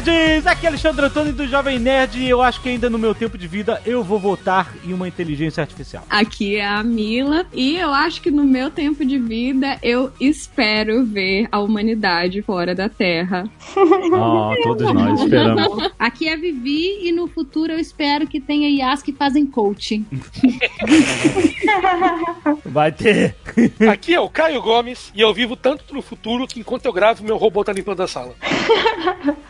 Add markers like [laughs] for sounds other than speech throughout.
Nerds! Aqui é Alexandre Antônio do Jovem Nerd e eu acho que ainda no meu tempo de vida eu vou votar em uma inteligência artificial. Aqui é a Mila e eu acho que no meu tempo de vida eu espero ver a humanidade fora da Terra. [laughs] Ah, todos nós [laughs] esperamos. Aqui é a Vivi e no futuro eu espero que tenha IAs que fazem coaching. [laughs] Vai ter. Aqui é o Caio Gomes e eu vivo tanto no futuro que enquanto eu gravo, meu robô tá limpando a sala.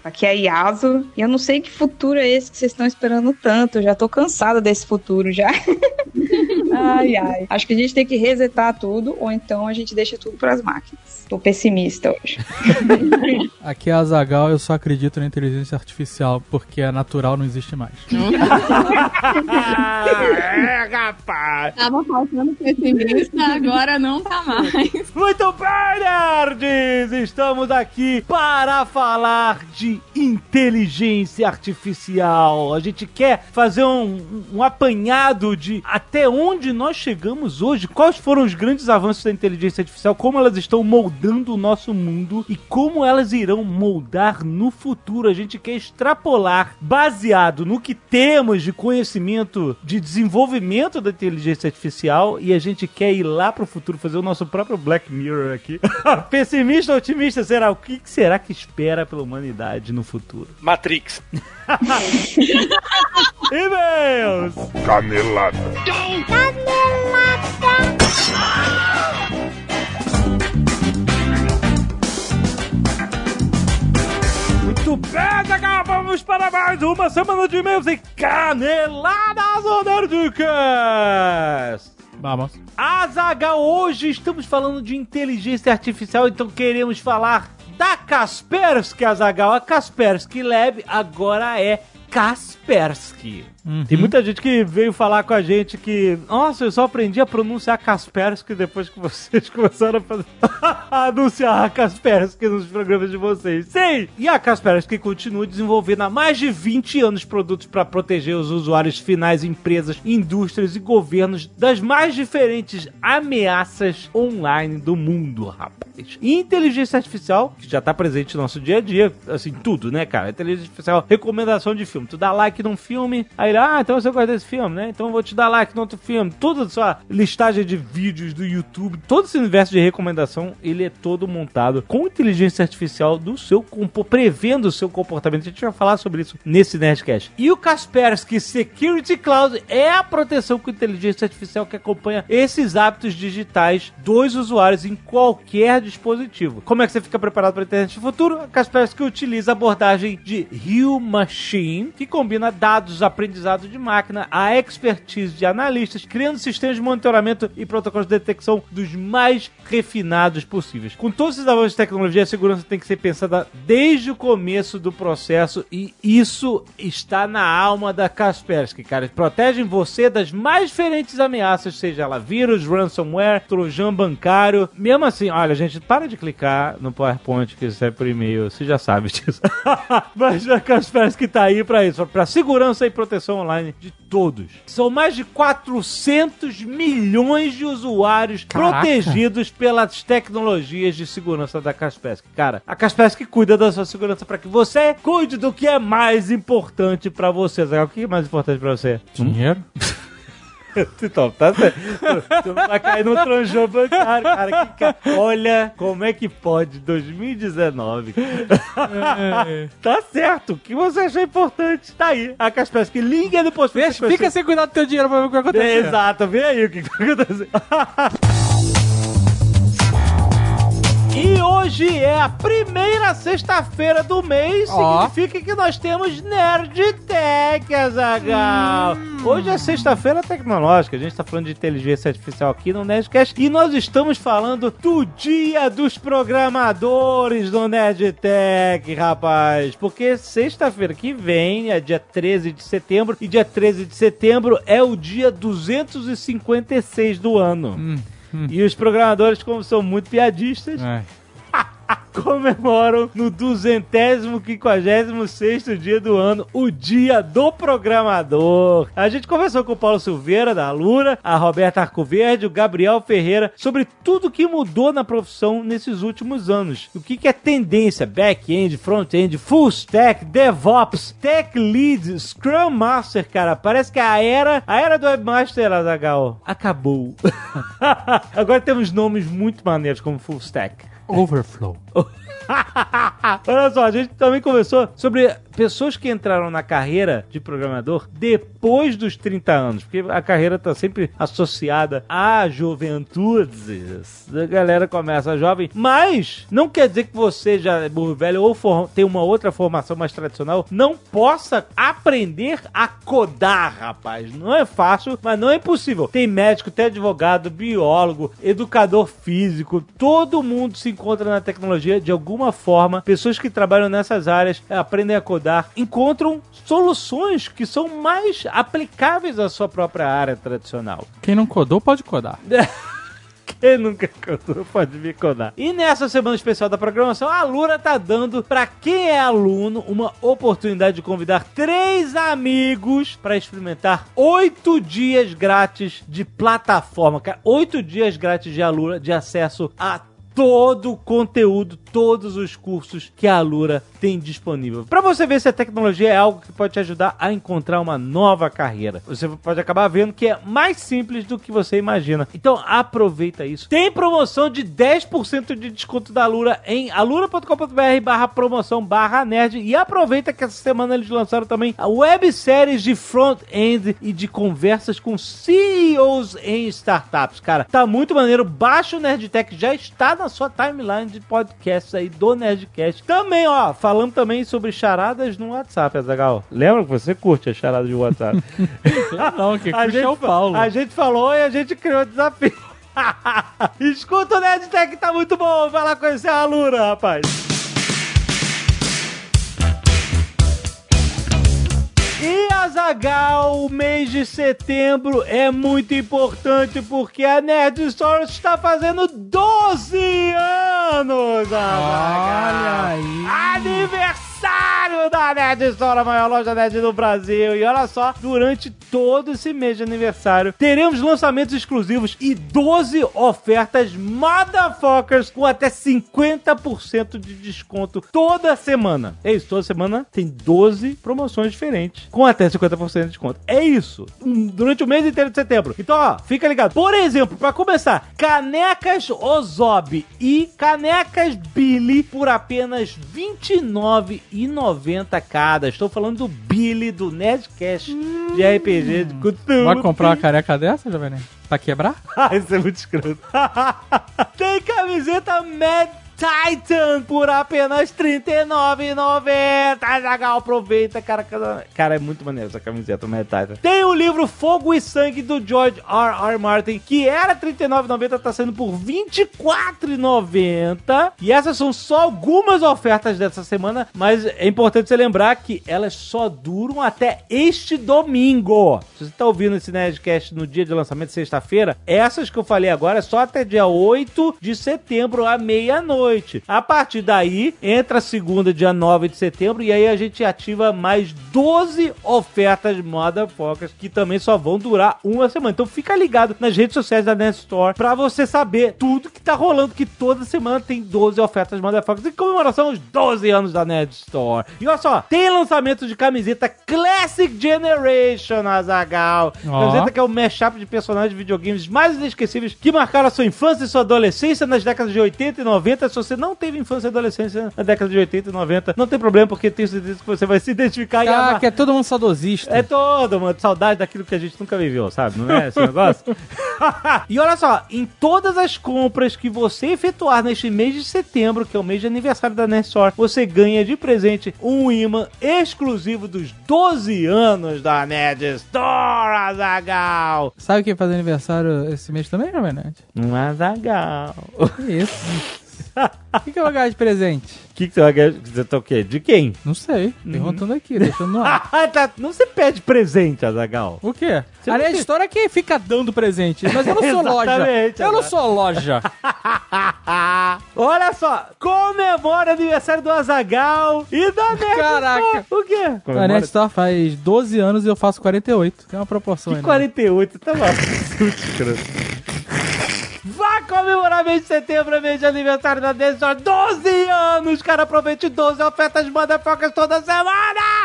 Aqui é Yaso. E eu não sei que futuro é esse que vocês estão esperando tanto. Eu já tô cansada desse futuro já. [laughs] ai, ai. Acho que a gente tem que resetar tudo, ou então a gente deixa tudo pras máquinas. Tô pessimista hoje. [laughs] Aqui é a Zagal, eu só acredito na inteligência artificial, porque a natural não existe mais. [laughs] é, rapaz! Tava faltando pessimista, agora não tá mais. Muito bem, nerds! Estamos aqui para falar de inteligência artificial. A gente quer fazer um, um apanhado de até onde nós chegamos hoje, quais foram os grandes avanços da inteligência artificial, como elas estão moldando o nosso mundo e como elas irão moldar no futuro. A gente quer extrapolar, baseado no que temos de conhecimento de desenvolvimento da inteligência artificial, e a gente quer ir lá pro futuro fazer o nosso próprio Black Mirror aqui. [laughs] Pessimista ou otimista será? O que será que espera pela humanidade no futuro? Matrix. [laughs] E-mails! Canelada. Muito bem, Zagal, vamos para mais uma semana de e-mails e caneladas do Nerdcast! Vamos. Azagal, hoje estamos falando de inteligência artificial, então queremos falar da Kaspersky, Azagal. A Kaspersky Lab agora é Kaspersky. Tem muita gente que veio falar com a gente que, nossa, eu só aprendi a pronunciar Kaspersky depois que vocês [laughs] começaram a, fazer... [laughs] a anunciar a Kaspersky nos programas de vocês. Sim! E a Kaspersky continua desenvolvendo há mais de 20 anos produtos para proteger os usuários finais, empresas, indústrias e governos das mais diferentes ameaças online do mundo, rapaz. E inteligência artificial, que já tá presente no nosso dia a dia, assim, tudo, né, cara? Inteligência artificial, recomendação de filme. Tu dá like num filme, aí ele, ah, então você gosta desse filme, né? Então eu vou te dar like no outro filme. Toda a sua listagem de vídeos do YouTube, todo esse universo de recomendação, ele é todo montado com inteligência artificial do seu prevendo o seu comportamento. A gente vai falar sobre isso nesse Nerdcast. E o Kaspersky Security Cloud é a proteção com inteligência artificial que acompanha esses hábitos digitais dos usuários em qualquer dispositivo. Como é que você fica preparado para a internet do futuro? A Kaspersky utiliza a abordagem de Human Machine, que combina dados, aprendizado de máquina, a expertise de analistas, criando sistemas de monitoramento e protocolos de detecção dos mais refinados possíveis. Com todos esses avanços de tecnologia, a segurança tem que ser pensada desde o começo do processo e isso está na alma da Kaspersky, cara. Protegem você das mais diferentes ameaças, seja ela vírus, ransomware, trojan bancário. Mesmo assim, olha, gente, para de clicar no PowerPoint que recebe por e-mail, você já sabe disso. [laughs] Mas a Kaspersky tá aí para isso, para segurança e proteção online de todos. São mais de 400 milhões de usuários Caraca. protegidos pelas tecnologias de segurança da Kaspersky. Cara, a Kaspersky cuida da sua segurança para que você cuide do que é mais importante para você. O que é mais importante para você? Dinheiro? [laughs] [laughs] Então, tá certo. Tu vai cair no tronjão bancário, cara. Que ca- Olha como é que pode 2019. tá certo. O que você achou importante? Tá aí. A Kaspersky liga depois. Deixa, fica sem cuidar do teu dinheiro pra ver o que vai acontecer. Exato, vê aí o que vai acontecer. [laughs] E hoje é a primeira sexta-feira do mês, Ó. significa que nós temos Nerd Tech, Azagal. Hoje é sexta-feira tecnológica, a gente tá falando de inteligência artificial aqui no Nerdcast e nós estamos falando do Dia dos Programadores do Nerd Tech, rapaz. Porque sexta-feira que vem é dia 13 de setembro e dia 13 de setembro é o dia 256 do ano. Hum, hum. E os programadores, como são muito piadistas, Ai. [laughs] comemoram no duzentésimo, quinquagésimo sexto dia do ano, o dia do programador. A gente conversou com o Paulo Silveira, da Alura, a Roberta Arcoverde, o Gabriel Ferreira, sobre tudo que mudou na profissão nesses últimos anos. O que, que é tendência, back-end, front-end, full stack, DevOps, Tech Lead, Scrum Master, cara. Parece que a era, a era do Webmaster, Azagal, acabou. [laughs] Agora temos nomes muito maneiros como full stack. Overflow. [laughs] Olha só, a gente também conversou sobre pessoas que entraram na carreira de programador depois dos 30 anos, porque a carreira está sempre associada à juventude. A galera começa jovem, mas não quer dizer que você já é burro velho ou for, tem uma outra formação mais tradicional, não possa aprender a codar, rapaz. Não é fácil, mas não é impossível. Tem médico, tem advogado, biólogo, educador físico, todo mundo se na tecnologia de alguma forma. Pessoas que trabalham nessas áreas aprendem a codar, encontram soluções que são mais aplicáveis à sua própria área tradicional. Quem não codou pode codar. [laughs] Quem nunca codou pode me codar. E nessa semana especial da programação, a Lura tá dando pra quem é aluno uma oportunidade de convidar três amigos pra experimentar oito dias grátis de plataforma. Cara, oito dias grátis de Alura de acesso a todo o conteúdo, todos os cursos que a Alura tem disponível. Para você ver se a tecnologia é algo que pode te ajudar a encontrar uma nova carreira. Você pode acabar vendo que é mais simples do que você imagina. Então aproveita isso. Tem promoção de 10% de desconto da Alura em alura.com.br barra promoção barra nerd e aproveita que essa semana eles lançaram também a webséries de front-end e de conversas com CEOs em startups. Cara, tá muito maneiro. Baixa o Nerdtech, já está na sua timeline de podcasts aí do Nerdcast. Também, ó, falando também sobre charadas no WhatsApp, Azagal. Lembra que você curte as charadas de WhatsApp? [laughs] Não, que a, curte gente, é o Paulo. a gente falou e a gente criou o desafio. [laughs] Escuta o Nerdtech, tá muito bom. Vai lá conhecer a Alura, rapaz. E Azagal, o mês de setembro é muito importante porque a Nerd Store está fazendo 12 anos, Azaghal. Olha aí. Aniversário da Nerd Store, a maior loja nerd do Brasil. E olha só, durante todo esse mês de aniversário, teremos lançamentos exclusivos e 12 ofertas motherfuckers com até 50% de desconto toda semana. É isso, toda semana tem 12 promoções diferentes com até 50% de desconto. É isso, durante o mês inteiro de setembro. Então, ó, fica ligado. Por exemplo, pra começar, canecas Ozob e canecas Billy por apenas R$ 29,90 cada. Estou falando do Billy do Nerdcast de RPG de Cthulhu. Vai comprar uma careca dessa, Jovem? Pra quebrar? [laughs] Ah, isso é muito escroto. [laughs] Tem camiseta Mad Titan por apenas R$ 39,90. Zagal, aproveita, cara. Cara, é muito maneiro essa camiseta Mad Titan. Tem o livro Fogo e Sangue do George R. R. Martin, que era R$ 39,90, tá sendo por R$ 24,90. E essas são só algumas ofertas dessa semana, mas é importante você lembrar que elas só duram até este domingo. Se você tá ouvindo esse Nerdcast no dia de lançamento, sexta-feira, essas que eu falei agora é só até dia 8 de setembro, à meia-noite. A partir daí, entra a segunda, dia 9 de setembro, e aí a gente ativa mais 12 ofertas motherfuckers, que também só vão durar uma semana. Então fica ligado nas redes sociais da Net Store pra você saber tudo que tá rolando, que toda semana tem 12 ofertas motherfuckers em comemoração aos 12 anos da Net Store. E olha só, tem lançamento de camiseta Classic Generation, Azagal. Ó. Camiseta que é o mashup de personagens de videogames mais inesquecíveis que marcaram a sua infância e sua adolescência nas décadas de 80 e 90. Se você não teve infância e adolescência na década de 80 e 90, não tem problema, porque tenho certeza que você vai se identificar e Ah, amar. que é todo mundo saudosista. É todo, mano. Saudade daquilo que a gente nunca viveu, sabe? Não é esse [laughs] negócio? [laughs] e olha só, em todas as compras que você efetuar neste mês de setembro, que é o mês de aniversário da Nerd Store, você ganha de presente um imã exclusivo dos 12 anos da Nerd Store, Azagal. Sabe quem faz aniversário esse mês também, Jovem Nerd? Um Azagal. Isso? [laughs] [laughs] O que, que eu vou ganhar de presente? O que, que você vai ganhar? Você tá o quê? De quem? Não sei. Perguntando aqui, deixando no ar. [laughs] Ah, tá. Não se pede presente, Azagal. O quê? Você a não minha tem- história é que fica dando presente, mas eu não sou [laughs] loja. Exatamente, Eu não sou loja. Olha só, comemora o aniversário do Azagal e da Nerd Caraca. Store. O quê? A Comemora Net Store faz 12 anos e eu faço 48. Tem uma proporção que aí. né? 48, tá lá. Vá comemorar mês de setembro, mês de aniversário da Store. 12 anos, cara. Aproveite 12 ofertas motherfuckers toda semana.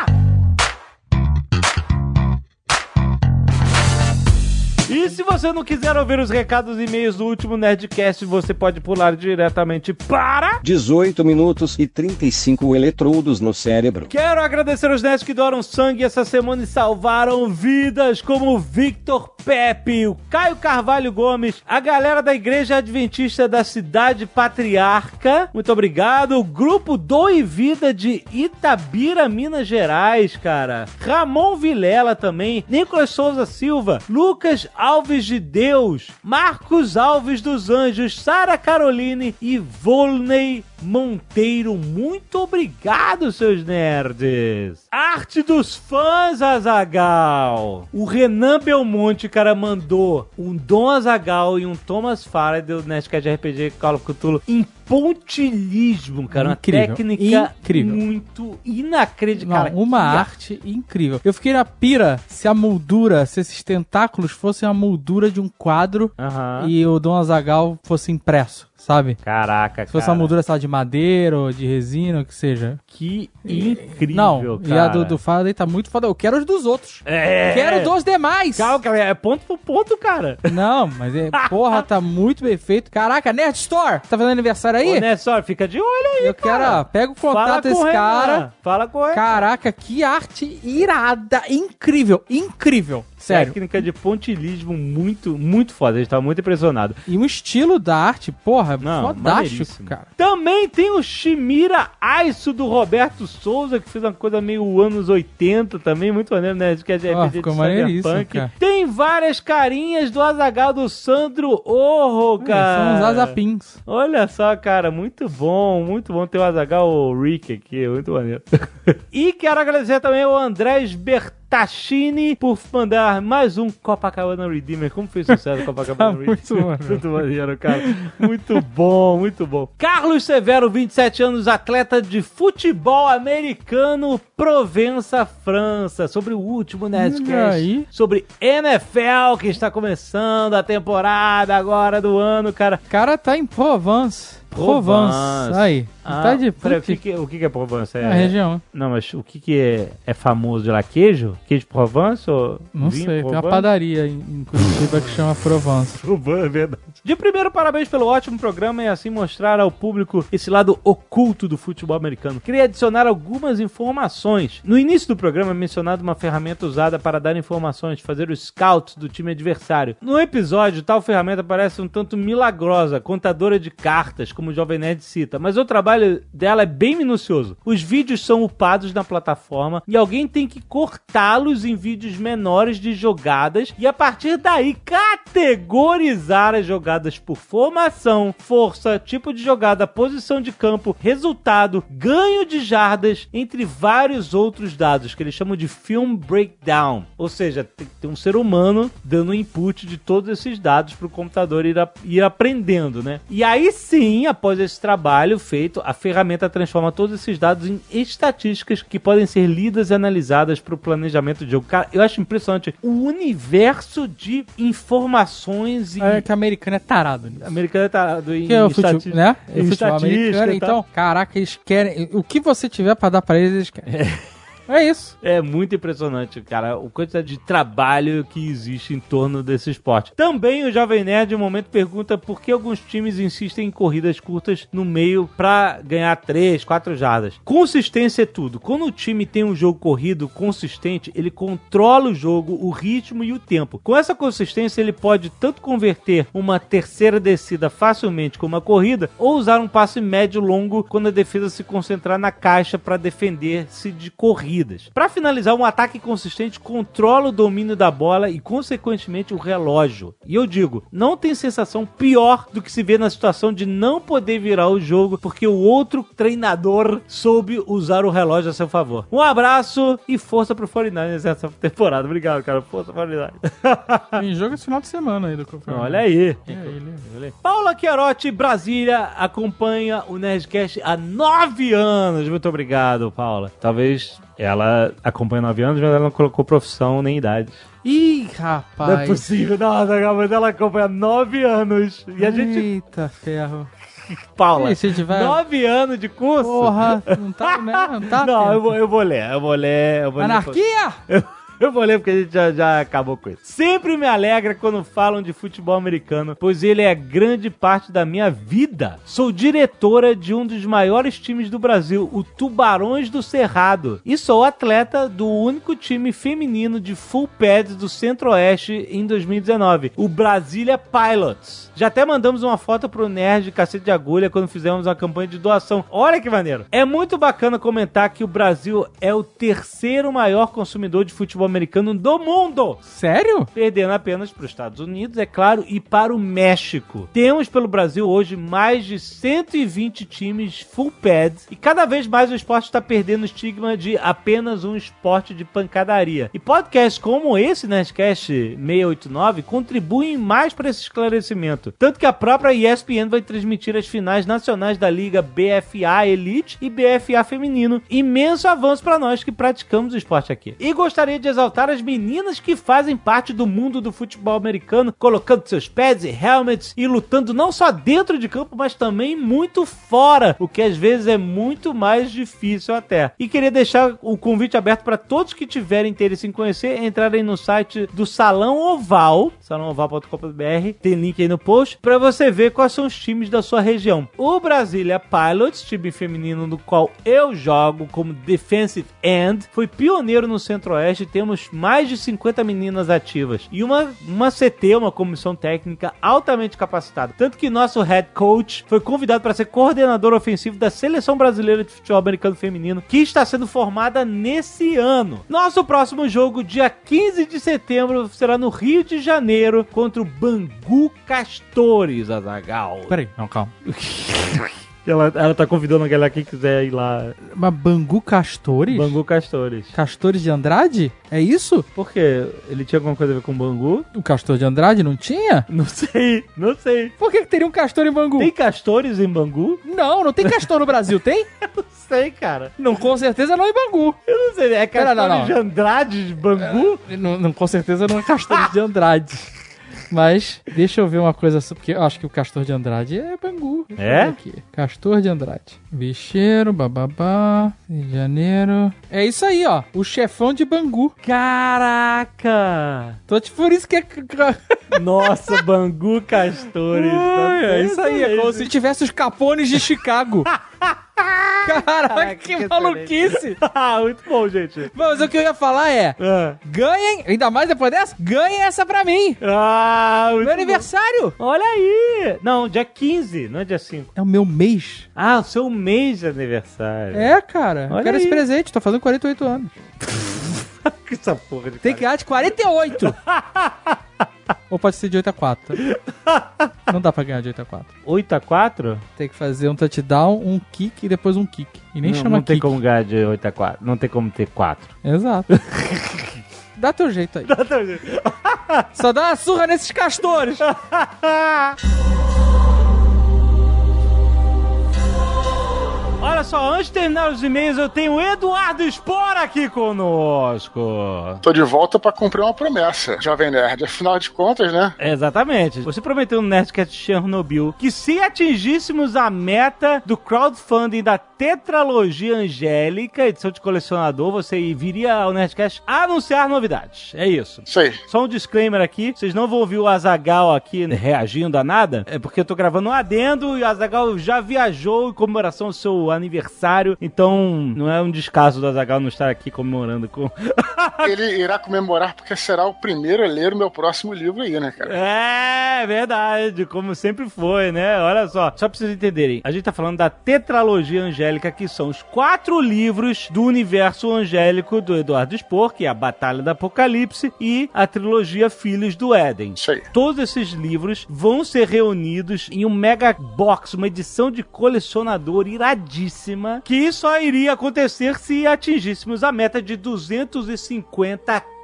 E se você não quiser ouvir os recados e e-mails do último Nerdcast, você pode pular diretamente para 18 minutos e 35 eletrodos no cérebro. Quero agradecer aos nerds que doaram sangue essa semana e salvaram vidas, como o Victor Pepe, o Caio Carvalho Gomes, a galera da Igreja Adventista da Cidade Patriarca, muito obrigado, o grupo Doe Vida de Itabira, Minas Gerais, cara, Ramon Vilela também, Nicolas Souza Silva, Lucas Alves de Deus, Marcos Alves dos Anjos, Sara Caroline e Volney Monteiro. Muito obrigado, seus nerds. Arte dos fãs, Azagal. O Renan Belmonte, cara, mandou um Dom Azagal e um Thomas Farah do Nerdcast RPG Call of Cthulhu em pontilhismo, cara. Incrível, Uma técnica incrível. muito inacreditável. Não, uma Que arte incrível. Eu fiquei na pira se a moldura, se esses tentáculos fossem a moldura de um quadro e o Dom Azagal fosse impresso, sabe? Caraca, Se fosse cara. uma moldura, sei lá, de madeira ou de resina, o que seja. Que incrível, Não, cara. e a do, do Faraday tá muito foda. Eu quero os dos outros. É. Quero dos demais. Calma, cara, é ponto por ponto, cara. Não, mas é, porra, tá muito bem feito. Caraca, Nerd Store, tá fazendo aniversário aí? Ô, Nessor, fica de olho aí, Eu quero, cara. ó, pega o contato desse cara. Fala com ele. Caraca, que arte irada, incrível, incrível. Sério. Técnica de pontilismo muito, muito foda. A gente tava muito impressionado. E um estilo da arte, porra, Não, fantástico, maneiríssimo. cara. Também tem o Shimira Aiso do Roberto Souza, que fez uma coisa meio anos 80 também, muito maneiro, né? Que é RPG ficou de Cyberpunk. Tem várias carinhas do Azagal do Sandro Orro, cara. São os azapins. Olha só, cara, muito bom, muito bom ter o Azagal Rick aqui, muito maneiro. [laughs] e quero agradecer também ao Andrés Bertachini por mandar mais um Copacabana Redeemer. Como fez sucesso o Copacabana [laughs] Tá Redeemer? [laughs] muito maneiro. muito maneiro, cara. Muito bom, muito bom. Carlos Severo, 27 anos, atleta de futebol americano, Provença, França. Sobre o último Nerdcast. aí. Sobre NFL, que está começando a temporada agora do ano, cara. O cara tá em Provence. Provence. Provence. Aí. Ah, tá de peraí, o puta que, que, o que que é Provence? É, na região. Não, mas o que, que é, é famoso de lá? Queijo? Queijo Provence ou Não sei, tem uma Provence? padaria em em Curitiba que chama Provence. [laughs] Provence, é verdade. De primeiro, parabéns pelo ótimo programa e assim mostrar ao público esse lado oculto do futebol americano. Queria adicionar algumas informações. No início do programa é mencionado uma ferramenta usada para dar informações, fazer os scouts do time adversário. No episódio, tal ferramenta parece um tanto milagrosa, contadora de cartas, como o Jovem Nerd cita, mas o trabalho dela é bem minucioso. Os vídeos são upados na plataforma e alguém tem que cortá-los em vídeos menores de jogadas e a partir daí categorizar as jogadas por formação, força, tipo de jogada, posição de campo, resultado, ganho de jardas, entre vários outros dados que eles chamam de film breakdown. Ou seja, tem um ser humano dando input de todos esses dados para o computador ir, a- ir aprendendo, né? E aí sim, após esse trabalho feito, a ferramenta transforma todos esses dados em estatísticas que podem ser lidas e analisadas para o planejamento de jogo. Cara, eu acho impressionante o universo de informações e É que americano é tarado nisso. americano tá do Que é o futebol, estati- né? É em o futebol estatística americano. Então, caraca, eles querem. O que você tiver pra dar pra eles, eles querem. É [laughs] isso. É muito impressionante, cara, o quantidade de trabalho que existe em torno desse esporte. Também o Jovem Nerd, um momento, pergunta por que alguns times insistem em corridas curtas no meio pra ganhar 3, 4 jardas. Consistência é tudo. Quando o time tem um jogo corrido consistente, ele controla o jogo, o ritmo e o tempo. Com essa consistência, ele pode tanto converter uma terceira descida facilmente com uma corrida, ou usar um passe médio longo quando a defesa se concentrar na caixa pra defender-se de corrida. Seguidas. Pra finalizar, um ataque consistente controla o domínio da bola e, consequentemente, o relógio. E eu digo, não tem sensação pior do que se ver na situação de não poder virar o jogo porque o outro treinador soube usar o relógio a seu favor. Um abraço e força pro 49ers essa temporada. Obrigado, cara. Força 49ers. Tem jogo esse final de semana aí do Confirmado. Olha aí. É ele. Olha aí. Paula Chiarotti, Brasília, acompanha o Nerdcast há nove anos. Muito obrigado, Paula. Talvez ela acompanhe há nove anos, mas ela não colocou profissão nem idade. Ih, Não é rapaz. possível. Nossa, mas ela acompanha há nove anos. E a gente... Eita, ferro. Paula, E se tiver- nove anos de curso? Porra, não tá, né? Não tá. Não, eu vou, eu vou ler, eu vou ler, eu vou ler. Anarquia! Eu, eu vou ler porque a gente já, já acabou com isso. Sempre me alegra quando falam de futebol americano, pois ele é grande parte da minha vida. Sou diretora de um dos maiores times do Brasil, o Tubarões do Cerrado, e sou atleta do único time feminino de full pads do Centro-Oeste em 2019, o Brasília Pilots. Já até mandamos uma foto pro Nerd Cacete de Agulha quando fizemos uma campanha de doação. Olha que maneiro. É muito bacana comentar que o Brasil é o terceiro maior consumidor de futebol americano do mundo. Sério? Perdendo apenas para os Estados Unidos, é claro, e para o México. Temos pelo Brasil hoje mais de 120 times full pads e cada vez mais o esporte está perdendo o estigma de apenas um esporte de pancadaria. E podcasts como esse Nerdcast 689 contribuem mais para esse esclarecimento. Tanto que a própria ESPN vai transmitir as finais nacionais da Liga BFA Elite e BFA Feminino. Imenso avanço para nós que praticamos o esporte aqui. E gostaria de exaltar as meninas que fazem parte do mundo do futebol americano, colocando seus pads e helmets e lutando não só dentro de campo, mas também muito fora, o que às vezes é muito mais difícil até. E queria deixar o convite aberto para todos que tiverem interesse em conhecer, entrarem no site do Salão Oval, salãoval.com.br, tem link aí no post, para você ver quais são os times da sua região. O Brasília Pilots, time feminino no qual eu jogo como defensive end, foi pioneiro no Centro-Oeste e temos mais de 50 meninas ativas e uma, uma CT, uma comissão técnica altamente capacitada. Tanto que nosso head coach foi convidado para ser coordenador ofensivo da seleção brasileira de futebol americano feminino, que está sendo formada nesse ano. Nosso próximo jogo, dia 15 de setembro, será no Rio de Janeiro contra o Bangu Castores, Azagal. Peraí, não, calma. [laughs] Ela, ela tá convidando a galera que quiser ir lá. Mas Bangu Castores? Bangu Castores. Castores de Andrade? É isso? Por quê? Ele tinha alguma coisa a ver com Bangu? O Castor de Andrade não tinha? Não sei, não sei. Por que, que teria um castor em Bangu? Tem castores em Bangu? Não, não tem castor no Brasil, tem? [laughs] Não sei, cara. Não, com certeza não em Bangu. Eu não sei, é castores não, não. de Andrade de Bangu? Não, não, com certeza não é Castor de Andrade. [laughs] Mas deixa eu ver uma coisa, só, porque eu acho que o Castor de Andrade é Bangu. É? Aqui. Castor de Andrade. Bicheiro, bababá, Rio de Janeiro. É isso aí, ó. O chefão de Bangu. Caraca! Tô te por isso que é. [laughs] Nossa, Bangu Castores. Ai, é isso aí, é como se tivesse os capones de Chicago. [laughs] Caraca, que que maluquice! [laughs] Ah, muito bom, gente. Mas o que eu ia falar é: Ah, ganhem, ainda mais depois dessa, ganhem essa pra mim! Ah, Meu bom. aniversário! Olha aí! Não, dia 15, não é dia 5. É o meu mês. Ah, o seu mês de aniversário. É, cara. Olha eu quero aí. esse presente, tô fazendo 48 anos. [laughs] que essa porra de Tem que ganhar de 48! [laughs] [laughs] Ou pode ser de 8 a 4. tá? [laughs] Não dá pra ganhar de 8 a 4. 8 a 4? Tem que fazer um touchdown, um kick e depois um kick. E nem não, chama não tem kick. como ganhar de 8 a 4. Não tem como ter 4. Exato. [laughs] dá teu jeito aí. Só dá uma surra nesses castores. Olha só, antes de terminar os e-mails, eu tenho o Eduardo Spor aqui conosco. Tô de volta pra cumprir uma promessa, Jovem Nerd. Afinal de contas, né? Exatamente. Você prometeu no Nerdcast Chernobyl que se atingíssemos a meta do crowdfunding da Tetralogia Angélica, edição de colecionador, você viria ao Nerdcast anunciar novidades. É isso. Isso aí. Só um disclaimer aqui, vocês não vão ouvir o Azagal aqui reagindo a nada, é porque eu tô gravando um adendo e o Azagal já viajou em comemoração ao seu aniversário aniversário. Então, não é um descaso do Azagal não estar aqui comemorando com. [laughs] Ele irá comemorar porque será o primeiro a ler o meu próximo livro aí, né, cara? É, verdade, como sempre foi, né? Olha só, só pra vocês entenderem, a gente tá falando da tetralogia angélica, que são os quatro livros do universo angélico do Eduardo Spohr, que é a Batalha do Apocalipse, e a trilogia Filhos do Éden. Isso aí. Todos esses livros vão ser reunidos em um mega box, uma edição de colecionador iradíssima, que só iria acontecer se atingíssemos a meta de 250k.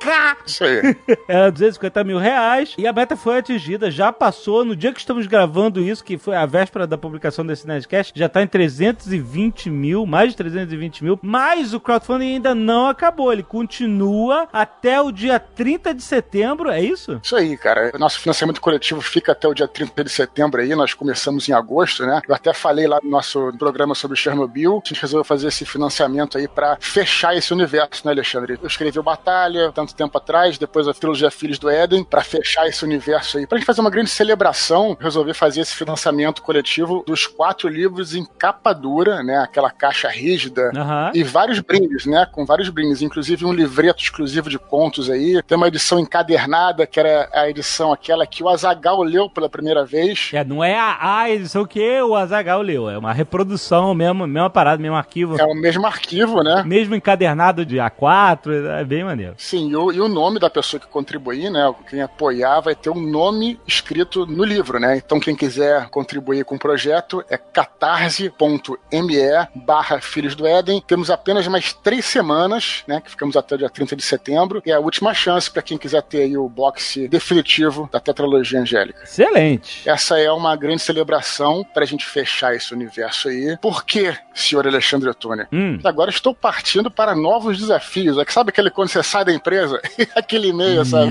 Isso aí. Era 250 mil reais e a meta foi atingida, já passou. No dia que estamos gravando isso, que foi a véspera da publicação desse Nerdcast, já tá em 320 mil, mais de 320 mil. Mas o crowdfunding ainda não acabou, ele continua até o dia 30 de setembro, é isso? Isso aí, cara. Nosso financiamento coletivo fica até o dia 30 de setembro aí. Nós começamos em agosto, né? Eu até falei lá no nosso programa sobre Chernobyl. A gente resolveu fazer esse financiamento aí pra fechar esse universo, né, Alexandre? Eu escrevi o Batalha tanto tempo atrás, depois a trilogia Filhos do Éden, pra fechar esse universo aí. Pra gente fazer uma grande celebração, resolvi fazer esse financiamento coletivo dos quatro livros em capa dura, né? Aquela caixa rígida. Aham. E vários brindes, né? Com vários brindes, inclusive um livreto exclusivo de contos aí. Tem uma edição encadernada, que era a edição aquela que o Azagal leu pela primeira vez. É, não é a, a edição que o Azagal leu, é uma reprodução mesmo, mesma parada, mesmo arquivo. É o mesmo arquivo, né? Mesmo encadernado de A4, é bem maneiro. Sim, e o, e o nome da pessoa que contribuir, né? Quem apoiar vai ter um nome escrito no livro, né? Então quem quiser contribuir com o projeto é catarse.me barra Filhos do Éden. Temos apenas mais três semanas, né? Que ficamos até o dia 30 de setembro. E é a última chance para quem quiser ter aí o box definitivo da tetralogia angélica. Excelente. Essa é uma grande celebração pra gente fechar esse universo aí. Por quê, senhor Alexandre Ottoni? Hum. Agora estou partindo para novos desafios. É que sabe aquele quando você sai da empresa? [laughs] aquele e-mail, sabe?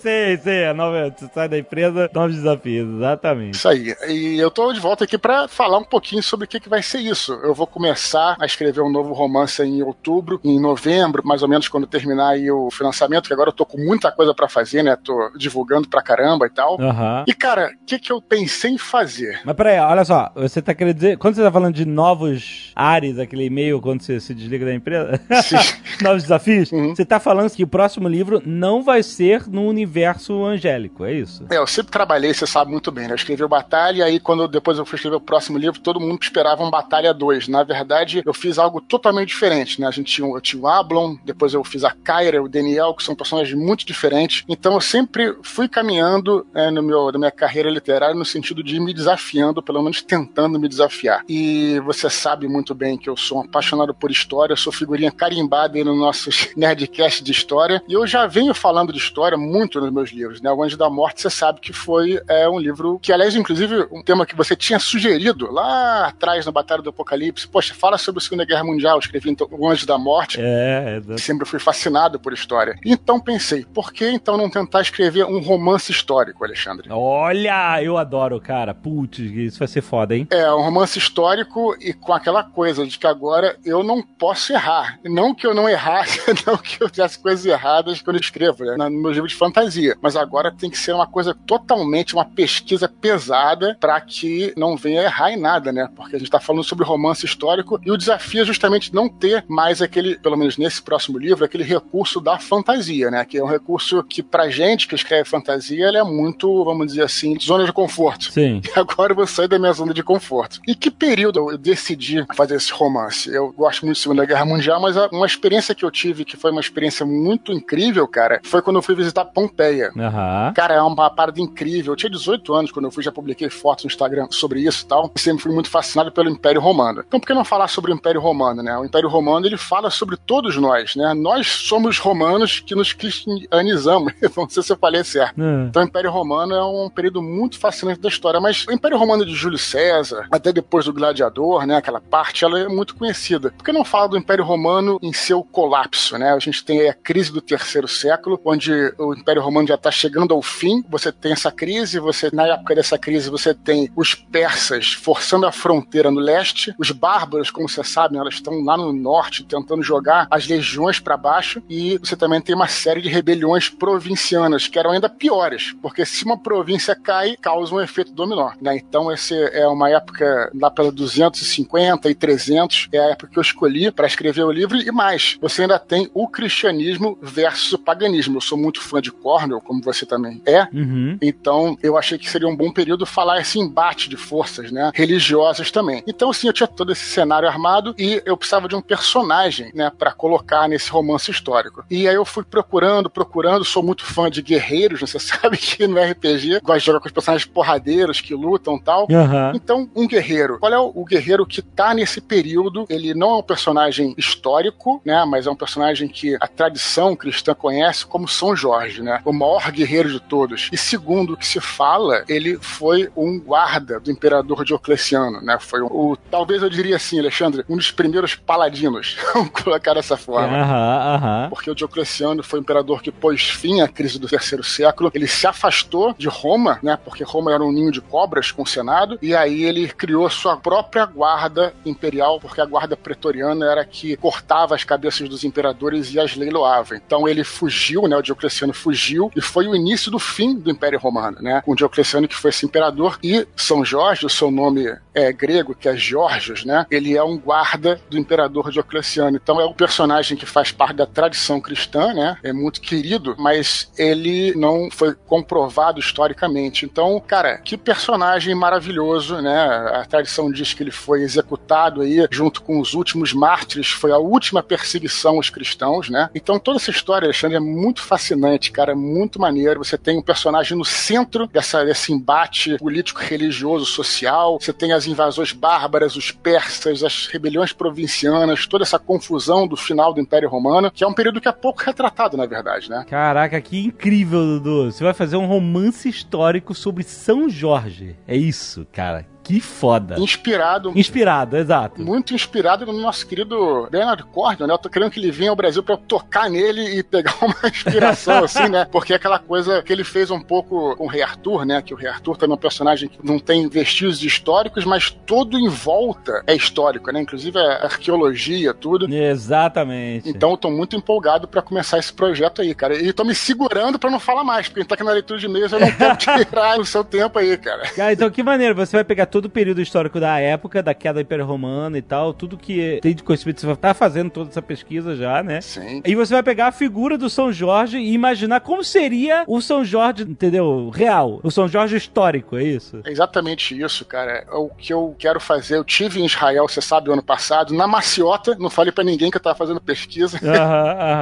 Sei, sei, a nova, você sai da empresa, novos desafios, exatamente. Isso aí. E eu tô de volta aqui para falar um pouquinho sobre o que, que vai ser isso. Eu vou começar a escrever um novo romance em outubro, em novembro, mais ou menos quando terminar aí o financiamento, que agora eu tô com muita coisa para fazer, né? Tô divulgando pra caramba e tal. Aham. E cara, o que, que eu pensei em fazer? Mas peraí, olha só, você tá querendo dizer, quando você tá falando de novos ares, aquele e-mail quando você se desliga da empresa, [laughs] novos desafios, Uhum. você tá falando que o próximo livro não vai ser no universo angélico, é isso? É, eu sempre trabalhei, você sabe muito bem, né? Eu escrevi o Batalha, e aí quando depois eu fui escrever o próximo livro, todo mundo esperava um Batalha 2. Na verdade, eu fiz algo totalmente diferente, né? A gente tinha, eu tinha o Ablon, depois eu fiz a Kyra, o Daniel, que são personagens muito diferentes. Então eu sempre fui caminhando é, no meu, na minha carreira literária no sentido de me desafiando, pelo menos tentando me desafiar. E você sabe muito bem que eu sou um apaixonado por história, sou figurinha carimbada aí no nosso [laughs] Nerdcast de história, e eu já venho falando de história muito nos meus livros, né? O Anjo da Morte, você sabe que foi é, um livro que, aliás, inclusive, um tema que você tinha sugerido lá atrás na Batalha do Apocalipse. Poxa, fala sobre a Segunda Guerra Mundial. Eu escrevi então, O Anjo da Morte. É, é. Sempre fui fascinado por história. Então pensei, por que então não tentar escrever um romance histórico, Alexandre? Olha, eu adoro, cara. Putz, isso vai ser foda, hein? É, um romance histórico e com aquela coisa de que agora eu não posso errar. Não que eu não errasse, [laughs] não que eu fizesse coisas erradas quando eu escrevo, né, no meu livro de fantasia. Mas agora tem que ser uma coisa totalmente, uma pesquisa pesada para que não venha errar em nada, né? Porque a gente tá falando sobre romance histórico e o desafio é justamente não ter mais aquele, pelo menos nesse próximo livro, aquele recurso da fantasia, né? Que é um recurso que pra gente que escreve fantasia, ele é muito, vamos dizer assim, zona de conforto. Sim. E [laughs] agora eu vou sair da minha zona de conforto. E que período eu decidi fazer esse romance? Eu gosto muito de Segunda Guerra Mundial, mas uma experiência que eu tive, que foi uma experiência muito incrível, cara, foi quando eu fui visitar Pompeia. Aham. Cara, é uma parada incrível. Eu tinha 18 anos quando eu fui, já publiquei fotos no Instagram sobre isso e tal. Sempre fui muito fascinado pelo Império Romano. Então, por que não falar sobre o Império Romano, né? O Império Romano, ele fala sobre todos nós, né? Nós somos romanos que nos cristianizamos. [laughs] não sei se eu falei certo. É. Então, o Império Romano é um período muito fascinante da história. Mas o Império Romano de Júlio César, até depois do Gladiador, né? Aquela parte, ela é muito conhecida. Por que não fala do Império Romano em seu colapso, né? A gente tem aí a crise do terceiro século, onde o Império Romano já está chegando ao fim. Você tem essa crise, você na época dessa crise você tem os persas forçando a fronteira no leste, os bárbaros, como você sabe, elas estão lá no norte tentando jogar as legiões para baixo, e você também tem uma série de rebeliões provincianas que eram ainda piores, porque se uma província cai, causa um efeito dominó. Né? Então, esse é uma época lá pela 250 e 300, é a época que eu escolhi para escrever o livro, e mais, você ainda tem o cristianismo versus o paganismo. Eu sou muito fã de Cornell, como você também é, Uhum. então eu achei que seria um bom período falar esse embate de forças, né, religiosas também. Então, assim, eu tinha todo esse cenário armado e eu precisava de um personagem, né, para colocar nesse romance histórico. E aí eu fui procurando, procurando, sou muito fã de guerreiros, né, [laughs] você sabe que no RPG gosto de jogar com os personagens porradeiros que lutam e tal. Aham. Então, um guerreiro. Qual é o, o guerreiro que tá nesse período? Ele não é um personagem histórico, né? Mas é um personagem que a tradição cristã conhece como São Jorge, né? O maior guerreiro de todos. E segundo o que se fala, ele foi um guarda do imperador Diocleciano, né? Foi o, o- talvez eu diria assim, Alexandre, um dos primeiros paladinos. [laughs] Vamos colocar dessa forma. Aham, aham. Porque o Diocleciano foi o imperador que pôs fim à crise do terceiro século. Ele se afastou de Roma, né? Porque Roma era um ninho de cobras com o Senado. E aí ele criou sua própria guarda imperial, porque a guarda pretoriana era que cortava as cabeças dos imperadores e as leiloava. Então ele fugiu, né? O Diocleciano fugiu e foi o início do fim do Império Romano, né? Com Diocleciano que foi esse imperador e São Jorge, o seu nome é grego, que é Georgios, né? Ele é um guarda do imperador Diocleciano. Então é um personagem que faz parte da tradição cristã, né? É muito querido, mas ele não foi comprovado historicamente. Então, cara, que personagem maravilhoso, né? A tradição diz que ele foi executado aí junto com os últimos mártires, foi a última perseguição aos cristãos, né? Então toda essa história, Alexandre, é muito fascinante, cara, é muito maneiro. Você tem um personagem no centro dessa, desse embate político, religioso, social. Você tem as invasões bárbaras, os persas, as rebeliões provincianas, toda essa confusão do final do Império Romano, que é um período que é pouco retratado, na verdade, né? Caraca, que incrível, Dudu. Você vai fazer um romance histórico sobre São Jorge. É isso, cara. Que foda. Inspirado Inspirado, exato. muito inspirado no nosso querido Leonard Cohen, né? Eu tô querendo que ele venha ao Brasil pra eu tocar nele e pegar [laughs] uma inspiração, assim, né? Porque é aquela coisa que ele fez um pouco com o Rei Arthur, né? Que o Rei Arthur também é um personagem que não tem vestígios históricos, mas tudo em volta é histórico, né? Inclusive a arqueologia, tudo. Exatamente. Então eu tô muito empolgado pra começar esse projeto aí, cara. E tô me segurando pra não falar mais, porque a gente tá aqui na leitura de e-mails, eu não [laughs] quero tirar o seu tempo aí, cara. Cara, então que maneiro, você vai pegar todo o período histórico da época, da queda Romano e tal, tudo que tem de conhecimento, você estar fazendo toda essa pesquisa já, né? Sim. E você vai pegar a figura do São Jorge e imaginar como seria o São Jorge, entendeu? Real. O São Jorge histórico, é isso? É exatamente isso, cara. É o que eu quero fazer. Eu tive em Israel, você sabe, ano passado, na Maciota. Não falei pra ninguém que eu tava fazendo pesquisa. [laughs]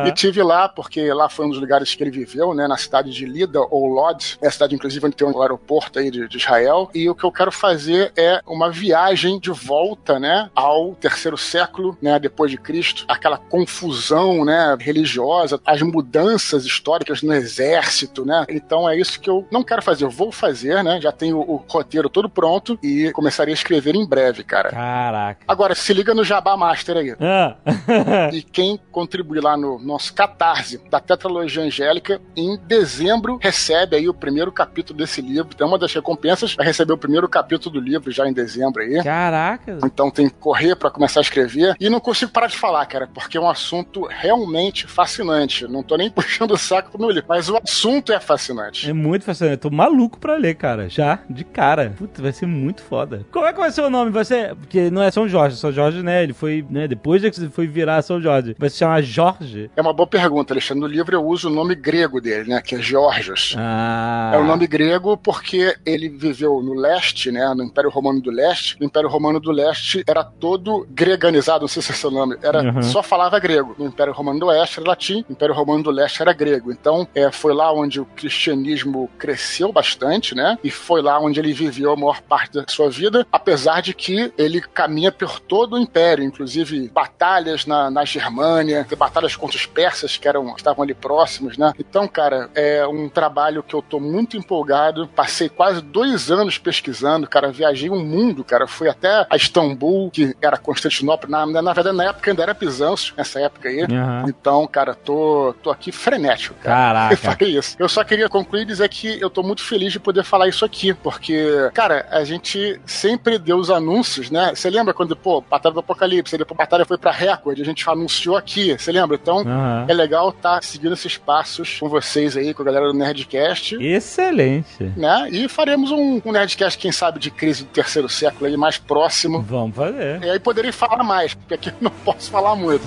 E tive lá, porque lá foi um dos lugares que ele viveu, né? Na cidade de Lida, ou Lod. É a cidade, inclusive, onde tem um aeroporto aí de, de Israel. E o que eu quero fazer é uma viagem de volta, né? Ao terceiro século, né? Depois de Cristo. Aquela confusão, né? Religiosa, as mudanças históricas no exército, né? Então é isso que eu não quero fazer. Eu vou fazer, né? Já tenho o, roteiro todo pronto e começarei a escrever em breve, cara. Caraca. Agora, se liga no Jabá Master aí. Ah. [laughs] E quem contribuir lá no nosso Catarse da Tetralogia Angélica, em dezembro recebe aí o primeiro capítulo desse livro. Então, uma das recompensas vai receber o primeiro capítulo do livro já em dezembro aí. Caraca. Então tem que correr pra começar a escrever. E não consigo parar de falar, cara, porque é um assunto realmente fascinante. Não tô nem [laughs] puxando o saco pro meu livro, mas o assunto é fascinante. É muito fascinante. Eu tô maluco pra ler, cara. Já, de cara. Puta, vai ser muito foda. Como é que vai ser o nome? Vai ser. Porque não é São Jorge. São Jorge, né? Ele foi, né? Depois de que foi virar São Jorge. Vai se chamar Jorge? É uma boa pergunta, Alexandre. No livro eu uso o nome grego dele, né? Que é Georgios. Ah. É o nome grego porque ele viveu no leste, né? No Império Romano do Leste. O Império Romano do Leste era todo greganizado, não sei se é seu nome. Era, Uhum. Só falava grego. No Império Romano do Oeste era latim, o Império Romano do Leste era grego. Então, é, foi lá onde o cristianismo cresceu bastante, né? E foi lá onde ele viveu a maior parte da sua vida, apesar de que ele caminha por todo o Império, inclusive batalhas na, na Germânia, batalhas contra os persas que eram, estavam ali próximos, né? Então, cara, é um trabalho que eu tô muito empolgado. Passei quase dois anos pesquisando, cara, viajei um mundo, cara. Fui até a Istambul, que era Constantinopla. Na, na verdade, na época ainda era Bizâncio, nessa época aí. Aham. Então, cara, tô, tô aqui frenético, cara. Caraca. [laughs] Eu falei isso. Eu só queria concluir e dizer que eu tô muito feliz de poder falar isso aqui, porque, cara, a gente sempre deu os anúncios, né? Você lembra quando, pô, Batalha do Apocalipse, depois Batalha foi pra Record, a gente anunciou aqui, você lembra? Então, Aham. é legal estar seguindo esses passos com vocês aí, com a galera do Nerdcast. Excelente. Né? E faremos um, um Nerdcast, quem sabe, de crise do terceiro século aí, mais próximo. Vamos fazer. E aí poderei falar mais, porque aqui eu não posso falar muito.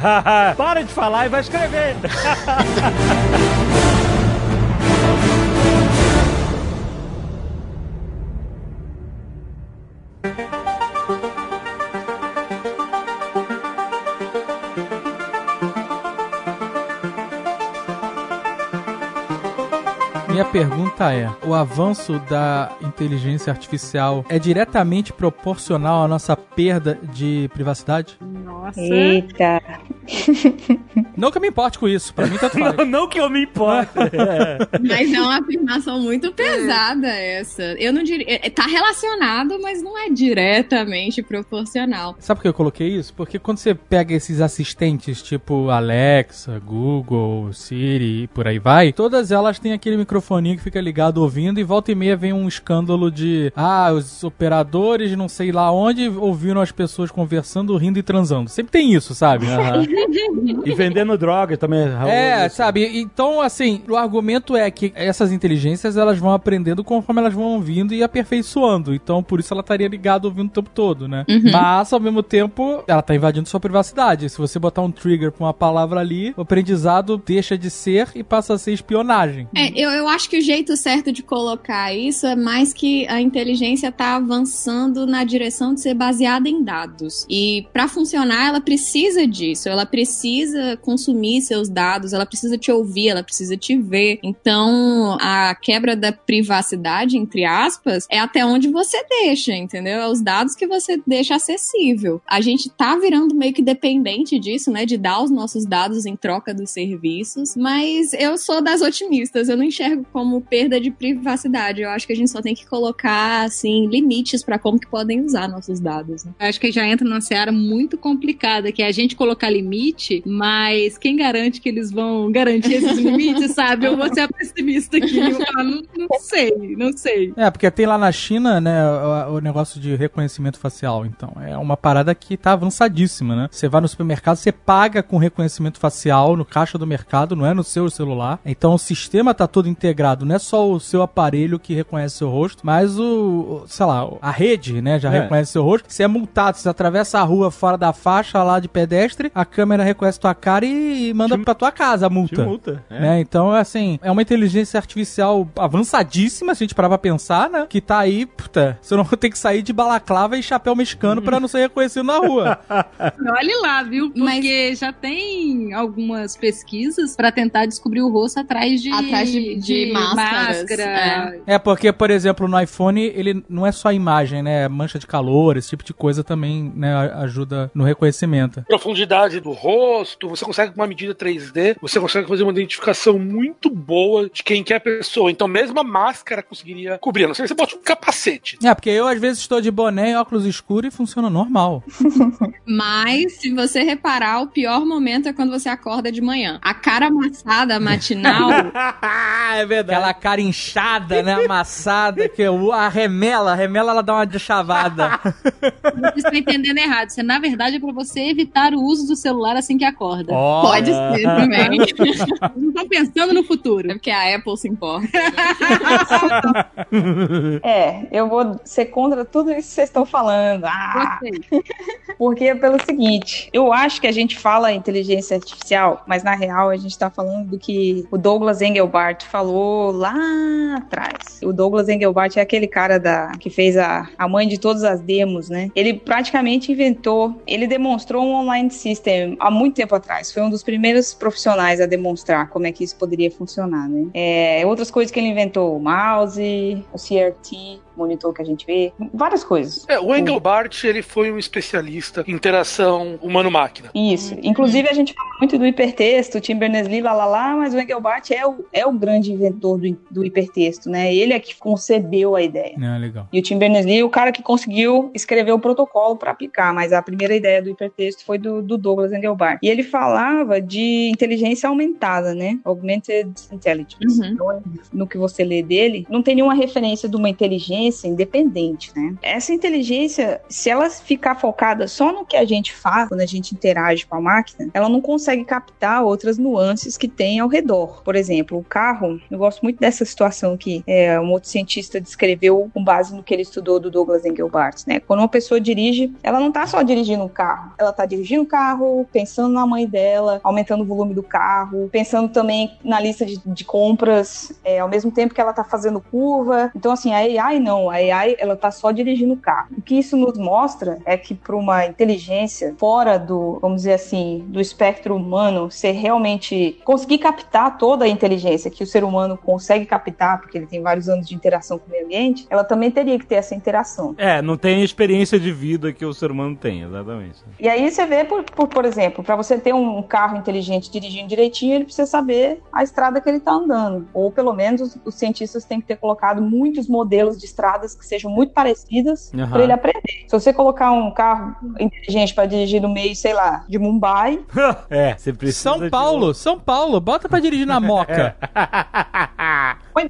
[laughs] Para de falar e vai escrever. [laughs] Minha pergunta é: o avanço da inteligência artificial é diretamente proporcional à nossa perda de privacidade? Nossa. Eita. [laughs] Não que eu me importe com isso, pra mim tanto faz. [laughs] não, não que eu me importe. [laughs] É. Mas é uma afirmação muito pesada essa. Eu não diria. é- Tá relacionado, mas não é diretamente proporcional. Sabe por que eu coloquei isso? Porque quando você pega esses assistentes, tipo Alexa, Google, Siri e por aí vai, todas elas têm aquele microfoninho que fica ligado ouvindo e volta e meia vem um escândalo de ah, os operadores não sei lá onde ouviram as pessoas conversando, rindo e transando. Sempre tem isso, sabe? Aham. E vendendo droga também. É, isso. sabe? Então, assim, o argumento é que essas inteligências elas vão aprendendo conforme elas vão ouvindo e aperfeiçoando. Então, por isso ela estaria ligada ouvindo o tempo todo, né? Mas, ao mesmo tempo, ela tá invadindo sua privacidade. Se você botar um trigger pra uma palavra ali, o aprendizado deixa de ser e passa a ser espionagem. É, eu, eu acho que o jeito certo de colocar isso é mais que a inteligência tá avançando na direção de ser baseada em dados. E para funcionar, ela precisa disso. Ela precisa consumir seus dados, ela precisa te ouvir, ela precisa te ver. Então, a quebra da privacidade, entre aspas, é até onde você deixa, entendeu? É os dados que você deixa acessível. A gente tá virando meio que dependente disso, né? De dar os nossos dados em troca dos serviços. Mas eu sou das otimistas. Eu não enxergo como perda de privacidade. Eu acho que a gente só tem que colocar, assim, limites pra como que podem usar nossos dados. Né? Acho que já entra numa seara muito complicada, que é a gente colocar limite, mas quem garante que eles vão garantir esses [laughs] limites, sabe? Eu vou ser a pessimista aqui. Eu vou falar, não, não sei, não sei. É, porque tem lá na China, né, o, o negócio de reconhecimento facial. Então, é uma parada que tá avançadíssima, né? Você vai no supermercado, você paga com reconhecimento facial no caixa do mercado, não é no seu celular. Então, o sistema tá todo integrado. Não é só o seu aparelho que reconhece seu rosto, mas o, sei lá, a rede, né, já É. reconhece seu rosto. Você é multado, você atravessa a rua fora da faixa lá de pedestre, a câmera reconhece tua cara e manda Te- pra tua casa a Te multa. multa. É. Né? Então, assim, é uma inteligência artificial avançadíssima, se a gente parar pra pensar, né? Que tá aí, puta, você não [laughs] tem que sair de balaclava e chapéu mexicano pra não ser reconhecido na rua. [laughs] Olhe lá, viu? Porque já tem algumas pesquisas pra tentar descobrir o rosto atrás de, Atrás de- de máscaras, máscara. é porque, por exemplo, no iPhone, ele não é só imagem, né? Mancha de calor, esse tipo de coisa também, né, a- ajuda no reconhecimento. profundidade do rosto, você consegue com uma medida 3D, você consegue fazer uma identificação muito boa de quem que é a pessoa. Então, mesmo a máscara conseguiria cobrir. A Não sei se você bota um capacete. É, porque eu às vezes estou de boné e óculos escuros e funciona normal. [laughs] Mas, se você reparar, o pior momento é quando você acorda de manhã. A cara amassada matinal [laughs] é verdade. Aquela cara inchada, né? Amassada, que a remela, a remela ela dá uma de chavada. Vocês estão entendendo errado. Isso, na verdade, é pra você evitar o uso do celular assim que acorda. pode ser também. [laughs] Não estão pensando no futuro. É porque a Apple se importa. [laughs] É, eu vou ser contra tudo isso que vocês estão falando. Ah, Gostei. porque é pelo seguinte, eu acho que a gente fala inteligência artificial, mas na real a gente tá falando do que o Douglas Engelbart falou lá atrás. O Douglas Engelbart é aquele cara da que fez a, a mãe de todas as demos, né? Ele praticamente inventou, ele demonstrou um online system há muito tempo atrás. Foi um dos primeiros profissionais a demonstrar como é que isso poderia funcionar, né? É, outras coisas que ele inventou, o mouse, o CRT, monitor que a gente vê, várias coisas. É, o Engelbart, ele foi um especialista em interação humano-máquina. Isso. Inclusive, a gente fala muito do hipertexto, Tim Berners-Lee, lá, lá, lá, mas o Engelbart é o, é o grande inventor do, do hipertexto, né? Ele é que concebeu a ideia. É, legal. E o Tim Berners-Lee é o cara que conseguiu escrever o protocolo para aplicar, mas a primeira ideia do hipertexto foi do, do Douglas Engelbart. E ele falava de inteligência aumentada, né? Augmented Intelligence. Uhum. Então, no que você lê dele, não tem nenhuma referência de uma inteligência independente, né? Essa inteligência, se ela ficar focada só no que a gente faz, quando a gente interage com a máquina, ela não consegue captar outras nuances que tem ao redor. Por exemplo, o carro, eu gosto muito dessa situação que é, um outro cientista descreveu com base no que ele estudou do Douglas Engelbart, né? Quando uma pessoa dirige, ela não tá só dirigindo um carro, ela tá dirigindo o carro, pensando na mãe dela, aumentando o volume do carro, pensando também na lista de, de compras, é, ao mesmo tempo que ela tá fazendo curva. Então, assim, a AI não, a AI, ela tá só dirigindo o carro. O que isso nos mostra é que para uma inteligência fora do, vamos dizer assim, do espectro humano, ser realmente conseguir captar toda a inteligência que o ser humano consegue captar, porque ele tem vários anos de interação com o meio ambiente, ela também teria que ter essa interação. É, não tem a experiência de vida que o ser humano tem, exatamente. E aí você vê, por, por, por exemplo, para você ter um carro inteligente dirigindo direitinho, ele precisa saber a estrada que ele está andando. Ou pelo menos os, os cientistas têm que ter colocado muitos modelos de estradas que sejam muito parecidas Aham. para ele aprender. Se você colocar um carro inteligente para dirigir no meio, sei lá, de Mumbai, [laughs] é, você precisa. São de Paulo, São Paulo, bota pra dirigir na moca. [laughs]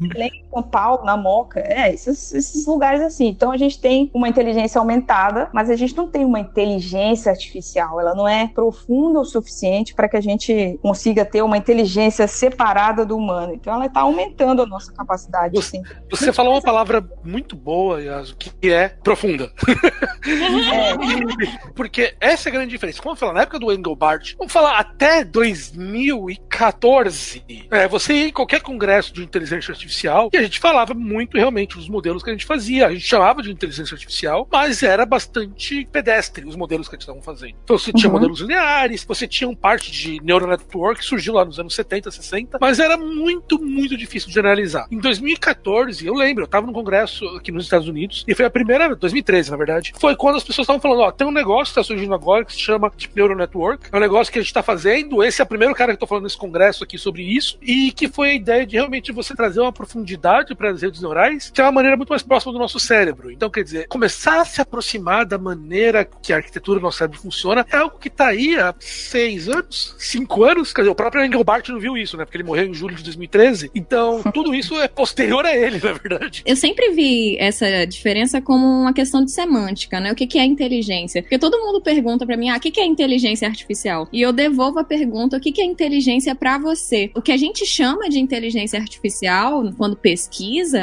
Belém, São Paulo, na Moca, é, esses, esses lugares assim. Então a gente tem uma inteligência aumentada, mas a gente não tem uma inteligência artificial. Ela não é profunda o suficiente para que a gente consiga ter uma inteligência separada do humano. Então ela está aumentando a nossa capacidade. Você, assim. você falou uma palavra muito boa, Yasu, que é profunda. [laughs] É, [laughs] Porque essa é a grande diferença. Vamos falar na época do Engelbart, vamos falar até 2014. É, você ia em qualquer congresso de inteligência artificial e a gente falava muito realmente dos modelos que a gente fazia. A gente chamava de inteligência artificial, mas era bastante pedestre os modelos que a gente estava fazendo. Então você tinha Uhum. modelos lineares, você tinha um parte de neural network que surgiu lá nos anos 70, 60, mas era muito, muito difícil de generalizar. Em 2014, eu lembro, eu estava num congresso aqui nos Estados Unidos e foi a primeira, 2013 na verdade, foi quando as pessoas estavam falando: ó, tem um negócio que está surgindo agora que se chama Deep Neural Network, é um negócio que a gente está fazendo. Esse é o primeiro cara que eu tô falando nesse congresso aqui sobre isso, e que foi a ideia de realmente você trazer uma profundidade para as redes neurais, que é uma maneira muito mais próxima do nosso cérebro. Então, quer dizer, começar a se aproximar da maneira que a arquitetura do nosso cérebro funciona é algo que tá aí há seis anos, cinco anos. Quer dizer, o próprio Engelbart não viu isso, né? Porque ele morreu em julho de 2013. Então, tudo isso é posterior a ele, [laughs] na verdade. Eu sempre vi essa diferença como uma questão de semântica, né? O que, que é inteligência? Porque todo mundo pergunta pra mim, ah, o que, que é inteligência artificial? E eu devolvo a pergunta, o que, que é inteligência pra você? O que a gente chama de inteligência artificial, quando pesquisa,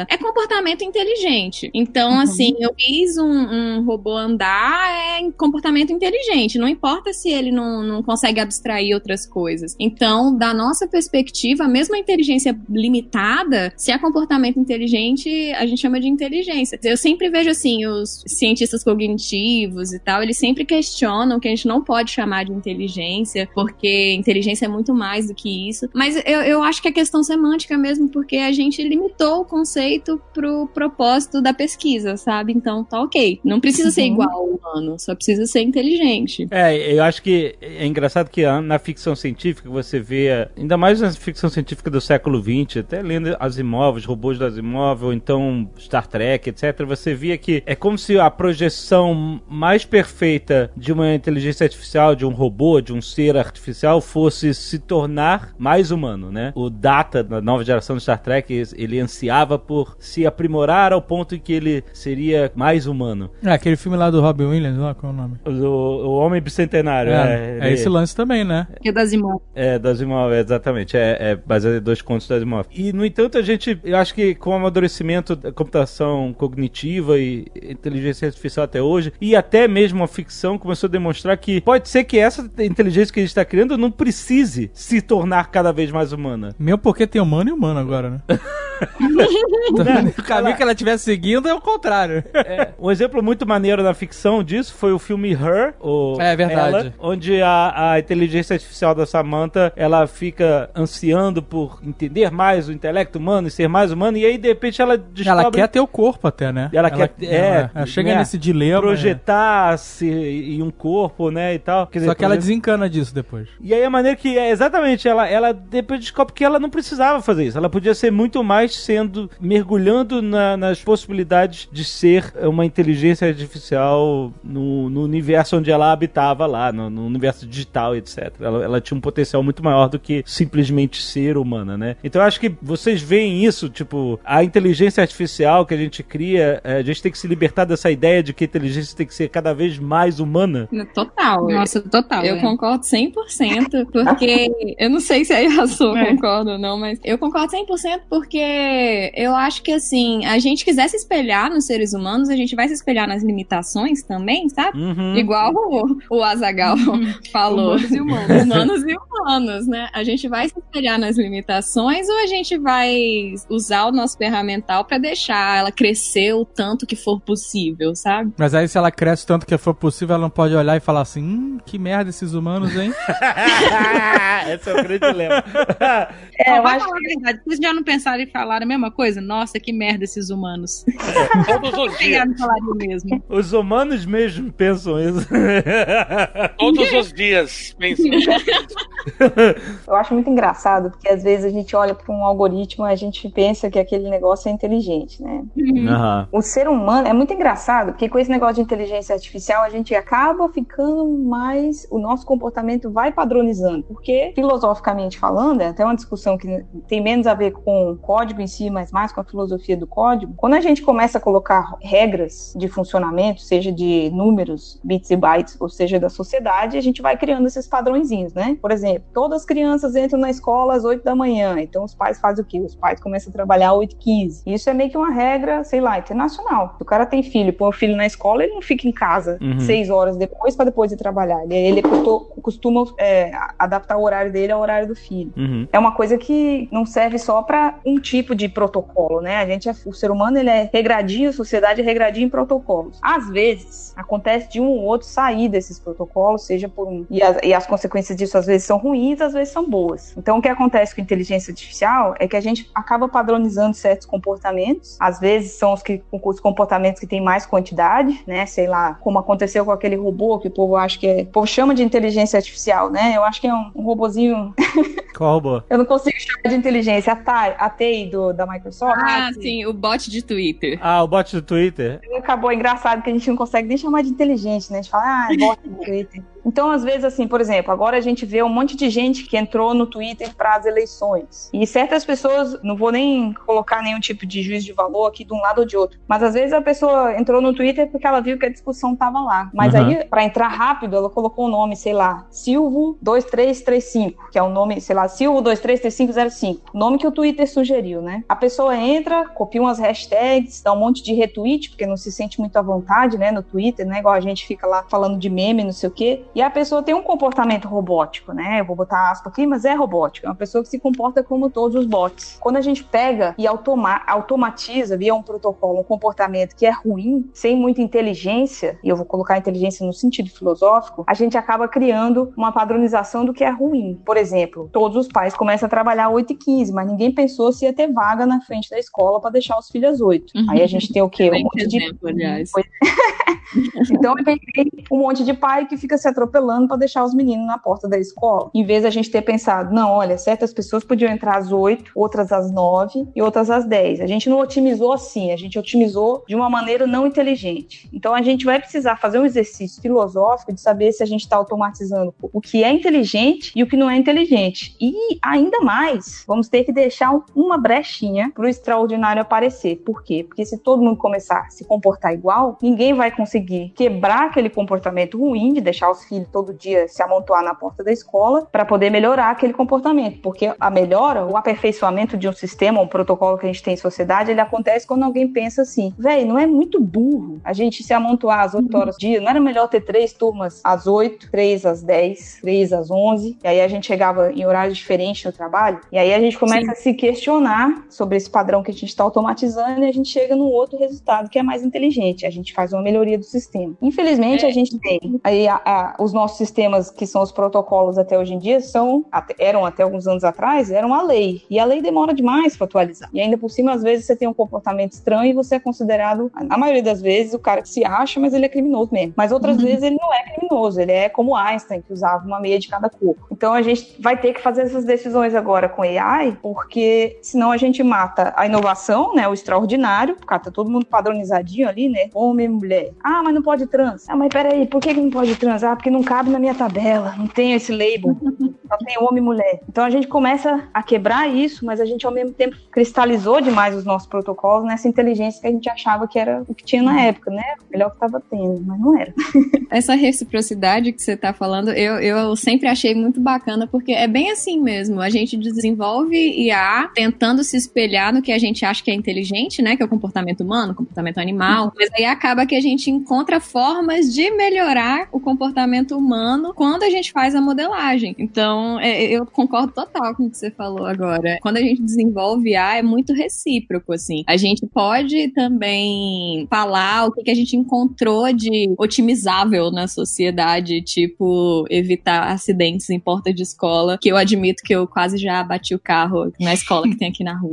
é comportamento inteligente. Então, assim, eu fiz um, um robô andar, é comportamento inteligente. Não importa se ele não, não consegue abstrair outras coisas. Então, da nossa perspectiva, mesmo a inteligência limitada, se é comportamento inteligente, a gente chama de inteligência. Eu sempre vejo assim, os cientistas cognitivos e tal, eles sempre questionam que a gente não pode chamar de inteligência, porque inteligência é muito mais do que isso. Mas eu, eu acho que é questão semântica mesmo, porque a gente limitou o conceito pro propósito da pesquisa, sabe? Então tá ok. Não precisa ser Uhum. igual ao humano, só precisa ser inteligente. É, eu acho que é engraçado que na ficção científica você vê, ainda mais na ficção científica do século XX, até lendo Asimov, os robôs do Asimov, ou então Star Trek, etc., você via que é como se a projeção mais perfeita de uma inteligência artificial, de um robô, de um ser artificial, fosse se tornar mais humano, né? O Data, da nova geração de Star Trek, ele ansiava por se aprimorar ao ponto em que ele seria mais humano. É, aquele filme lá do Robin Williams, lá, qual é o nome? O, o Homem Bicentenário, É, né? é esse lance também, né? Que é das imóveis. É, do Asimov, é, exatamente. É, é baseado em dois contos do Asimov. E, no entanto, a gente, eu acho que com o amadurecimento da computação cognitiva e inteligência artificial até hoje, e até mesmo a ficção começou a demonstrar que pode ser que essa inteligência que a gente está criando não precise se tornar cada vez mais humana. Mesmo porque tem humano e humano agora, né? [laughs] [laughs] o caminho que ela estiver seguindo é o contrário. É, um exemplo muito maneiro na ficção disso foi o filme Her, o É verdade. Ela, onde a, a inteligência artificial da Samantha ela fica ansiando por entender mais o intelecto humano e ser mais humano, e aí de repente ela descobre. Ela quer ter o corpo até, né? Ela quer- é, ela chega né, nesse dilema. projetar-se em um corpo, né, e tal. Quer é. dizer, Só que ela projet- desencana disso depois. E aí a maneira que é exatamente ela ela depois descobre que ela não precisava fazer isso. Ela podia ser muito mais sendo mergulhando na- nas possibilidades de ser uma inteligência artificial no, no universo onde ela habitava lá, no, no universo digital, etc. Ela, ela tinha um potencial muito maior do que simplesmente ser humana, né? Então eu acho que vocês veem isso, tipo, a inteligência artificial que a gente cria, eh, a gente tem que se libertar dessa ideia de que a inteligência tem que ser cada vez mais humana. Total. Nossa, total. Eu é. concordo 100%, porque eu não sei se a Yasuo É. concorda ou não, mas eu concordo 100% porque eu acho que, assim, a gente quiser se espelhar nos seres humanos, a gente vai se espelhar nas limitações também, sabe? Uhum. Igual o, o Azagal falou. Humanos e humanos. [laughs] Humanos e humanos, né? A gente vai se espelhar nas limitações ou a gente vai usar o nosso ferramental pra deixar ela crescer o tanto que for possível, sabe? Mas aí, se ela cresce tanto que for possível, ela não pode olhar e falar assim: hum, que merda esses humanos, hein? [laughs] Esse é o grande dilema. É, eu acho falar a verdade. Vocês já não pensaram e falaram a mesma coisa? Nossa, que merda esses humanos. Todos os [laughs] dias. mesmo? Os humanos mesmo pensam isso. [laughs] Todos os dias. Pensa. [laughs] Eu acho muito engraçado, porque às vezes a gente olha para um algoritmo e a gente pensa que aquele negócio é inteligente, né? Aham. O ser humano é muito engraçado, porque com esse negócio de inteligência artificial a gente acaba ficando mais. O nosso comportamento vai padronizando. Porque, filosoficamente falando, é até uma discussão que tem menos a ver com o código em si, mas mais com a filosofia do código. Quando a gente começa a colocar regras de funcionamento, seja de números, bits e bytes, ou seja da sociedade, a gente vai criando esses padrõezinhos, né? Por exemplo, todas as crianças entram na escola às 8 da manhã, então os pais fazem o quê? Os pais começam a trabalhar às 8 15 Isso é meio que uma regra, sei lá, internacional. Se o cara tem filho, põe o filho na escola, ele não fica em casa Uhum. seis horas depois para depois ir trabalhar. Ele, ele costu- costuma é, adaptar o horário dele ao horário do filho. Uhum. É uma coisa que não serve só para um tipo de protocolo, né? A gente, é- o ser humano, ele é regradinho, a sociedade é regradinho em protocolos. Às vezes, acontece de um ou outro sair desses protocolos, seja por um. E as, e as consequências disso às vezes são ruins, às vezes são boas. Então, o que acontece com inteligência artificial é que a gente acaba padronizando certos comportamentos. Às vezes são os, que, os comportamentos que têm mais quantidade, né? Sei lá, como aconteceu com aquele robô que o povo acha que é. O povo chama de inteligência artificial, né? Eu acho que é um, um robozinho Qual robô? [laughs] eu não consigo chamar de inteligência. A TAI, a TEI do, da Microsoft. Ah, sim, o bot de Twitter. Ah, o bot do Twitter? Acabou engraçado que a gente não consegue nem chamar de inteligente, né? A gente fala, ah, é bot do Twitter. Então, às vezes, assim, por exemplo, agora a gente vê um monte de gente que entrou no Twitter para as eleições. E certas pessoas, não vou nem colocar nenhum tipo de juízo de valor aqui de um lado ou de outro, mas às vezes a pessoa entrou no Twitter porque ela viu que a discussão tava lá. Mas Uhum. aí, para entrar rápido, ela colocou o nome, sei lá, Silvo 2335, que é o nome, sei lá, Silvo 233505, nome que o Twitter sugeriu, né? A pessoa entra, copia umas hashtags, dá um monte de retweet, porque não se sente muito à vontade, né, no Twitter, né? Igual a gente fica lá falando de meme, não sei o quê. E a pessoa tem um comportamento robótico, né? Eu vou botar aspa aqui, mas é robótico. É uma pessoa que se comporta como todos os bots. Quando a gente pega e automa automatiza via um protocolo um comportamento que é ruim, sem muita inteligência, e eu vou colocar inteligência no sentido filosófico, a gente acaba criando uma padronização do que é ruim. Por exemplo, todos os pais começam a trabalhar 8 e 15, mas ninguém pensou se ia ter vaga na frente da escola para deixar os filhos às 8. Uhum. Aí a gente tem o quê? [laughs] Um monte de exemplo, aliás. Pois [laughs] então tem um monte de pai que fica se atropelando para deixar os meninos na porta da escola. Em vez de a gente ter pensado, não, olha, certas pessoas podiam entrar às 8, outras às 9 e outras às 10. A gente não otimizou assim, a gente otimizou de uma maneira não inteligente. Então a gente vai precisar fazer um exercício filosófico de saber se a gente está automatizando o que é inteligente e o que não é inteligente. E ainda mais, vamos ter que deixar uma brechinha para o extraordinário aparecer. Por quê? Porque se todo mundo começar a se comportar igual, ninguém vai conseguir quebrar aquele comportamento ruim de deixar os filho todo dia se amontoar na porta da escola para poder melhorar aquele comportamento, porque a melhora, o aperfeiçoamento de um sistema, um protocolo que a gente tem em sociedade, ele acontece quando alguém pensa assim, velho, não é muito burro a gente se amontoar às 8 horas do dia, não era melhor ter três turmas às 8, três às 10, três às 11, e aí a gente chegava em horários diferentes no trabalho, e aí a gente começa Sim. a se questionar sobre esse padrão que a gente está automatizando e a gente chega num outro resultado que é mais inteligente, a gente faz uma melhoria do sistema. Infelizmente, é. a gente tem. Aí a, a, os nossos sistemas que são os protocolos até hoje em dia são eram até alguns anos atrás eram a lei. E a lei demora demais para atualizar. E ainda por cima às vezes você tem um comportamento estranho e você é considerado na maioria das vezes o cara que se acha mas ele é criminoso mesmo. Mas outras uhum. vezes ele não é criminoso. Ele é como Einstein que usava uma meia de cada cor. Então a gente vai ter que fazer essas decisões agora com AI porque senão a gente mata a inovação né o extraordinário porque tá todo mundo padronizadinho ali né? Homem e mulher. Ah mas não pode trans. Ah mas peraí por que, que não pode transar porque não cabe na minha tabela não tem esse label só tem homem e mulher. Então a gente começa a quebrar isso, mas a gente ao mesmo tempo cristalizou demais os nossos protocolos nessa inteligência que a gente achava que era o que tinha na época, né? O melhor que estava tendo, mas não era. [laughs] Essa reciprocidade que você está falando, eu, eu sempre achei muito bacana, porque é bem assim mesmo. A gente desenvolve IA tentando se espelhar no que a gente acha que é inteligente, né? Que é o comportamento humano, o comportamento animal. Mas aí acaba que a gente encontra formas de melhorar o comportamento humano quando a gente faz a modelagem. Então, é, eu concordo total com o que você falou agora. Quando a gente desenvolve A, é muito recíproco, assim. A gente pode também falar o que, que a gente encontrou de otimizável na sociedade, tipo, evitar acidentes em porta de escola, que eu admito que eu quase já bati o carro na escola que tem aqui na rua.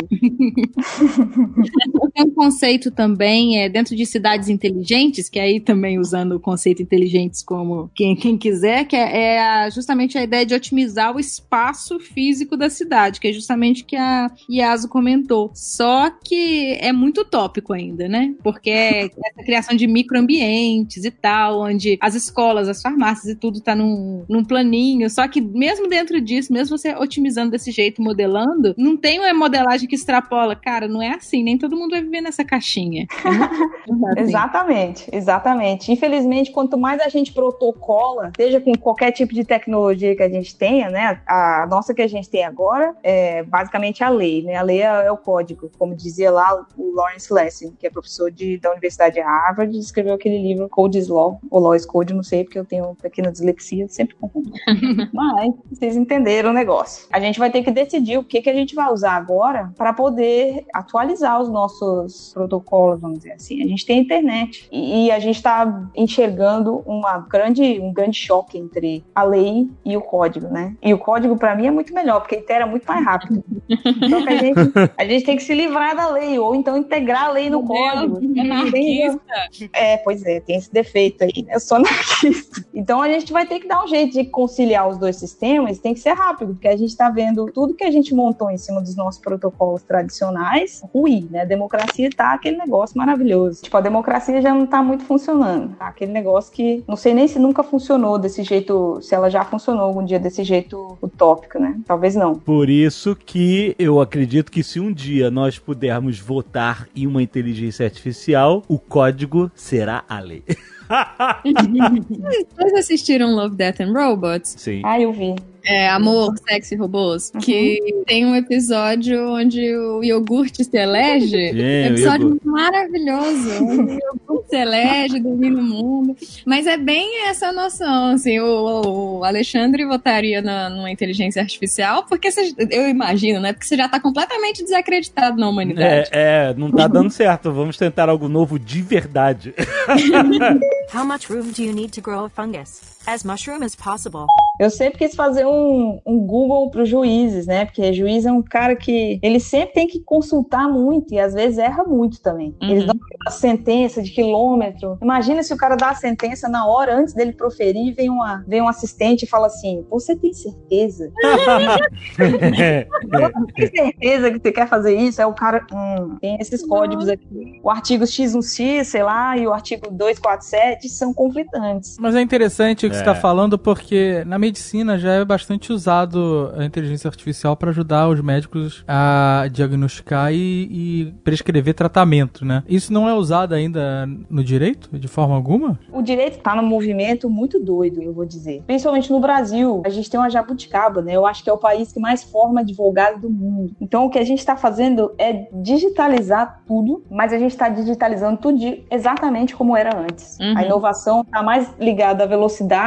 tem [laughs] um conceito também, é, dentro de cidades inteligentes, que aí também usando o conceito inteligentes como quem, quem quiser, que é, é justamente a ideia de otimizar o espaço físico da cidade, que é justamente o que a Yasu comentou. Só que é muito utópico ainda, né? Porque é [laughs] essa criação de microambientes e tal, onde as escolas, as farmácias e tudo tá num, num planinho. Só que mesmo dentro disso, mesmo você otimizando desse jeito, modelando, não tem uma modelagem que extrapola. Cara, não é assim, nem todo mundo vai viver nessa caixinha. [laughs] É exatamente, exatamente. Infelizmente, quanto mais a gente protocola, seja com qualquer tipo de tecnologia que a gente tenha, né? A nossa que a gente tem agora é basicamente a lei, né? A lei é, é o código, como dizia lá o Lawrence Lessig, que é professor de, da Universidade de Harvard, escreveu aquele livro Code is Law, ou Law is Code, não sei, porque eu tenho pequena dislexia, sempre confundo. [laughs] Mas vocês entenderam o negócio. A gente vai ter que decidir o que, que a gente vai usar agora para poder atualizar os nossos protocolos, vamos dizer assim. A gente tem a internet e, e a gente está enxergando uma grande, um grande choque entre a lei e o código, né? E o código, para mim, é muito melhor, porque itera muito mais rápido. Então, a gente, a gente tem que se livrar da lei, ou então integrar a lei no Meu código. Anarquista. É, pois é, tem esse defeito aí, né? Eu sou anarquista. Então, a gente vai ter que dar um jeito de conciliar os dois sistemas, tem que ser rápido, porque a gente está vendo tudo que a gente montou em cima dos nossos protocolos tradicionais ruim, né? A democracia tá aquele negócio maravilhoso. Tipo, a democracia já não tá muito funcionando. Tá aquele negócio que não sei nem se nunca funcionou desse jeito, se ela já funcionou algum dia desse jeito utópico, né? Talvez não. Por isso que eu acredito que se um dia nós pudermos votar em uma inteligência artificial, o código será a lei. [laughs] Vocês assistiram Love, Death and Robots? Sim. Ah, eu vi. É, Amor, Sexo e Robôs. Uhum. Que tem um episódio onde o iogurte se elege. É, episódio maravilhoso. Onde o iogurte se elege, domina o mundo. Mas é bem essa noção, assim. O, o Alexandre votaria na, numa inteligência artificial, porque você, eu imagino, né? Porque você já tá completamente desacreditado na humanidade. É, é não tá dando certo. Vamos tentar algo novo de verdade. [laughs] How much room do you need to grow a fungus? As mushroom as possible. Eu sempre quis fazer um, um Google para os juízes, né? Porque juiz é um cara que ele sempre tem que consultar muito e às vezes erra muito também. Uhum. Eles dão uma sentença de quilômetro. Imagina se o cara dá a sentença na hora antes dele proferir, vem, uma, vem um assistente e fala assim: Você tem certeza? [laughs] tem certeza que você quer fazer isso? É o cara. Hum, tem esses códigos aqui. O artigo X1X, sei lá, e o artigo 247 são conflitantes. Mas é interessante o que é. você está falando, porque na medicina já é bastante usado a inteligência artificial para ajudar os médicos a diagnosticar e, e, prescrever tratamento, né? Isso não é usado ainda no direito, de forma alguma? O direito está num movimento muito doido, eu vou dizer. Principalmente no Brasil, a gente tem uma jabuticaba, né? Eu acho que é o país que mais forma advogado do mundo. Então, o que a gente está fazendo é digitalizar tudo, mas a gente está digitalizando tudo exatamente como era antes. Uhum. A inovação está mais ligada à velocidade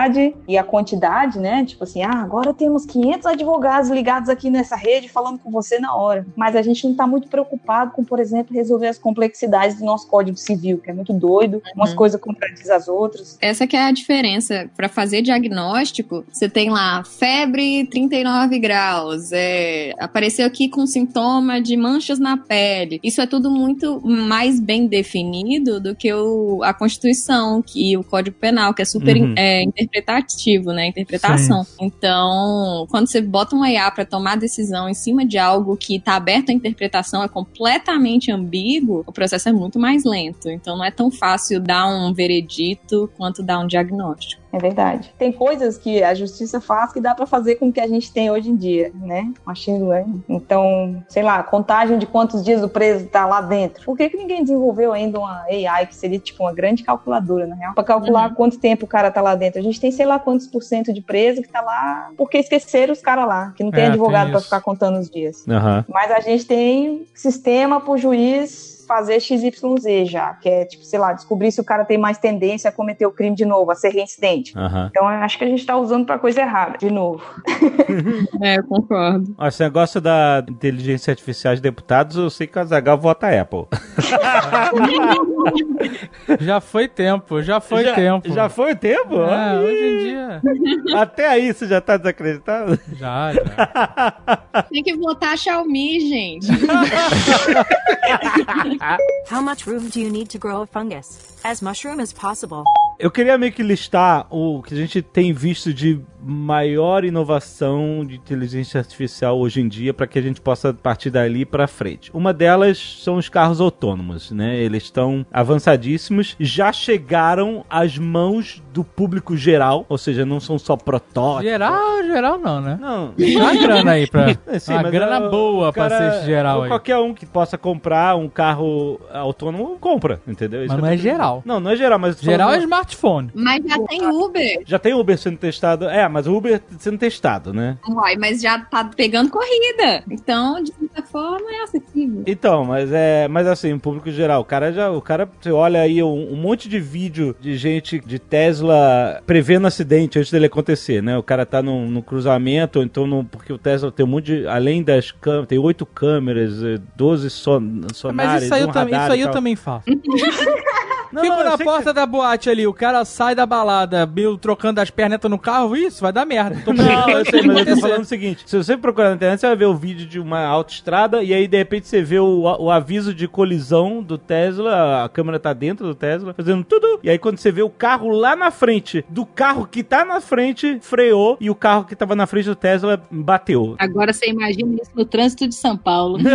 e à quantidade, né? Tipo assim, ah, agora temos 500 advogados ligados aqui nessa rede falando com você na hora. Mas a gente não está muito preocupado com, por exemplo, resolver as complexidades do nosso Código Civil, que é muito doido, umas coisas contradiz as outras. Essa que é a diferença. Para fazer diagnóstico, você tem lá febre 39 graus, é, apareceu aqui com sintoma de manchas na pele. Isso é tudo muito mais bem definido do que o, a Constituição que, e o Código Penal, que é super Uhum. é, interpretativo, né? Interpretação. Então, quando você bota um IA para tomar decisão em cima de algo que está aberto à interpretação, é completamente ambíguo, o processo é muito mais lento. Então, não é tão fácil dar um veredito quanto dar um diagnóstico. É verdade. Tem coisas que a justiça faz que dá pra fazer com o que a gente tem hoje em dia, né? Machine learning. Então, sei lá, contagem de quantos dias o preso tá lá dentro. Por que, que ninguém desenvolveu ainda uma AI que seria tipo uma grande calculadora, na real? Pra calcular quanto tempo o cara tá lá dentro. A gente tem sei lá quantos por cento de preso que tá lá porque esqueceram os caras lá, que não tem É, advogado isso. ficar contando os dias. Aham. Mas a gente tem sistema pro juiz fazer XYZ já, que é, tipo, sei lá, descobrir se o cara tem mais tendência a cometer o crime de novo, a ser reincidente. Aham. Então eu acho que a gente tá usando pra coisa errada, de novo. [laughs] É, eu concordo. Ó, Esse negócio da inteligência artificial de deputados, eu sei que o Azagal vota Apple. [laughs] Já foi tempo, já foi já, tempo. Já foi o tempo? É, hoje em dia. Até aí você já tá desacreditado? Já, já. [laughs] Tem que votar Xiaomi, gente. How much room do you need to grow a fungus? As mushroom as possible. Eu queria meio que listar o que a gente tem visto de maior inovação de inteligência artificial hoje em dia para que a gente possa partir dali para frente. Uma delas são os carros autônomos, né? Eles estão avançadíssimos, já chegaram às mãos do público geral, ou seja, não são só protótipos. Geral, geral não, né? Não. Tem uma grana aí pra. [laughs] É, uma grana é, boa pra cara- ser geral aí. Qualquer um que possa comprar um carro autônomo, compra, entendeu? Isso Mas que não é querendo geral. Não, não é geral, mas... Geral é falando- smartphone. Mas já tem Uber. Já tem Uber sendo testado. É, mas o Uber sendo testado, né? Uai, mas já tá pegando corrida. Então, de certa forma, é acessível. Então, mas é, mas assim, o público geral, o cara já, o cara, você olha aí um, um monte de vídeo de gente de Tesla prevendo acidente antes dele acontecer, né? O cara tá num, num cruzamento, ou então no, porque o Tesla tem um monte de, além das câmeras, tem oito câmeras, eh, 12 son, sonares, Mas isso aí, eu, um também, radar isso aí eu também faço. [laughs] Não, Fico na porta da boate ali, o cara sai da balada, meio trocando as pernas no carro, isso vai dar merda. Tô Não, eu sei, mas eu tô falando o seguinte: se você procurar na internet, você vai ver o vídeo de uma autoestrada e aí de repente você vê o, o aviso de colisão do Tesla, a câmera tá dentro do Tesla, fazendo tudo. E aí quando você vê o carro lá na frente, do carro que tá na frente, freou e o carro que tava na frente do Tesla bateu. Agora você imagina isso no trânsito de São Paulo. [laughs]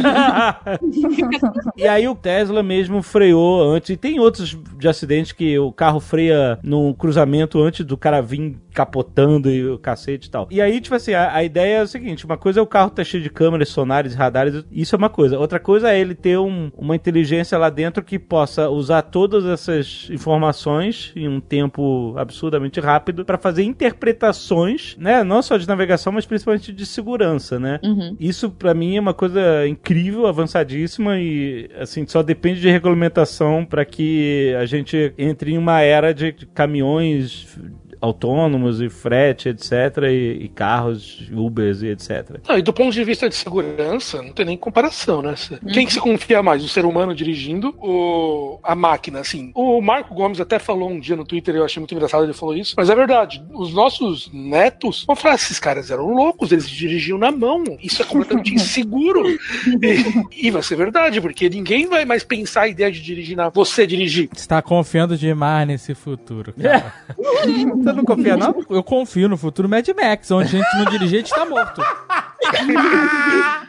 [laughs] e aí o Tesla mesmo freou antes. E tem outros de acidentes que o carro freia num cruzamento antes do cara vir capotando e o cacete e tal. E aí, tipo assim, a, a ideia é o seguinte: uma coisa é o carro tá cheio de câmeras, sonares, radares, isso é uma coisa. Outra coisa é ele ter um- uma inteligência lá dentro que possa usar todas essas informações em um tempo absurdamente rápido para fazer interpretações, né? Não só de navegação, mas principalmente de segurança, né? Uhum. Isso pra mim é uma coisa incrível, avançadíssima e assim só depende de regulamentação para que a gente entre em uma era de caminhões autônomos e frete, etc, e, e carros, Ubers e etc. Não, e do ponto de vista de segurança, não tem nem comparação, né? Quem que se confia mais? O ser humano dirigindo ou a máquina, assim? O Marco Gomes até falou um dia no Twitter, eu achei muito engraçado ele falou isso, mas é verdade. Os nossos netos vão falar, esses caras eram loucos, eles dirigiam na mão. Isso é completamente [laughs] inseguro. E, e vai ser verdade, porque ninguém vai mais pensar a ideia de dirigir na você dirigir. Você tá confiando demais nesse futuro, cara. [laughs] Você não confia não? Eu confio no futuro Mad Max, onde a gente não dirigir, a gente tá morto. [laughs] [laughs]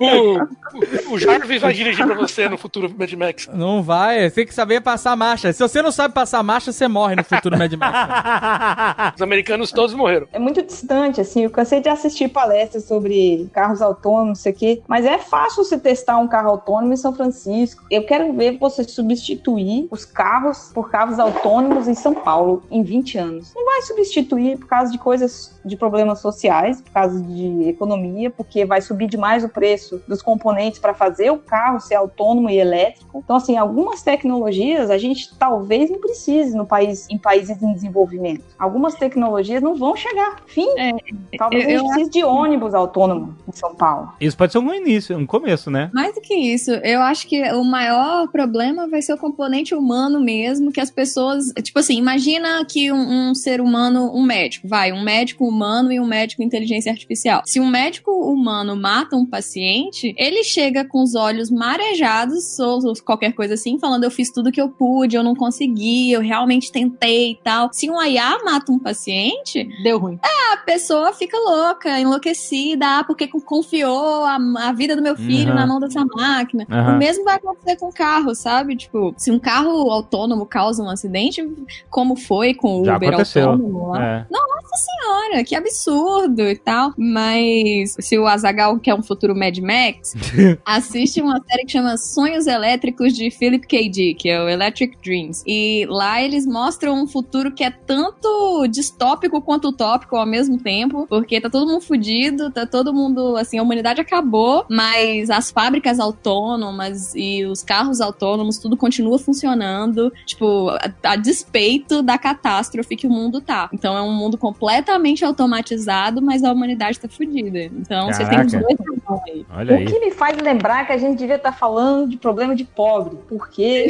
O, O Jarvis vai dirigir pra você no futuro Mad Max. Não vai, tem que saber passar marcha. Se você não sabe passar marcha, você morre no futuro Mad Max. Os americanos todos morreram. É muito distante, assim. Eu cansei de assistir palestras sobre carros autônomos, não sei o quê. Mas é fácil você testar um carro autônomo em São Francisco. Eu quero ver você substituir os carros por carros autônomos em São Paulo em 20 anos. Não vai substituir por causa de coisas, de problemas sociais, por causa de economia, porque vai subir demais o preço dos componentes para fazer o carro ser autônomo e elétrico. Então, assim, algumas tecnologias a gente talvez não precise no país, em países em desenvolvimento. Algumas tecnologias não vão chegar. Fim. É, talvez eu- a gente precise de ônibus autônomo em São Paulo. Isso pode ser um início, um começo, né? Mais do que isso, eu acho que o maior problema vai ser o componente humano mesmo, que as pessoas. Tipo assim, imagina que um, um ser humano, um médico, vai, um médico humano e um médico inteligência artificial. Se um médico humano mata um paciente, ele chega com os olhos marejados, ou qualquer coisa assim, falando: eu fiz tudo que eu pude, eu não consegui, eu realmente tentei e tal. Se um IA mata um paciente, Deu ruim. a pessoa fica louca, enlouquecida, ah, porque confiou a, a vida do meu filho Uhum. na mão dessa máquina. Aham. O mesmo vai acontecer com o carro, sabe? Tipo, se um carro autônomo causa um acidente, como foi com o Já Uber aconteceu. autônomo lá. É. Nossa senhora, que absurdo e tal. Mas se o Azagal quer um futuro Mad Max, [laughs] assiste uma série que chama Sonhos Elétricos de Philip K. Dick, que é o Electric Dreams. E lá eles mostram um futuro que é tanto distópico quanto utópico ao mesmo tempo, porque tá todo mundo fudido, tá todo mundo, assim, a humanidade acabou, mas as fábricas autônomas e os carros autônomos, tudo continua funcionando, tipo, a, a despeito da catástrofe que o mundo tá. Então é um mundo completamente automatizado, mas a humanidade tá fudida. Então você tem Caraca. dois irmãos aí. Olha o aí. que me faz lembrar que a gente devia estar falando de problema de pobre, porque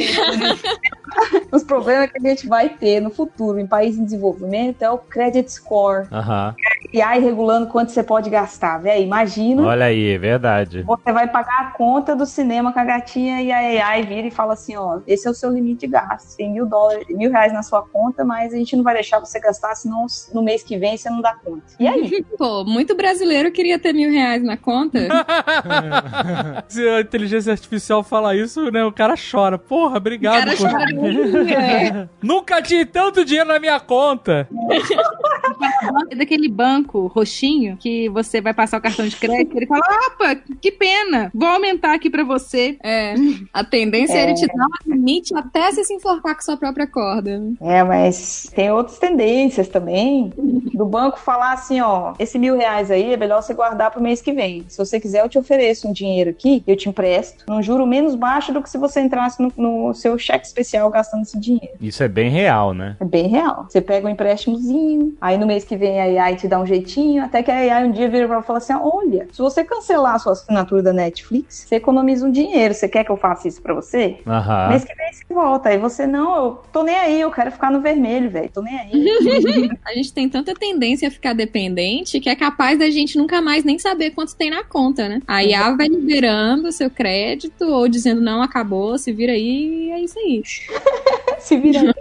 [laughs] os problemas que a gente vai ter no futuro em países em desenvolvimento é o credit score. Aham. E aí regulando quanto você pode gastar, velho. Imagina. Olha aí, é verdade. Você vai pagar a conta do cinema com a gatinha e a AI vira e fala assim: ó, esse é o seu limite de gasto. Tem mil dólares, mil reais na sua conta, mas a gente não vai deixar você gastar, senão no mês que vem você não dá conta. E aí? [laughs] Pô, muito brasileiro queria ter mil reais na conta. [laughs] Se a inteligência artificial fala isso, né, o cara chora. Porra, obrigado. O cara por- chora é. [laughs] Nunca tive tanto dinheiro na minha conta. [laughs] É daquele banco roxinho que você vai passar o cartão de crédito, ele fala: opa, que pena, vou aumentar aqui pra você. É. A tendência é, ele te dar um limite até você se enforcar com sua própria corda. É, mas tem outras tendências também. Do banco falar assim, ó, esse mil reais aí é melhor você guardar pro mês que vem. Se você quiser, eu te ofereço um dinheiro aqui, eu te empresto, num juro menos baixo do que se você entrasse no, no seu cheque especial gastando esse dinheiro. Isso é bem real, né? É bem real. Você pega um empréstimozinho, aí no mês que vem a AI te dá um jeitinho, até que a AI um dia vira pra falar assim: olha, se você cancelar a sua assinatura da Netflix, você economiza um dinheiro. Você quer que eu faça isso pra você? Aham. Mês que vem você volta. Aí você, não, eu tô nem aí, eu quero ficar no vermelho, velho. Tô nem aí. [laughs] A gente tem tanta tendência a ficar dependente que é capaz da gente nunca mais nem saber quanto tem na conta, né? A IA vai liberando o seu crédito ou dizendo não, acabou, se vira aí e é isso aí. [laughs] se vira aí.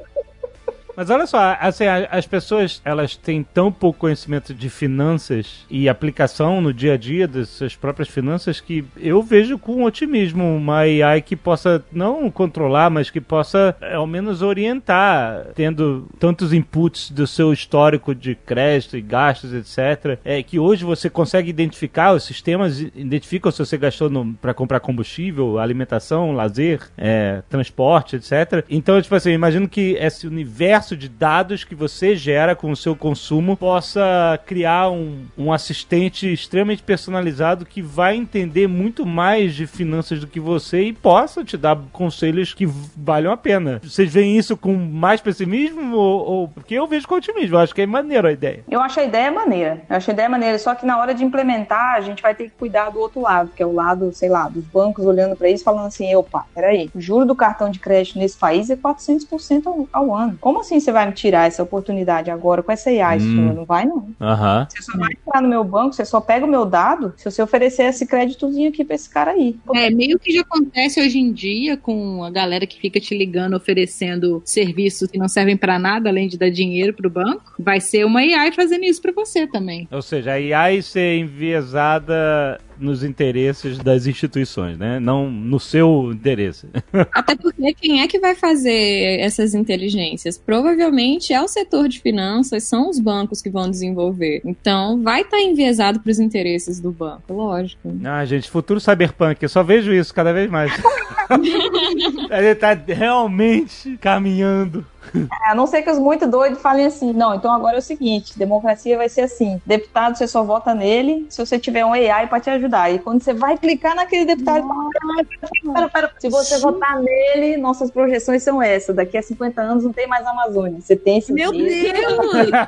Mas olha só, assim, as pessoas elas têm tão pouco conhecimento de finanças e aplicação no dia a dia das suas próprias finanças que eu vejo com otimismo uma AI que possa não controlar, mas que possa eh, ao menos orientar, tendo tantos inputs do seu histórico de crédito e gastos, etc. É que hoje você consegue identificar, os sistemas identificam se você gastou para comprar combustível, alimentação, lazer, é, transporte, etc. Então, tipo assim, eu imagino que esse universo de dados que você gera com o seu consumo possa criar um, um assistente extremamente personalizado que vai entender muito mais de finanças do que você e possa te dar conselhos que valham a pena. Vocês veem isso com mais pessimismo ou, ou- porque eu vejo com otimismo? Eu acho que é maneiro a ideia. Eu acho a ideia maneira. Eu acho a ideia maneira. Só que na hora de implementar, a gente vai ter que cuidar do outro lado, que é o lado, sei lá, dos bancos olhando pra isso, falando assim: opa, peraí, o juro do cartão de crédito nesse país é 400% ao, ao ano. Como assim você vai me tirar essa oportunidade agora com essa AI Hum. sua? Não vai, não. Aham. Você só vai entrar no meu banco, você só pega o meu dado se você oferecer esse créditozinho aqui pra esse cara aí. É, meio que já acontece hoje em dia com a galera que fica te ligando oferecendo serviços que não servem pra nada além de dar dinheiro pro banco. Vai ser uma AI fazendo isso pra você também. Ou seja, a AI ser enviesada nos interesses das instituições, né? Não no seu interesse. [laughs] Até porque quem é que vai fazer essas inteligências? Provavelmente é o setor de finanças, são os bancos que vão desenvolver. Então vai estar enviesado para os interesses do banco, lógico. Ah, gente, futuro cyberpunk, eu só vejo isso cada vez mais. [laughs] [laughs] Ele tá realmente caminhando. [laughs] É, a não ser que os muito doidos falem assim, não, então agora é o seguinte, democracia vai ser assim, deputado você só vota nele se você tiver um AI pra te ajudar. E quando você vai clicar naquele deputado, pera, pera, se você votar nele, nossas projeções são essas, daqui a 50 anos não tem mais Amazônia. Você tem esse Meu Deus! [laughs]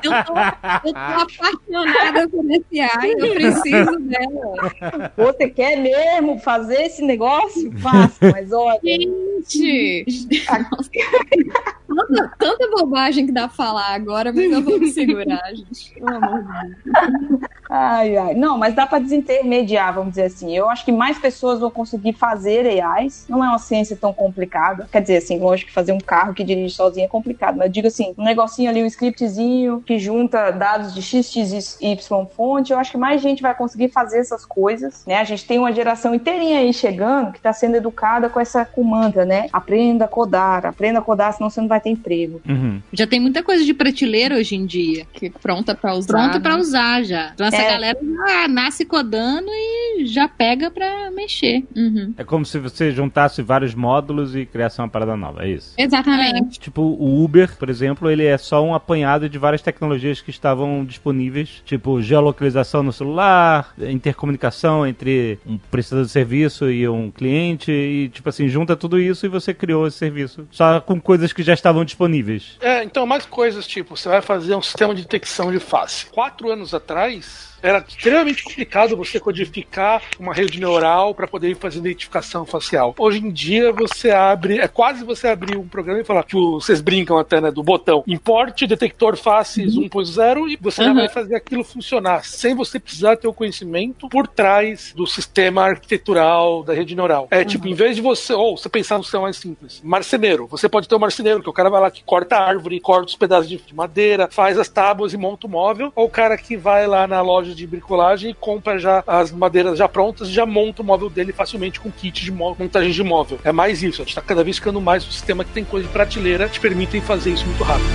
Eu tô, eu tô apaixonada por esse AI, eu preciso dela. Você quer mesmo fazer esse negócio? Faça, mas olha. Gente! [laughs] Tanta, tanta bobagem que dá pra falar agora, mas eu vou me segurar, [laughs] gente. Pelo amor de Deus. Ai, ai. Não, mas dá pra desintermediar, vamos dizer assim. Eu acho que mais pessoas vão conseguir fazer AIs. Não é uma ciência tão complicada. Quer dizer, assim, lógico que fazer um carro que dirige sozinho é complicado. Mas eu digo assim, um negocinho ali, um scriptzinho que junta dados de X, X, Y fonte. Eu acho que mais gente vai conseguir fazer essas coisas, né? A gente tem uma geração inteirinha aí chegando que tá sendo educada com essa com mantra, né? Aprenda a codar, aprenda a codar, senão você não vai ter emprego. Uhum. Já tem muita coisa de prateleira hoje em dia. Que pronta pra usar. Pronta pra né? usar já. Então essa É. galera já nasce codando e já pega pra mexer. Uhum. É como se você juntasse vários módulos e criasse uma parada nova, é isso? Exatamente. Tipo, o Uber, por exemplo, ele é só um apanhado de várias tecnologias que estavam disponíveis, tipo geolocalização no celular, intercomunicação entre um prestador de serviço e um cliente, e tipo assim, junta tudo isso e você criou esse serviço. Só com coisas que já estavam disponíveis. É, então mais coisas, tipo, você vai fazer um sistema de detecção de face. Quatro anos atrás, era extremamente complicado você codificar uma rede neural para poder fazer identificação facial. Hoje em dia você abre, é quase você abrir um programa e falar que vocês brincam até, né, do botão. Importe detector faces 1.0 e você já vai fazer aquilo funcionar sem você precisar ter o conhecimento por trás do sistema arquitetural da rede neural. É tipo, em vez de você, ou você pensar no sistema mais simples, marceneiro, você pode ter um marceneiro, que o cara vai lá que corta a árvore, corta os pedaços de madeira, faz as tábuas e monta o móvel, ou o cara que vai lá na loja de bricolagem e compra já as madeiras já prontas e já monta o móvel dele facilmente com kit de montagem de móvel. É mais isso, a gente tá cada vez ficando mais um sistema que tem coisa de prateleira que te permitem fazer isso muito rápido.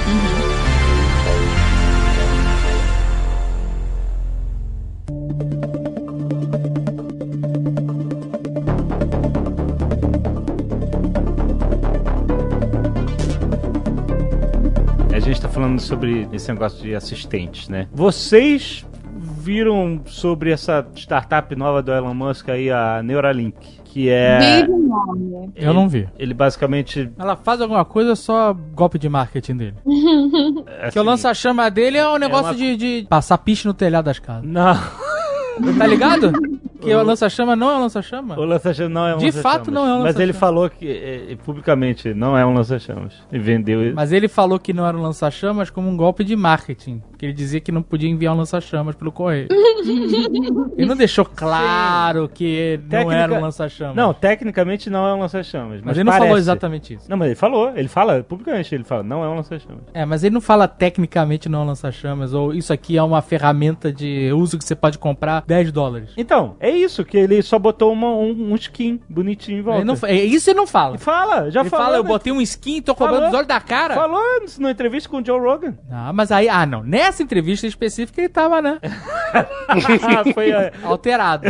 A gente tá falando sobre esse negócio de assistentes, né? Vocês viram sobre essa startup nova do Elon Musk aí, a Neuralink, que é... Desde o nome. Eu não vi. Ele basicamente... Ela faz alguma coisa, só golpe de marketing dele. assim, [laughs] Que o lança-chama dele é um negócio uma- de, de passar piche no telhado das casas. Não, Tá ligado? [laughs] Que o lança-chama não é um lança-chama? o lança-chamas não é um De lança-chamas. fato não é um Mas ele lança-chamas. falou que, é, publicamente, não é um lança-chamas. E vendeu... Mas ele falou que não era um lança-chamas como um golpe de marketing. Que ele dizia que não podia enviar um lança-chamas pelo correio. [laughs] ele não deixou claro que não Técnica- era um lança-chamas. Não, tecnicamente não é um lança-chamas. Mas, mas ele não falou parece. exatamente isso. Não, mas ele falou, ele fala publicamente, ele fala, não é um lança-chamas. É, mas ele não fala tecnicamente não é um lança-chamas, ou isso aqui é uma ferramenta de uso que você pode comprar 10 dólares. Então, é isso, que ele só botou uma- um, um skin bonitinho em volta. Ele não, é, isso ele não fala. E fala, já ele falou. fala, eu né? botei um skin e tô cobrando os olhos da cara. Falou na entrevista com o Joe Rogan. Ah, mas aí, ah não, nessa entrevista específica ele tava, né, [laughs] Foi, é. alterado.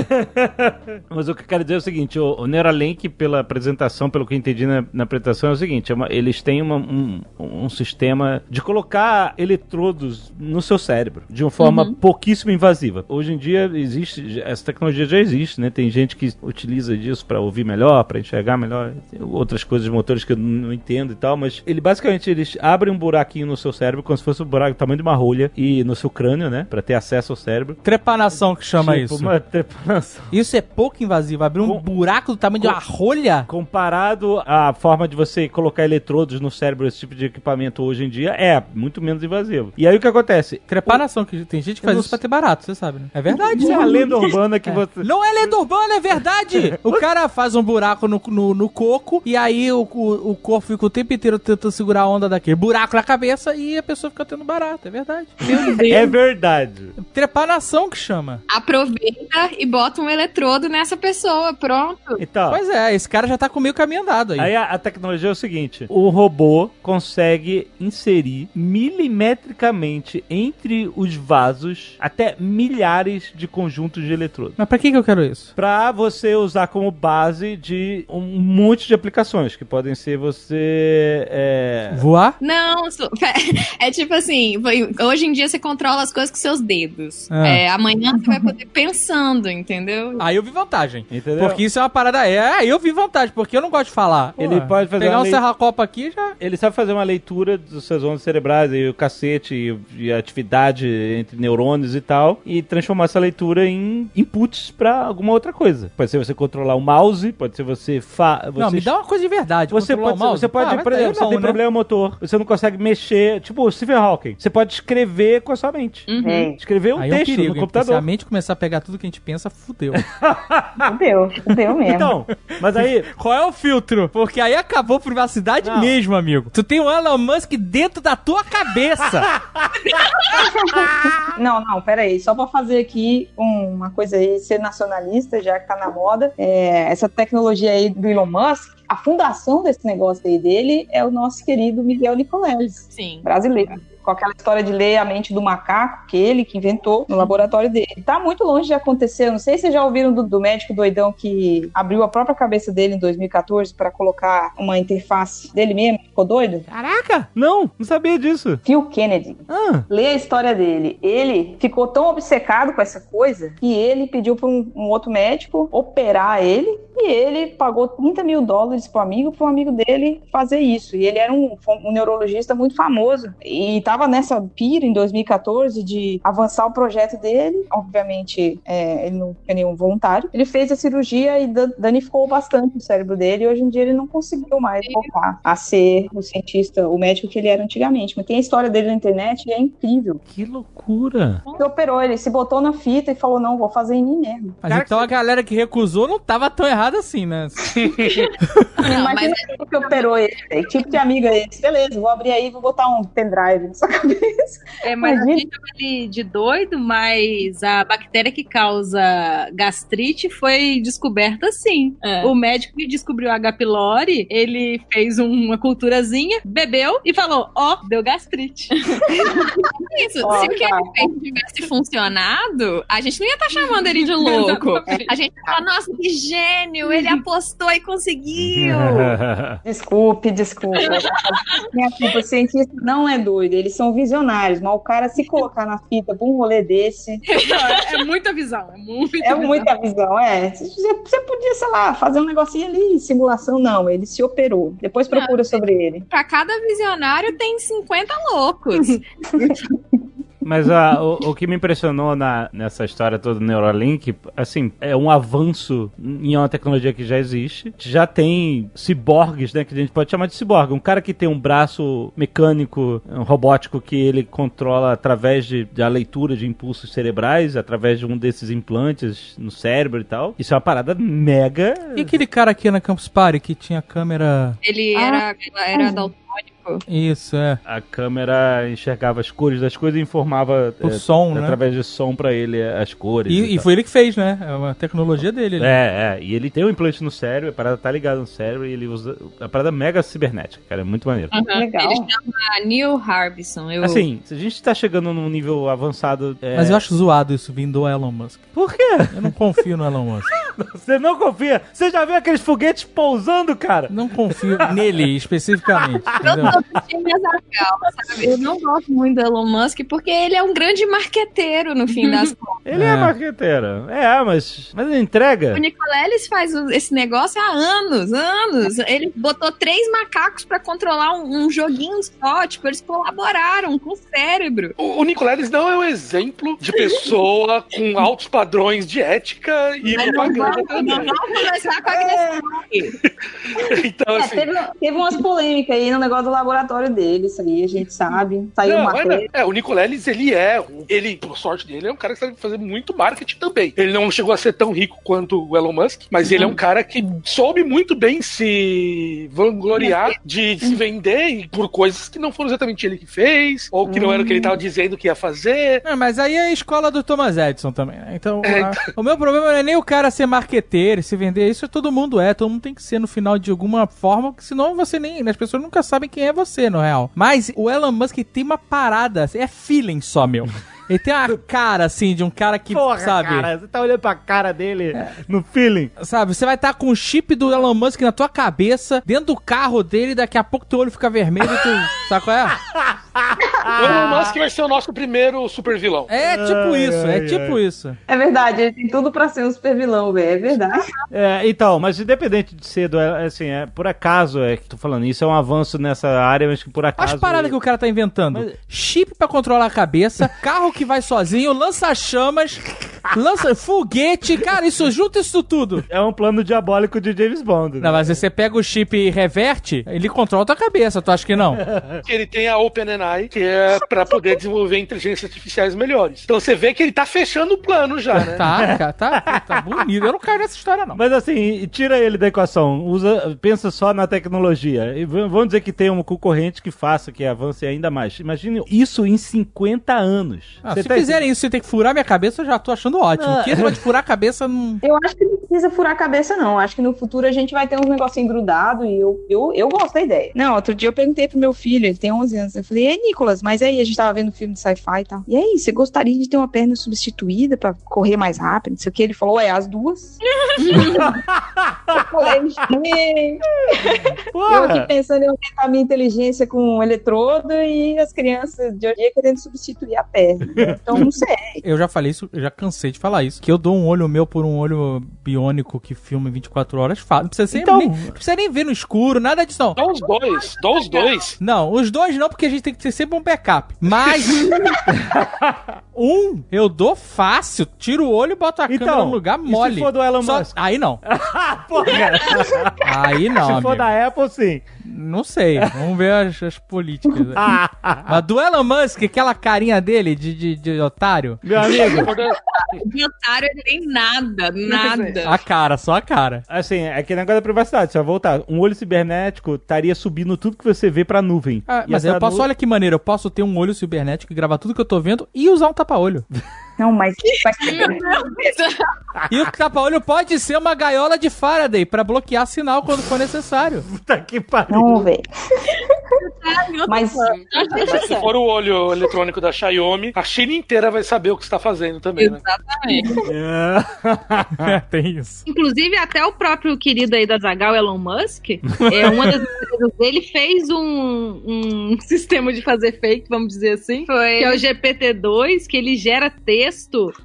[laughs] Mas o que eu quero dizer é o seguinte: o, o Neuralink, pela apresentação, pelo que eu entendi na, na apresentação, é o seguinte: é uma- eles têm uma- um, um sistema de colocar eletrodos no seu cérebro de uma forma pouquíssimo invasiva. Hoje em dia existe, essa tecnologia já existe, né? Tem gente que utiliza disso para ouvir melhor, para enxergar melhor, tem outras coisas motores que eu não entendo e tal, mas ele basicamente eles abrem um buraquinho no seu cérebro, como se fosse um buraco do tamanho de uma rolha, e no seu crânio, né? Para ter acesso ao cérebro. Trepanação que chama Tipo, isso. Uma [laughs] trepanação. Isso é pouco invasivo. Abrir um Com- buraco do tamanho de uma rolha. Comparado à forma de você colocar eletrodos no cérebro, esse tipo de equipamento hoje em dia, é muito menos invasivo. E aí o que acontece? Trepanação, que tem gente que faz isso pra ter barato, você sabe, né? É verdade. Isso é a lenda urbana que você [laughs] Não é lenda urbana, é verdade! O cara faz um buraco no, no, no coco e aí o, o, o corpo fica o tempo inteiro tentando segurar a onda daquele buraco na cabeça e a pessoa fica tendo barato, é verdade. É verdade. Trepanação que chama. Aproveita e bota um eletrodo nessa pessoa, pronto. Então, Pois é, esse cara já tá com meio caminho andado aí. aí a, a tecnologia é o seguinte: o robô consegue inserir milimetricamente entre os vasos até milhares de conjuntos de eletrodos. Mas pra que, que eu quero isso? Pra você usar como base de um monte de aplicações, que podem ser você. É... Voar? Não, [laughs] é tipo assim, hoje em dia você controla as coisas com seus dedos. Ah. É, amanhã você vai poder pensando, entendeu? Aí eu vi vantagem. Entendeu? Porque isso é uma parada. É, aí eu vi vantagem, porque eu não gosto de falar. Ele Pô, pode fazer Pegar um lei- serra-copa aqui já. Ele sabe fazer uma leitura dos seus ondas cerebrais e o cacete e, e a atividade entre neurônios e tal, e transformar essa leitura em inputs pra alguma outra coisa. Pode ser você controlar o mouse, pode ser você. Fa você Não, me dá uma coisa de verdade. Você pode, o mouse. você pode, Ah, por exemplo, você não, tem né? problema motor, você não consegue mexer, tipo o Stephen Hawking. Você pode escrever com a sua mente. É, Escrever um Aí é um texto perigo, no porque se a computador. mente começar a pegar tudo que a gente pensa, fudeu. [laughs] fudeu, fudeu mesmo. Então, mas aí, [laughs] Qual é o filtro? Porque aí acabou a privacidade Não. mesmo, amigo. Tu tem o Elon Musk dentro da tua cabeça. [laughs] Não, não, peraí. Só pra fazer aqui um- uma coisa aí, ser nacionalista, já que tá na moda. É, essa tecnologia aí do Elon Musk, a fundação desse negócio aí dele é o nosso querido Miguel Nicoleles, Sim. brasileiro. Com aquela história de ler a mente do macaco, que ele que inventou no laboratório dele. Tá muito longe de acontecer. Eu não sei se vocês já ouviram do, do médico doidão que abriu a própria cabeça dele em 2014 para colocar uma interface dele mesmo. Ficou doido? caraca, não, não sabia disso. Phil Kennedy. Ah, Lê a história dele. Ele ficou tão obcecado com essa coisa que ele pediu para um, um outro médico operar ele e ele pagou 30 mil dólares pro amigo, pro amigo dele fazer isso. E ele era um, um neurologista muito famoso e estava nessa pira em 2014 de avançar o projeto dele. Obviamente, é, ele não é nenhum voluntário. Ele fez a cirurgia e dan- danificou bastante o cérebro dele. E hoje em dia ele não conseguiu mais voltar a ser o cientista, o médico que ele era antigamente. Mas tem a história dele na internet e é incrível. que loucura. Ele operou, ele se botou na fita e falou: Não, vou fazer em mim mesmo. Mas então a galera que recusou não tava tão errada assim, né? [laughs] Não, mas quem que operou ele. Que tipo de amiga é esse? Beleza, vou abrir aí e vou botar um pendrive na sua [laughs] cabeça. É, mas a Imagina. gente chama ele de doido, mas a bactéria que causa gastrite foi descoberta assim. É. O médico que descobriu a H. pylori, ele fez uma culturazinha, bebeu e falou: Ó, deu gastrite. [laughs] isso, Ó, se o que tá. ele fez tivesse funcionado, a gente não ia estar chamando ele de louco. A gente ia falar, nossa, que gênio, ele [laughs] apostou e conseguiu. [laughs] Desculpe, desculpe. Minha culpa, o cientista não é doido, eles são visionários, mas o cara se colocar na fita pra um rolê desse [laughs] é, é muita visão, é muita é visão. muita visão, é. Você você podia, sei lá, fazer um negocinho ali, simulação, não. Ele se operou. Depois procura sobre ele. Pra cada visionário tem 50 loucos. Mas ah, o, o que me impressionou na, nessa história toda do Neuralink, assim, é um avanço em uma tecnologia que já existe. Já tem ciborgues, né, que a gente pode chamar de ciborgue. Um cara que tem um braço mecânico, um robótico que ele controla através de, da leitura de impulsos cerebrais, através de um desses implantes no cérebro e tal. Isso é uma parada mega... E aquele cara aqui na Campus Party que tinha câmera. Ele Ah. era, era daltônico. Isso, é. A câmera enxergava as cores das coisas e informava O é, som, né? através de som pra ele as cores. E, e tal. foi ele que fez, né? É uma tecnologia dele. né? É, é. E ele tem um implante no cérebro, a parada tá ligada no cérebro e ele usa. A parada mega cibernética, cara. É muito maneiro. Legal. Ele chama Neil Harbison. Eu... Assim, se a gente tá chegando num nível avançado. é- Mas eu acho zoado isso vindo do Elon Musk. Por quê? Eu não confio no Elon Musk. [laughs] Você não confia? Você já viu aqueles foguetes pousando, cara? Não confio nele especificamente. Entendeu? Eu sou do time Azaghal, sabe? Eu não gosto muito do Elon Musk porque ele é um grande marqueteiro, no fim das contas. [laughs] Ele é, É. marqueteiro. É, mas. Mas ele entrega. O Nicoleles faz esse negócio há anos, anos. Ele botou três macacos pra controlar um, um joguinho só. Tipo, eles colaboraram com o cérebro. O, o Nicoleles não é um exemplo de pessoa com altos padrões de ética e Mas não propaganda. Vamos começar com a agressão [laughs] aqui. Então, É, assim. teve, teve umas polêmicas aí no negócio do laboratório dele, isso aí a gente sabe. Saiu Não, uma é, é, o Nicoleles, ele é, ele, por sorte dele, é um cara que sabe fazer muito marketing também. Ele não chegou a ser tão rico quanto o Elon Musk, mas ele é um cara que soube muito bem se vangloriar de se vender e por coisas que não foram exatamente ele que fez, ou que não era o que ele tava dizendo que ia fazer. É, mas aí é a escola do Thomas Edison também, né? Então, É, a- o meu problema não é nem o cara ser marqueteiro, se vender, isso todo mundo é, todo mundo tem que ser no final de alguma forma, porque senão você nem, as pessoas nunca sabem quem é você, no real. Mas o Elon Musk tem uma parada, é feeling só, meu. Ele tem uma [laughs] cara, assim, de um cara que, Porra, sabe... cara, você tá olhando pra cara dele no feeling. Sabe, você vai estar com o chip do Elon Musk na tua cabeça, dentro do carro dele, daqui a pouco teu olho fica vermelho e tu. [laughs] sabe qual é? [laughs] O [laughs] Elon Musk vai ser o nosso primeiro super vilão. É tipo Ai, isso, é ai, tipo isso. É verdade, ele tem tudo pra ser um super vilão, velho. É verdade. É, então, mas independente de ser do, assim, é, por acaso é que tô falando, isso é um avanço nessa área, mas que por acaso... As paradas que o cara tá inventando. Mas- Chip pra controlar a cabeça, [laughs] carro que vai sozinho, lança-chamas, lança foguete. Cara, isso junta isso tudo. É um plano diabólico de James Bond. né? Não, mas você pega o chip e reverte, ele controla a tua cabeça, tu acha que não? [laughs] Que ele tem a OpenAI, que é pra poder desenvolver inteligências artificiais melhores. Então você vê que ele tá fechando o plano já, né? Tá, cara, tá, tá bonito. Eu não caio nessa história, não. Mas assim, tira ele da equação, usa, pensa só na tecnologia. E vamos dizer que tem um concorrente que faça, que avance ainda mais. Imagine isso em 50 anos. Ah, Você se tá fizerem isso e ter que furar minha cabeça, eu já tô achando ótimo. Ah. Que esse de furar a cabeça não. Eu acho que não precisa furar a cabeça, não. Acho que no futuro a gente vai ter uns negocinhos grudados e eu, eu, eu gosto da ideia. Não, outro dia eu perguntei pro meu filho, ele tem 11 anos. Eu falei, ei, Nicolas, mas aí a gente tava vendo filme de sci-fi e tal. E aí, você gostaria de ter uma perna substituída pra correr mais rápido? Não sei o que. Ele falou, é, as duas. [laughs] eu falei, gente. Eu aqui pensando em aumentar minha inteligência com um eletrodo e as crianças de hoje em dia querendo substituir a perna. Então, não sei. [laughs] Eu já falei isso, eu já cansei de falar isso. Que eu dou um olho meu por um olho biônico que filma em 24 horas. Fala. Não precisa, ser, Então- nem, não precisa nem ver no escuro, nada disso não. Dá os dois, dá os dois. Não, os dois não, porque a gente tem que ter sempre um backup. Mas. [laughs] um, eu dou fácil. Tiro o olho e boto a câmera Então, no lugar e se mole. for do Elon Só- Musk? Aí não. [laughs] Porra, Aí não. Se for amigo. da Apple, sim. Não sei. Vamos ver as, as políticas. [laughs] Mas do Elon Musk, aquela carinha dele de, de, de otário. Meu amigo, De otário ele tem nada, nada. A cara, só a cara. assim, é aquele negócio da privacidade. Se eu voltar, um olho cibernético estaria subindo tudo que você vê pra nuvem. Ah, mas eu posso, nu- olha que maneiro, eu posso ter um olho cibernético e gravar tudo que eu tô vendo e usar um tapa-olho. [laughs] Não, mas E o tapa-olho pode ser uma gaiola de Faraday pra bloquear sinal quando for necessário. [laughs] Puta que pariu. Não, velho. Mas Mas se for o olho eletrônico da Xiaomi, a China inteira vai saber o que você tá fazendo também, né? Exatamente. É. [laughs] Tem isso. Inclusive, até o próprio querido aí da Zagal, Elon Musk, é, uma das empresas dele fez um, um [laughs] sistema de fazer fake, vamos dizer assim, Foi. que é o GPT-2, que ele gera texto,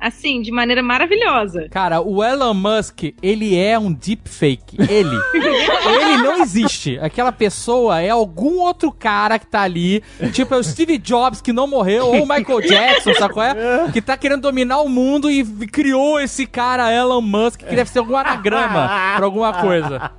assim, de maneira maravilhosa. Cara, o Elon Musk, ele é um deepfake. Ele. [laughs] ele não existe. Aquela pessoa é algum outro cara que tá ali. Tipo, é o Steve Jobs que não morreu, ou o Michael Jackson, sabe qual é? Que tá querendo dominar o mundo e criou esse cara, Elon Musk, que deve ser algum anagrama pra alguma coisa.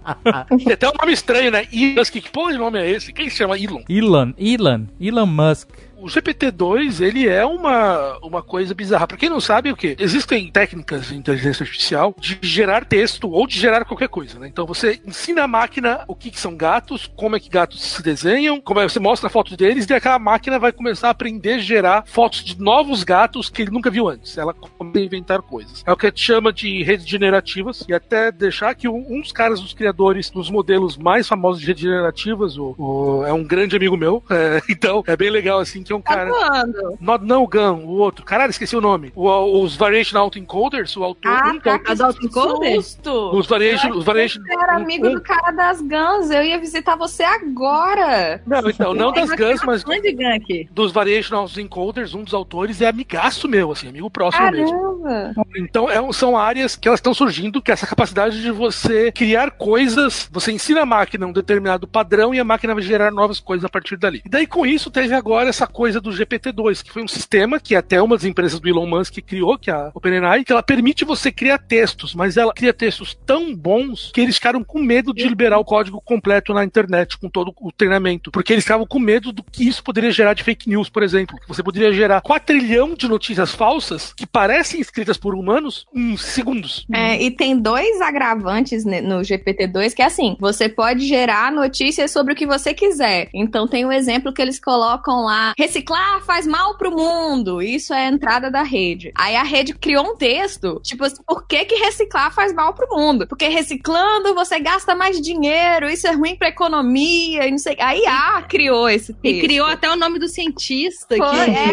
Tem até um nome estranho, né? Elon, que porra de nome é esse? Quem se chama Elon? Elon, Elon, Elon Musk. O GPT-2, ele é uma, uma coisa bizarra. Pra quem não sabe, o que? Existem técnicas de inteligência artificial de gerar texto ou de gerar qualquer coisa, né? Então você ensina a máquina o que, que são gatos, como é que gatos se desenham, como é que você mostra fotos deles, e aquela máquina vai começar a aprender a gerar fotos de novos gatos que ele nunca viu antes. Ela começa a inventar coisas. É o que a gente chama de redes generativas, e até deixar que um, um dos caras, os criadores dos modelos mais famosos de redes generativas, o, o- é um grande amigo meu, é, [laughs] então é bem legal assim, que é um Tá cara. voando. Not No Gun, o outro. Caralho, esqueci o nome. O- os Variation Autoencoders, o autor. Ah, um, tá. A do autoencoder? Susto! os Variation. Os variation era amigo do cara das Guns. Eu ia visitar você agora. Não, então, não das Guns, mas Gank. dos Variational Encoders, um dos autores é amigaço meu, assim, amigo próximo mesmo. Caramba. Então é um- são áreas que elas estão surgindo, que é essa capacidade de você criar coisas, você ensina a máquina um determinado padrão e a máquina vai gerar novas coisas a partir dali. E daí com isso teve agora essa coisa do GPT-2, que foi um sistema que até uma das empresas do Elon Musk criou, que é a OpenAI, que ela permite você criar textos, mas ela cria textos tão bons que eles ficaram com medo de liberar o código completo na internet com todo o treinamento, porque eles estavam com medo do que isso poderia gerar de fake news, por exemplo, você poderia gerar 4 trilhão de notícias falsas que parecem escritas por humanos em segundos. É, e tem dois agravantes no GPT-2 que é assim: você pode gerar notícias sobre o que você quiser. Então tem um exemplo que eles colocam lá: reciclar faz mal pro mundo. Isso é a entrada da rede. Aí a rede criou um texto, tipo assim, por que, que reciclar faz mal pro mundo? Porque reciclando você gasta mais dinheiro, isso é ruim pra economia, e não sei. A IA criou esse texto. E criou até o nome do cientista Foi, que, é,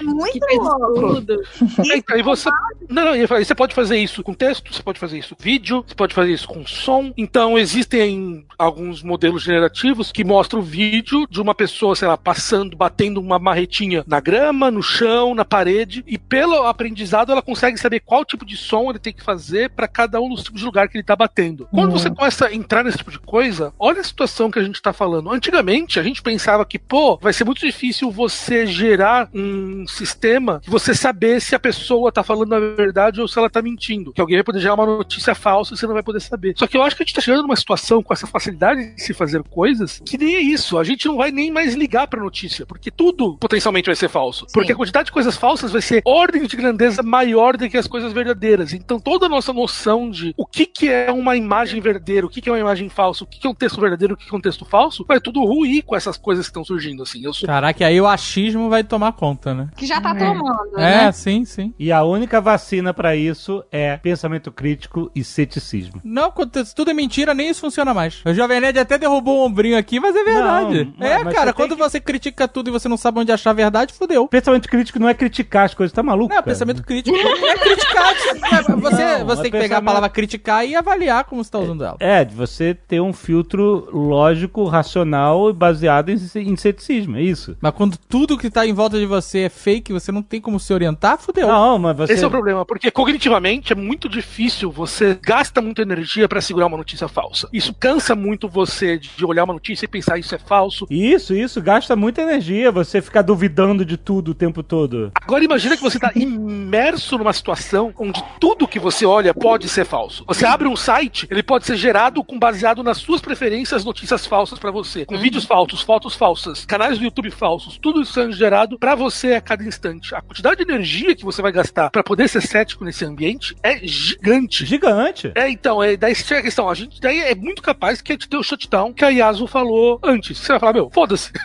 é muito que louco. Então, aí você. Não, não, eu ia falar, você pode fazer isso com texto, você pode fazer isso com vídeo, você pode fazer isso com som. Então, existem alguns modelos generativos que mostram o vídeo de uma pessoa, sei lá, passando, batendo uma marretinha na grama, no chão, na parede, e pelo aprendizado ela consegue saber qual tipo de som ele tem que fazer para cada um dos tipos de lugar que ele tá batendo. Quando você começa a entrar nesse tipo de coisa, olha a situação que a gente tá falando. Antigamente, a gente pensava que, pô, vai ser muito difícil você gerar um sistema que você saber se a pessoa tá falando a verdade ou se ela tá mentindo. Que alguém vai poder gerar uma notícia falsa e você não vai poder saber. Só que eu acho que a gente tá chegando numa situação com essa facilidade de se fazer coisas que nem é isso. A gente não vai nem mais ligar pra notícia, porque tudo potencialmente vai ser falso. Porque a quantidade de coisas falsas vai ser ordem de grandeza maior do que as coisas verdadeiras. Então toda a nossa noção de o que, que é uma imagem verdadeira, o que, que é uma imagem falsa, o que, que é um texto verdadeiro, o que, que é um texto falso, vai tudo ruir com essas coisas que estão surgindo. Assim, eu sou Caraca, aí o achismo vai tomar conta, né? Que já tá tomando, É, né? sim, sim. E a única vacina pra isso é pensamento crítico e ceticismo. Não, quando tudo é mentira, nem isso funciona mais. O Jovem Nerd até derrubou o ombrinho aqui, mas é verdade. Não, é, mas cara, quando que- você critica tudo e você não sabe onde achar a verdade, fudeu. Pensamento crítico não é criticar as coisas, tá maluco? Não, cara? pensamento crítico é criticar. [laughs] É, Você, Não, você é tem que pegar a palavra criticar e avaliar como você tá usando ela. É, de você ter um filtro lógico, racional e baseado em, em ceticismo, é isso. Mas quando tudo que tá em volta de você é fake, você não tem como se orientar, fudeu. Não, mas você. Esse é o problema, porque cognitivamente é muito difícil, você gasta muita energia pra segurar uma notícia falsa. Isso cansa muito você de olhar uma notícia e pensar isso é falso. Isso, isso, gasta muita energia você ficar duvidando de tudo o tempo todo. Agora imagina que você tá imerso numa situação onde tudo que você olha pode ser falso. Você abre um site, ele pode ser gerado com baseado nas suas preferências, notícias falsas pra você, com vídeos falsos, fotos falsas, canais do YouTube falsos, tudo isso sendo gerado pra você a cada instante. A quantidade de energia que você vai gastar pra poder ser cético nesse ambiente é gigante. Gigante. É, então, é, daí chega a questão, a gente daí é muito capaz que a gente ter o shutdown que a Yasu falou antes. Você vai falar, meu, foda-se. [laughs]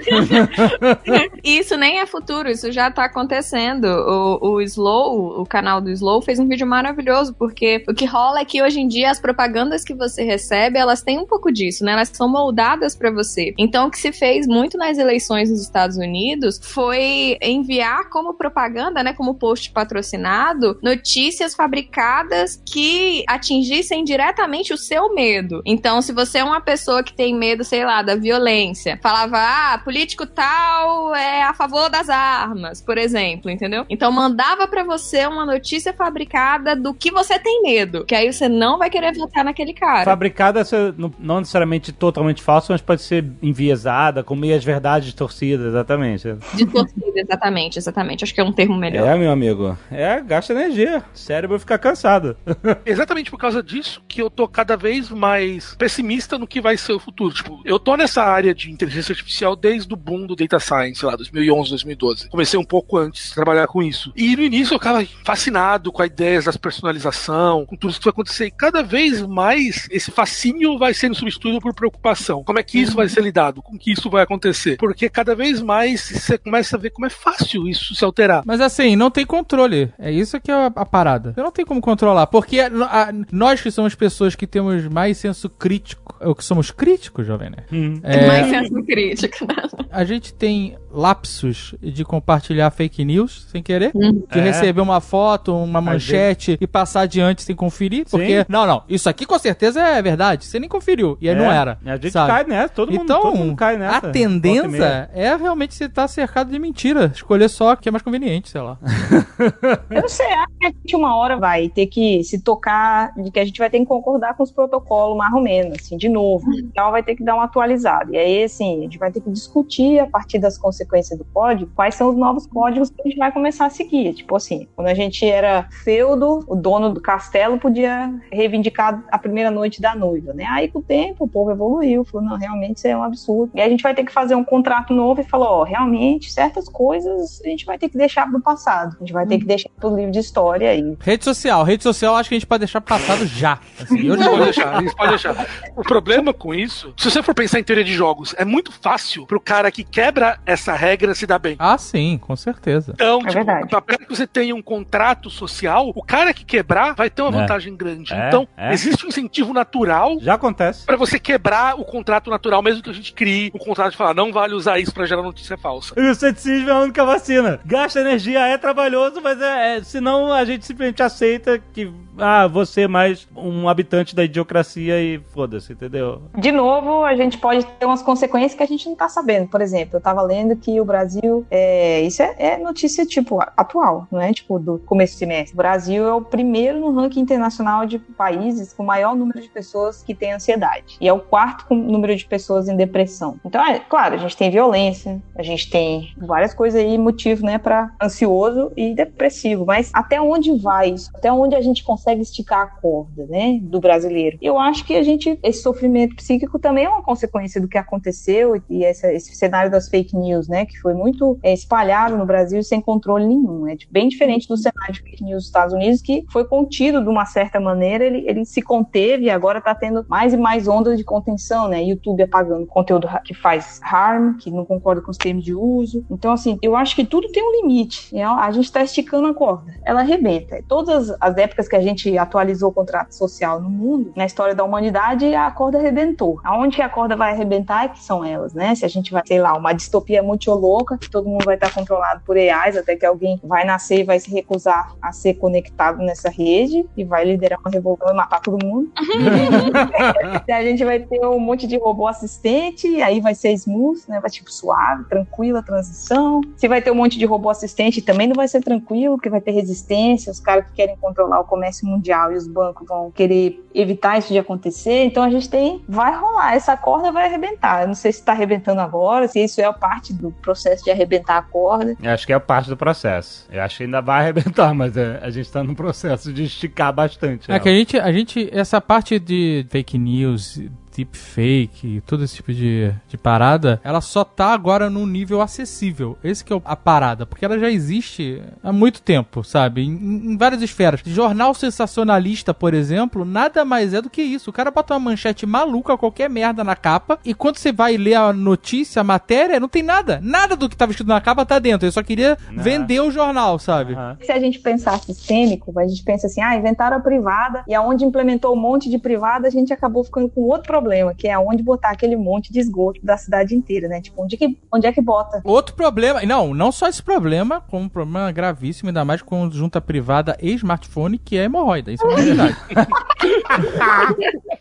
[laughs] Isso nem é futuro, isso já tá acontecendo. O, o Slow, o canal do Slow, fez um vídeo maravilhoso, porque o que rola é que hoje em dia as propagandas que você recebe, elas têm um pouco disso, né? Elas são moldadas pra você. Então, o que se fez muito nas eleições nos Estados Unidos foi enviar como propaganda, né, como post patrocinado, notícias fabricadas que atingissem diretamente o seu medo. Então, se você é uma pessoa que tem medo, sei lá, da violência, falava, ah, político tal é a favor das armas, por exemplo, entendeu? Então, mandava pra você uma notícia fabricada do que você tem medo, que aí você não vai querer votar naquele cara. Fabricada, não- necessariamente totalmente falsa, mas pode ser enviesada, com meias verdades torcidas, exatamente. Distorcida, exatamente, exatamente. Acho que é um termo melhor. É, meu amigo. É, gasta energia. O cérebro fica cansado. [laughs] Exatamente por causa disso que eu tô cada vez mais pessimista no que vai ser o futuro. Tipo, eu tô nessa área de inteligência artificial desde o boom do data science, lá, 2011, 2012. Comecei um pouco antes de trabalhar com isso. E no início eu ficava fascinado com a ideia da personalização, com tudo isso que vai acontecer. E cada vez mais esse fascínio vai sendo substituído por preocupação. Como é que isso vai ser lidado? Como que isso vai acontecer? Porque cada vez mais você começa a ver como é fácil isso se alterar. Mas assim, não tem controle. É isso que é a, a parada. Você não tem como controlar. Porque a- a- nós que somos pessoas que temos mais senso crítico. É o que somos críticos, jovem, né? É mais senso crítico, né? A gente tem lapsos de compartilhar fake news sem querer. De É. receber uma foto, uma manchete e passar adiante sem conferir. Porque Sim. não, não, isso aqui com certeza é verdade. Você nem conferiu. E aí É, não era. A gente sabe? cai nessa, todo mundo, então, todo mundo cai nessa. a tendência é realmente você estar cercado de mentira. Escolher só o que é mais conveniente, sei lá. [laughs] Eu não sei, acho que a gente uma hora vai ter que se tocar de que a gente vai ter que concordar com os protocolos, mais ou menos, assim, de novo. Então vai ter que dar uma atualizada. E aí, assim, a gente vai ter que discutir a partir das consequências do código quais são os novos códigos que a gente vai começar a seguir. Tipo assim, quando a gente era feudo, o dono do castelo podia reivindicar a primeira noite da noiva, né? Aí com o tempo o povo evoluiu, falou, não, realmente isso é um absurdo. E a gente vai ter que fazer um contrato novo e falar, ó, realmente certas coisas a gente vai ter que deixar pro passado. A gente vai ter que deixar pro livro de história aí. Rede social. Rede social acho que a gente pode deixar passado já. Assim, eu Isso pode deixar, pode deixar. O problema com isso, se você for pensar em teoria de jogos, é muito fácil pro cara que quebra essa regra se dar bem. Ah, sim, com certeza. Então, É tipo, verdade. pra que você tenha um contrato social, o cara que quebrar vai ter uma É. vantagem grande. É, então, é. existe um incentivo natural Já acontece. pra você quebrar o contrato natural, mesmo que a gente crie um contrato de falar, não vale usar isso pra gerar notícia falsa. E o ceticismo é a única vacina. Gasta energia, é trabalhoso, mas é, é- senão a gente simplesmente aceita que ah, você é mais um habitante da idiocracia e foda-se, entendeu? De novo, a gente pode ter umas consequências que a gente não tá sabendo. Por exemplo, eu tava lendo que o Brasil, é, isso é, é notícia, tipo, atual, não é, tipo, do começo do semestre. O Brasil é o primeiro no ranking internacional de países com maior número de pessoas que têm ansiedade. E é o quarto com número de pessoas em depressão. Então, é claro, a gente tem violência, a gente tem várias coisas aí, motivo, né, pra ansioso e depressivo. Mas até onde vai isso? Até onde a gente consegue esticar a corda, né, do brasileiro? Eu acho que a gente, esse sofrimento psíquico também é uma consequência do que aconteceu e essa- esse cenário das fake news, né, que foi muito é, espalhado no Brasil sem controle nenhum. É bem diferente do cenário de fake news dos Estados Unidos, que foi contido de uma certa maneira, ele, ele se conteve e agora está tendo mais e mais ondas de contenção, né? YouTube apagando conteúdo que faz harm, que não concorda com os termos de uso. Então, assim, eu acho que tudo tem um limite. né? A gente está esticando a corda. Ela arrebenta. Todas as épocas que a gente atualizou o contrato social no mundo, na história da humanidade, a corda arrebentou. Aonde que a corda vai arrebentar é que são elas, né? Se a gente vai, sei lá, uma distopia muito louca, que todo mundo vai estar controlado por AIs, até que alguém vai nascer e vai se recusar a ser conectado nessa rede e vai liderar uma revolução e matar todo mundo. [laughs] E a gente vai ter um monte de robô assistente, aí vai ser smooth, né? Vai tipo suave, tranquila a transição. Se vai ter um monte de robô assistente, também não vai ser tranquilo, porque vai ter resistência, os caras que querem controlar o comércio mundial e os bancos vão querer evitar isso de acontecer. Então a gente tem, vai rolar, essa corda vai arrebentar. Eu não sei se tá arrebentando agora, se isso é parte do processo de arrebentar a corda. Eu acho que é parte do processo. Eu acho que ainda vai [laughs] arrebentar, mas é, a gente tá num processo de esticar bastante. É ela. que a gente, a gente, essa parte de fake news, deepfake, todo esse tipo de, de parada, ela só tá agora num nível acessível. Esse que é a parada, porque ela já existe há muito tempo, sabe? Em, em várias esferas. Jornal sensacionalista, por exemplo, nada mais é do que isso. O cara bota uma manchete maluca, qualquer merda na capa, e quando você vai ler a notícia, a matéria, não tem nada. Nada do que tava escrito na capa tá dentro. Ele só queria vender o jornal, sabe? Aham. Se a gente pensar sistêmico, a gente pensa assim, ah, inventaram a privada, e aonde implementou um monte de privada, a gente acabou ficando com outro problema, que é aonde botar aquele monte de esgoto da cidade inteira, né? Tipo, onde, que, onde é que bota? Outro problema, não, não só esse problema, como um problema gravíssimo, ainda mais com junta privada e smartphone, que é hemorroida. Isso é uma verdade. [laughs]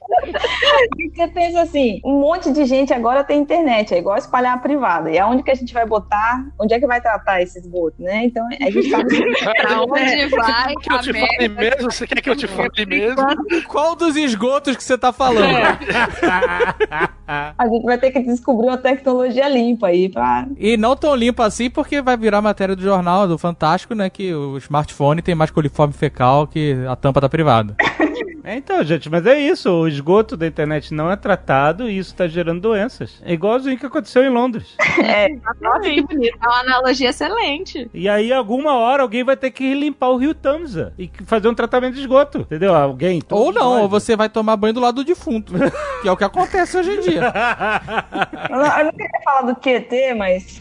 Você pensa assim, um monte de gente agora tem internet, é igual espalhar a privada. E aonde que a gente vai botar? Onde é que vai tratar esse esgoto, né? Então a gente tá Pra [laughs] onde vai Que eu te fale mesmo? Você quer que eu te fale mesmo? Qual dos esgotos que você tá falando? [laughs] a gente vai ter que descobrir uma tecnologia limpa aí pra. E não tão limpo assim, porque vai virar matéria do jornal, do Fantástico, né? Que o smartphone tem mais coliforme fecal que a tampa da privada. [laughs] É, então, gente, mas é isso. O esgoto da internet não é tratado e isso tá gerando doenças. É igualzinho que aconteceu em Londres. [laughs] É, Nossa, que bonito. É uma analogia excelente. E aí, alguma hora, alguém vai ter que limpar o rio Tamsa e fazer um tratamento de esgoto. Entendeu? Alguém. ou não, nós. ou você vai tomar banho do lado do defunto. [laughs] que é o que acontece hoje em dia. eu [laughs] não, eu não queria falar do Tietê, mas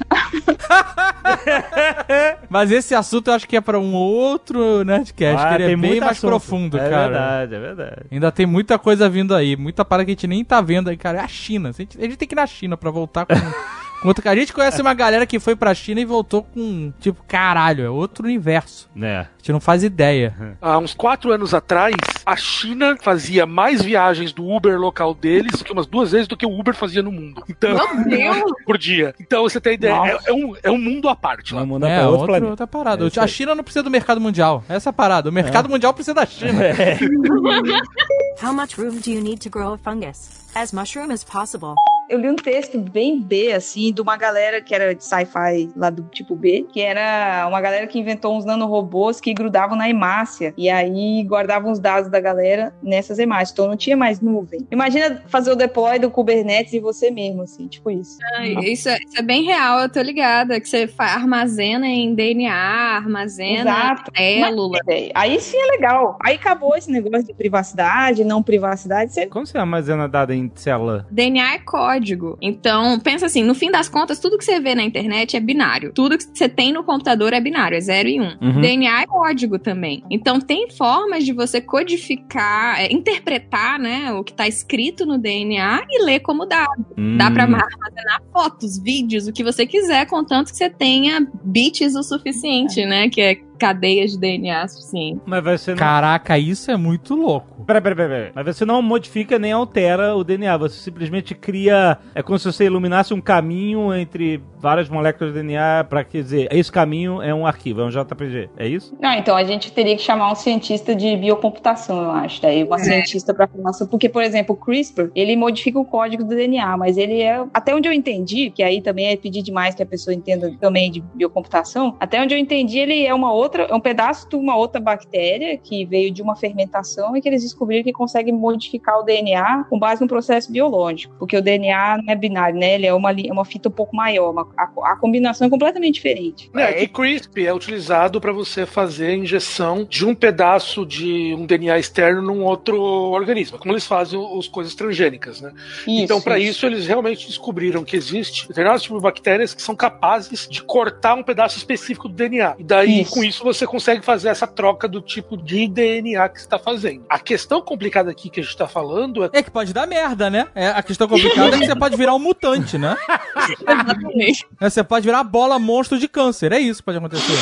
Mas esse assunto eu acho que é pra um outro Nerdcast, Ah, que ele é bem mais assunto. profundo, é cara. verdade, é verdade. Ainda tem muita coisa vindo aí, muita parada que a gente nem tá vendo aí, cara. É a China. A gente, a gente tem que ir na China pra voltar com, [laughs] Enquanto que a gente conhece uma galera que foi pra China e voltou com, tipo, caralho, é outro universo. Né? A gente não faz ideia. Há uns quatro anos atrás, a China fazia mais viagens do Uber local deles que umas duas vezes do que o Uber fazia no mundo. Então, Meu Deus! [laughs] por dia. Então você tem ideia, é, é um, é um mundo à parte lá. Vamos mudar É, pra outro, outro, planeta. outra parada. É a. China não precisa do mercado mundial. Essa é a parada. O mercado mundial precisa da China. [laughs] How much room do you need to grow a fungus? As mushroom as possible. Eu li um texto bem B, assim, de uma galera que era de sci-fi lá do tipo B, que era uma galera que inventou uns nanorobôs que grudavam na hemácia. E aí guardavam os dados da galera nessas hemácias. Então não tinha mais nuvem. Imagina fazer o deploy do Kubernetes e você mesmo, assim, tipo isso. Ai, Isso é, isso é bem real, eu tô ligada. Que você armazena em DNA, armazena Exato. em célula. É, Aí sim é legal. Aí acabou esse negócio de privacidade, não privacidade. Você... Como você armazena dado em célula? DNA é código. Então, pensa assim, no fim das contas, tudo que você vê na internet é binário. Tudo que você tem no computador é binário, é 0 e 1. Um. Uhum. DNA é código também. Então, tem formas de você codificar, é, interpretar, né, o que tá escrito no DNA e ler como dado. Dá pra Hum. armazenar fotos, vídeos, o que você quiser, contanto que você tenha bits o suficiente, né, que é cadeias de DNA suficiente. Mas você não. Caraca, isso é muito louco. Peraí, peraí, peraí. Mas você não modifica nem altera o DNA. Você simplesmente cria. É como se você iluminasse um caminho entre várias moléculas de DNA pra quer dizer, esse caminho é um arquivo, é um JPG. É isso? Ah, então a gente teria que chamar um cientista de biocomputação, eu acho. Daí uma cientista para formação. Porque, por exemplo, o CRISPR, ele modifica o código do DNA, mas ele é. Até onde eu entendi, que aí também é pedir demais que a pessoa entenda também de biocomputação, até onde eu entendi, ele é uma outra, é um pedaço de uma outra bactéria que veio de uma fermentação e que eles descobriram que consegue modificar o DNA com base no processo biológico. Porque o DNA não é binário, né? Ele é uma, uma fita um pouco maior, uma- a, a combinação é completamente diferente. É, que CRISPR é utilizado para você fazer a injeção de um pedaço de um DNA externo num outro organismo, como eles fazem os coisas transgênicas, né? então, para isso, eles realmente descobriram que existe determinados tipos de bactérias que são capazes de cortar um pedaço específico do DNA. E daí, Isso. com isso, você consegue fazer essa troca do tipo de DNA que você está fazendo. A questão complicada aqui que a gente está falando é É que pode dar merda, né? É, a questão complicada é que você pode virar um mutante, né? [laughs] Exatamente. É, Você pode virar uma bola monstro de câncer. É isso que pode acontecer.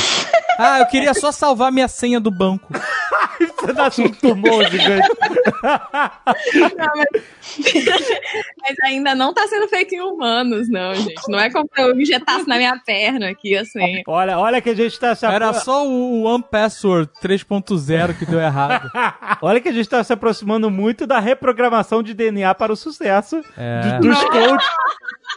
Ah, eu queria só salvar minha senha do banco. [laughs] Você nasce um tumor gigante. Não, mas... [laughs] mas ainda não tá sendo feito em humanos, não, gente. Não é como se eu injetasse na minha perna aqui, assim. Olha, olha que a gente tá se Era apro- só o One Password 3.0 que deu errado. [laughs] Olha que a gente tá se aproximando muito da reprogramação de DNA para o sucesso É. do- dos coaches.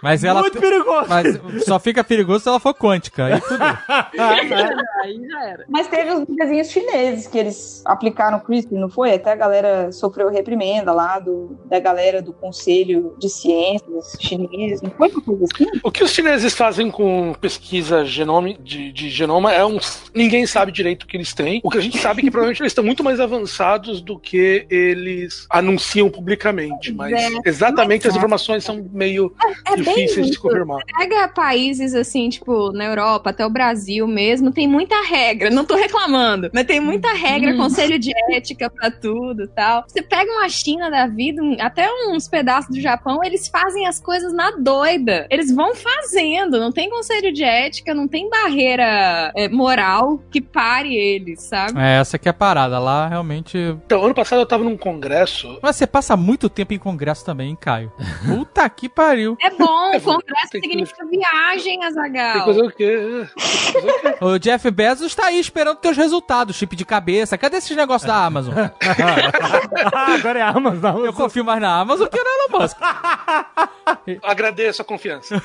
Mas ela. Muito perigoso. Mas só fica perigoso se ela for quântica. Aí fudeu. [laughs] Aí já era. Mas teve os desenhos chineses que eles aplicaram CRISPR, não foi? Até a galera sofreu reprimenda lá do, da galera do Conselho de Ciências chinês, não foi uma coisa assim? O que os chineses fazem com pesquisa genome, de, de genoma é um. Ninguém sabe direito o que eles têm. O que a gente sabe é que provavelmente eles estão muito mais avançados do que eles anunciam publicamente. Mas É. exatamente as informações são meio É bem difíceis de se isso. confirmar. Pega países assim, tipo, na Europa, até o Brasil mesmo, tem muita regra. Não tô reclamando, mas tem muita regra, conselho de ética pra tudo e tal. Você pega uma China da vida, um- até uns pedaços do Japão, eles fazem as coisas na doida. Eles vão fazendo, não tem conselho de ética, não tem barreira é, moral que pare eles, sabe? É, essa aqui é a parada. Lá realmente. Então, ano passado eu tava num congresso. Mas você passa muito tempo em congresso também, hein, Caio? [laughs] Puta que pariu. É bom, É, congresso tem que- significa viagem, Azagal. que fazer o quê? Tem que fazer o quê? O Jeff Bezos tá aí esperando teus resultados, chip de cabeça. Cadê esses negócios da Amazon? Ah, [laughs] agora é a Amazon. Eu confio mais na Amazon que no Elon Musk. [laughs] Agradeço a confiança.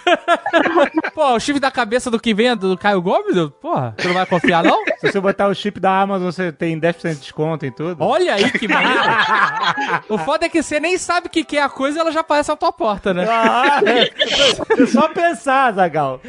[laughs] Pô, o chip da cabeça do que vem é do Caio Gomes? eu- Porra, você não vai confiar, não? Se você botar o chip da Amazon, você tem 10% de desconto em tudo. Olha aí que maneiro. o foda é que você nem sabe o que que é a coisa e ela já aparece na tua porta, né? Ah, é só pensar, Zagal.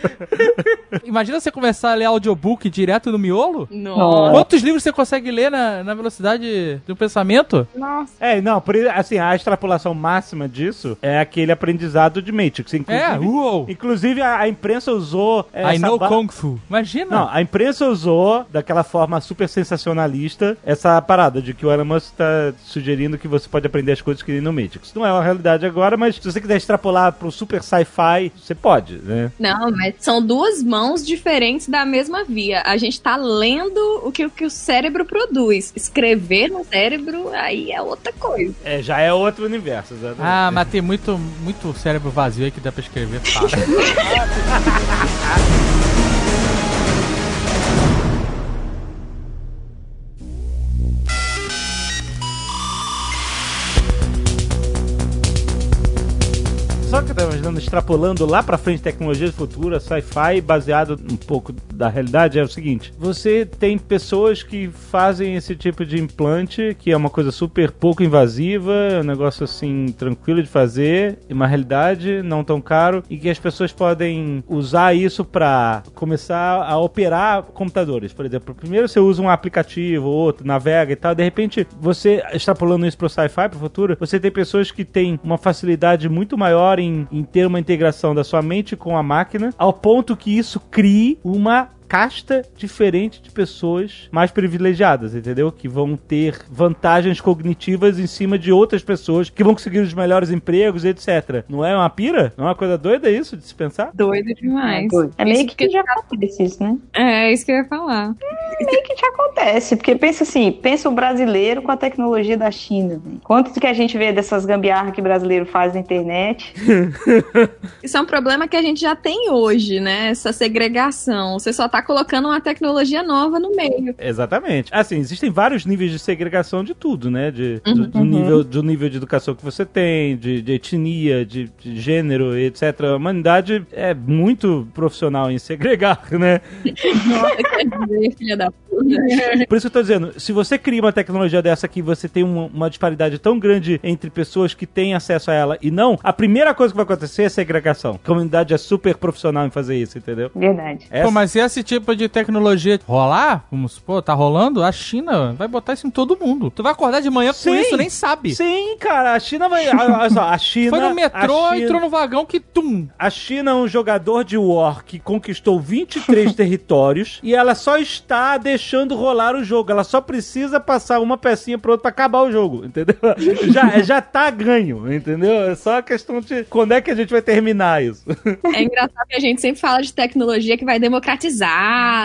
Imagina você começar a ler audiobook direto no miolo? Nossa. Quantos livros você consegue ler na, na velocidade do pensamento? Nossa. É, não, por assim, a extrapolação máxima disso é aquele aprendizado de Matrix. Inclusive, É, uou. inclusive a, a imprensa usou. I essa know ba- Kung Fu. Imagina. Não, a imprensa usou daquela forma super sensacionalista essa parada de que o Elon Musk tá sugerindo que você pode aprender as coisas que nem no Matrix. Não é uma realidade agora, mas se você quiser extrapolar pro super sci-fi, você pode, né? Não, mas são duas mãos diferentes da mesma via. A gente tá lendo o que, o que o cérebro produz. Escrever no cérebro, aí é outra coisa. É, já é outro universo, exatamente. Ah, mas tem muito, muito cérebro vazio aí que dá pra escrever fácil. [laughs] Só que eu imaginando, extrapolando lá pra frente tecnologias futuras, sci-fi, baseado um pouco da realidade, é o seguinte: você tem pessoas que fazem esse tipo de implante, que é uma coisa super pouco invasiva, é um negócio assim, tranquilo de fazer, e uma realidade não tão caro, e que as pessoas podem usar isso pra começar a operar computadores. Por exemplo, primeiro você usa um aplicativo, outro, navega e tal, de repente você, extrapolando isso pro sci-fi, pro futuro, você tem pessoas que têm uma facilidade muito maior em, em ter uma integração da sua mente com a máquina, ao ponto que isso crie uma casta diferente de pessoas mais privilegiadas, entendeu? Que vão ter vantagens cognitivas em cima de outras pessoas que vão conseguir os melhores empregos, etc. Não é uma pira? Não é uma coisa doida isso de se pensar? Doido demais. É meio Isso que já acontece isso, né? É, isso que eu ia falar. meio que já acontece, porque pensa assim, pensa o brasileiro com a tecnologia da China. né? Quanto que a gente vê dessas gambiarras que o brasileiro faz na internet? [laughs] Isso é um problema que a gente já tem hoje, né? Essa segregação. Você só tá colocando uma tecnologia nova no meio. Exatamente. Assim, existem vários níveis de segregação de tudo, né? De, do, do Uhum. nível, do nível de educação que você tem, de, de etnia, de, de gênero, etc. A humanidade é muito profissional em segregar, [laughs] né? Nossa, filha da puta. Por isso que eu tô dizendo, se você cria uma tecnologia dessa que você tem uma, uma disparidade tão grande entre pessoas que têm acesso a ela e não, a primeira coisa que vai acontecer é segregação. A comunidade é super profissional em fazer isso, entendeu? Verdade. Essa- Pô, mas se esse tipo de tecnologia rolar, vamos supor, tá rolando, a China vai botar isso em todo mundo. Tu vai acordar de manhã com Sim. isso, nem sabe. Sim, cara, a China vai. Olha só, a China. Foi no metrô, China- entrou no vagão que tum. A China é um jogador de War que conquistou 23 [laughs] territórios e ela só está deixando rolar o jogo. Ela só precisa passar uma pecinha pro outro pra acabar o jogo, entendeu? [laughs] Já, já tá ganho, entendeu? É só a questão de quando é que a gente vai terminar isso. É engraçado que a gente sempre fala de tecnologia que vai democratizar,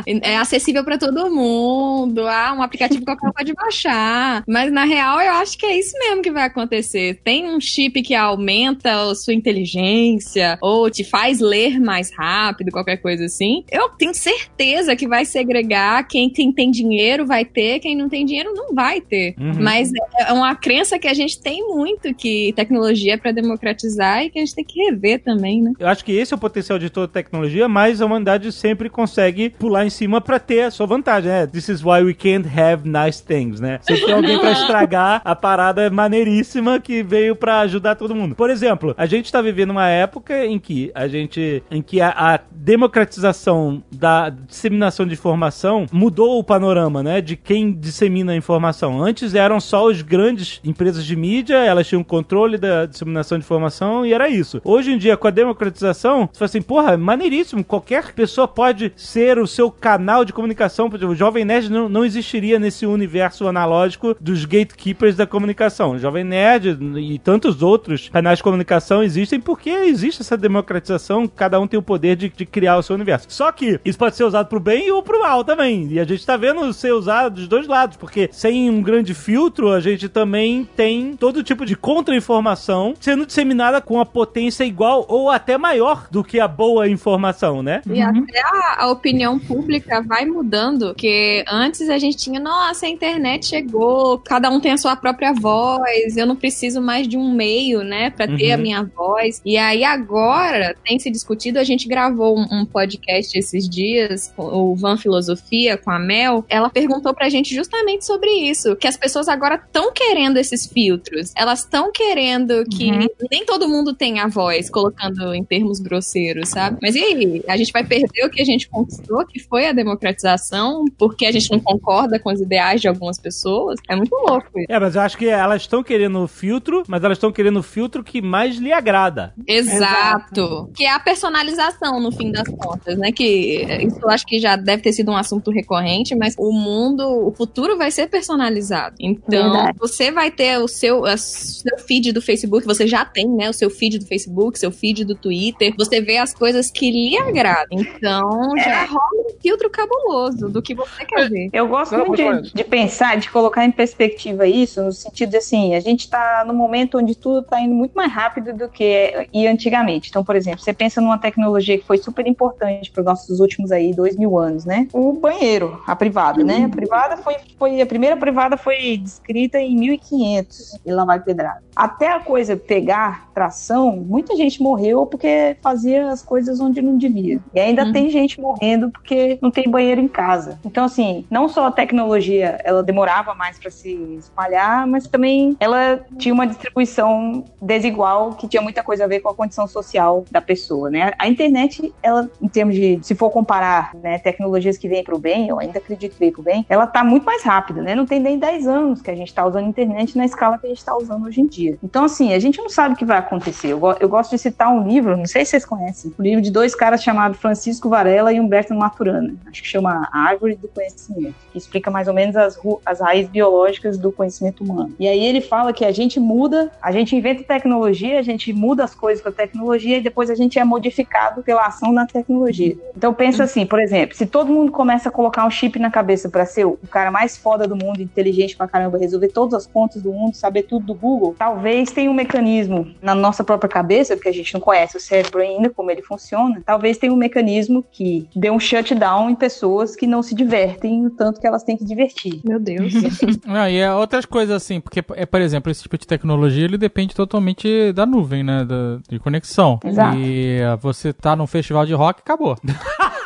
é acessível pra todo mundo, ah, um aplicativo qualquer pode baixar. Mas na real eu acho que é isso mesmo que vai acontecer. Tem um chip que aumenta a sua inteligência ou te faz ler mais rápido, qualquer coisa assim. Eu tenho certeza que vai segregar quem tem, tem dinheiro vai ter, quem não tem dinheiro não vai ter. Uhum. Mas é uma crença que a gente tem muito que tecnologia é pra democratizar e que a gente tem que rever também, né? Eu acho que esse é o potencial de toda tecnologia, mas a humanidade sempre consegue pular em cima pra ter a sua vantagem, né? This is why we can't have nice things, né? Sempre tem alguém pra estragar a parada maneiríssima que veio pra ajudar todo mundo. Por exemplo, a gente tá vivendo uma época em que a gente, em que a, a democratização da disseminação de informação mudou o panorama, né? De quem dissemina a informação. Antes eram só os grandes empresas de mídia, elas tinham controle da disseminação de informação e era isso. Hoje em dia, com a democratização, você fala assim, porra, maneiríssimo, qualquer pessoa pode ser o seu canal de comunicação. Por exemplo, O Jovem Nerd não, não existiria nesse universo analógico dos gatekeepers da comunicação. O Jovem Nerd e tantos outros canais de comunicação existem porque existe essa democratização, cada um tem o poder de, de criar o seu universo. Só que isso pode ser usado pro bem ou pro mal também. E a gente tá vendo ser usado dos dois lados, porque sem um grande filtro, a gente também tem todo tipo de contra-informação sendo disseminada com a potência igual ou até maior do que a boa informação, né? E até a, a opinião pública vai mudando, porque antes a gente tinha, nossa, a internet chegou, cada um tem a sua própria voz, eu não preciso mais de um meio, né, pra ter Uhum. a minha voz. E aí agora tem se discutido, a gente gravou um, um podcast esses dias, o Van Filosofia, com a Mel, ela perguntou pra gente justamente sobre isso, que as pessoas agora estão querendo esses filtros. Elas estão querendo que Uhum. nem todo mundo tenha voz, colocando em termos grosseiros, sabe? Mas e aí? A gente vai perder o que a gente conquistou, que foi a democratização, porque a gente não concorda com os ideais de algumas pessoas? É muito louco isso. É, mas eu acho que elas estão querendo o filtro, mas elas estão querendo o filtro que mais lhe agrada. Exato. Que é a personalização, no fim das contas, né? Que isso eu acho que já deve ter sido um assunto recorrente, mas o mundo, o futuro vai ser personalizado. Então, Verdade. você vai ter o seu, a- seu feed do Facebook, você já tem, né? O seu feed do Facebook, seu feed do Twitter. Você vê as coisas que lhe agradam. Então, já rola um filtro cabuloso do que você quer ver. Eu gosto Não, muito de, de pensar, de colocar em perspectiva isso, no sentido de assim, a gente tá no momento onde tudo tá indo muito mais rápido do que ia antigamente. Então, por exemplo, você pensa numa tecnologia que foi super importante para os nossos últimos aí dois mil anos, né? O banheiro, a privada, né? A privada foi, foi a primeira privada foi descrita em 1500 e lá vai pedrada. Até a coisa pegar tração, muita gente morreu porque fazia as coisas onde não devia. E ainda Uhum. tem gente morrendo porque não tem banheiro em casa. Então, assim, não só a tecnologia ela demorava mais para se espalhar, mas também ela tinha uma distribuição desigual que tinha muita coisa a ver com a condição social da pessoa, né? A internet, ela, em termos de, se for comparar, né, tecnologias que vêm para o bem, eu ainda acredito que vem para o bem, ela tá muito mais rápida, né? Não tem nem 10 anos que a gente está usando internet na escala que a gente está usando hoje em dia. Então, assim, a gente não sabe o que vai acontecer. Eu, eu gosto de citar um livro, não sei se vocês conhecem, um livro de dois caras chamados Francisco Varela e Humberto Maturana. Acho que chama Árvore do Conhecimento, que explica mais ou menos as, as raízes biológicas do conhecimento humano. E aí ele fala que a gente muda, a gente inventa tecnologia, a gente muda as coisas com a tecnologia e depois a gente é modificado pela ação da tecnologia. Então pensa assim, por exemplo, se todo mundo começa a colocar um chip na cabeça para ser o cara mais foda do mundo, inteligente pra caramba, resolver todas as contas do mundo, saber tudo do Google, talvez tenha um mecanismo na nossa própria cabeça, porque a gente não conhece o cérebro ainda, como ele funciona, talvez tenha um mecanismo que dê um shutdown em pessoas que não se divertem o tanto que elas têm que divertir. Meu Deus. Não, [laughs] e é outras coisas assim, porque, é, por exemplo, esse tipo de tecnologia ele depende totalmente da nuvem, né? Da, de conexão. Exato. E ah, você tá num festival de rock, acabou. [laughs]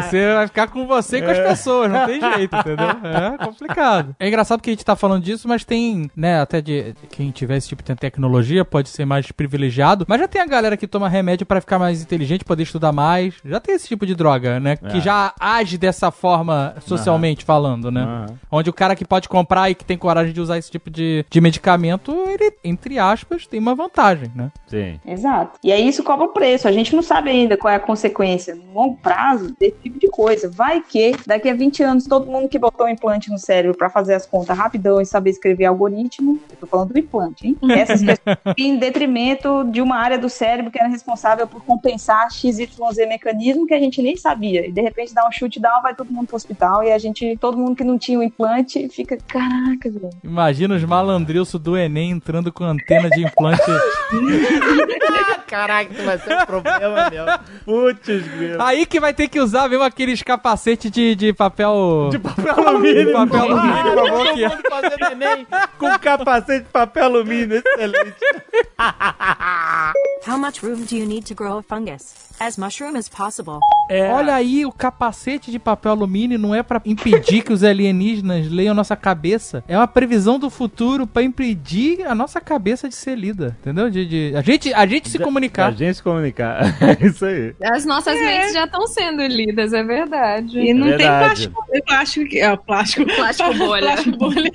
Você vai ficar com você e com as pessoas, não tem jeito, entendeu? [laughs] É complicado. É engraçado que a gente tá falando disso, mas tem, né, até de quem tiver esse tipo de tecnologia pode ser mais privilegiado, mas já tem a galera que toma remédio pra ficar mais inteligente, poder estudar mais. Já tem esse tipo de droga, né? Que É. já age dessa forma socialmente falando, né? Aham. Onde o cara que pode comprar e que tem coragem de usar esse tipo de, de medicamento, ele, entre aspas, tem uma vantagem, né? Sim. Exato. E aí isso cobra o preço. A gente não sabe ainda qual é a consequência no longo prazo desse tipo de coisa. Vai que daqui a 20 anos todo mundo que botou um implante no cérebro pra fazer as contas rapidão e saber escrever algoritmo, eu tô falando do implante, hein? [laughs] Essas pessoas em detrimento de uma área do cérebro que era responsável por compensar XYZ mecanismo que a gente nem sabia. E de repente dá um chute down, vai todo mundo pro hospital e a gente, todo mundo que não tinha o implante, fica, caraca, velho. Imagina os malandrilsos do Enem entrando com antena de implante. [laughs] Caraca, isso vai ser um problema, meu. Putz, grilo. Aí que vai ter que usar mesmo aqueles capacetes de, de papel. De papel alumínio. De papel alumínio, por favor, que- fazendo Enem com capacete de papel alumínio. Excelente. [laughs] How much room do you need to grow a fungus? As mushroom as possible. É, Olha aí, o capacete de papel alumínio não é pra impedir que os alienígenas leiam a nossa cabeça. É uma previsão do futuro pra impedir a nossa cabeça de ser lida. Entendeu? De, de- a, gente, a gente se A comunicar. gente se comunicar. É [laughs] isso aí. As nossas mentes já estão sendo lidas, é verdade. E não tem Verdade. plástico, plástico que é plástico, Plástico [laughs] bolha. plástico bolha.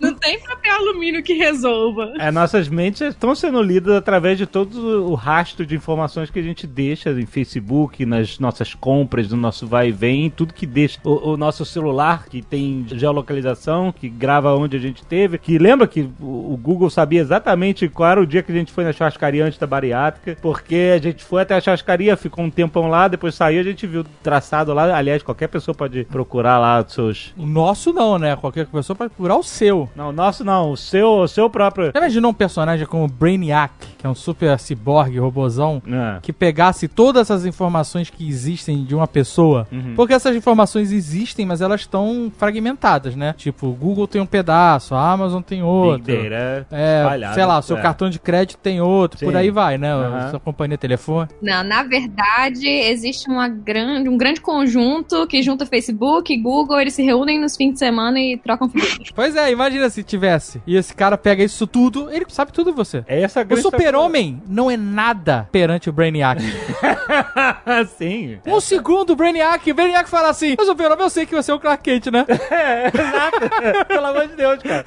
não tem papel alumínio que resolva. É, nossas mentes estão sendo lidas através de todo o rastro de informações que a gente deixa em Facebook, nas nossas compras, no nosso vai e vem, tudo que deixa. O, o nosso celular, que tem geolocalização, que grava onde a gente teve, que lembra que o, o Google sabia exatamente qual era o dia que a gente foi na churrascaria antes da bariátrica, porque a gente foi até a churrascaria, ficou um tempão lá, depois saiu, a gente viu traçado lá. Aliás, qualquer pessoa pode procurar lá os seus. O nosso não, né? Qualquer pessoa pode procurar o seu. Não, o nosso não, o seu, o seu próprio. Já imaginou um personagem como Brainiac, que é um super ciborgue, robozão, Ah. que pegasse todas as informações que existem de uma pessoa, Uhum. porque essas informações existem, mas elas estão fragmentadas, né? Tipo, o Google tem um pedaço, a Amazon tem outro. Big Data É, espalhado, sei lá, o seu é. cartão de crédito tem outro, Sim. por aí vai, né? Aham. Sua companhia telefone. Não, na verdade, existe uma grande, um grande conjunto que junta Facebook e Google, eles se reúnem nos fins de semana e trocam figurinhas. Pois é, imagina se tivesse. E esse cara pega isso tudo, ele sabe tudo de você. É essa a O grande super-homem não é nada perante o Brainiac. [laughs] Sim. um segundo, o Brainiac. O Brainiac fala assim: Mas super-homem, eu sei que você é o Clark Kent, né? [laughs] É, exato. [laughs] Pelo amor de Deus, cara.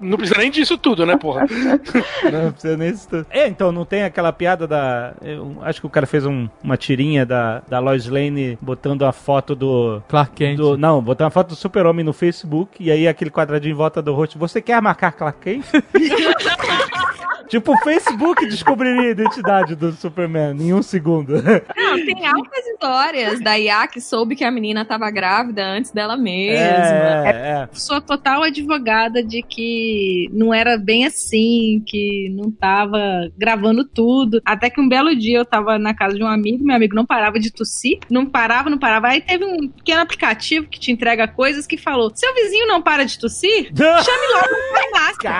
Não precisa nem disso tudo, né, porra? Não precisa nem isso tudo. É, então, não tem aquela piada da. Eu acho que o cara fez um- uma tirinha da, da Lois Lane botando a foto do. Clark Kent. do não, botando a foto do super-homem no Facebook e aí aquele quadradinho em volta do rosto. Você quer marcar Clark Kent? Tipo, o Facebook descobriria a identidade do Superman em um segundo. Não, tem altas histórias da IA que soube que a menina tava grávida antes dela mesma. É, é. Sou total advogada de que não era bem assim, que não tava gravando tudo. Até que um belo dia eu tava na casa de um amigo, meu amigo não parava de tossir, não parava, não parava. Aí teve um pequeno aplicativo que te entrega coisas que falou: seu vizinho não para de tossir? [laughs] Chame logo uma farmácia.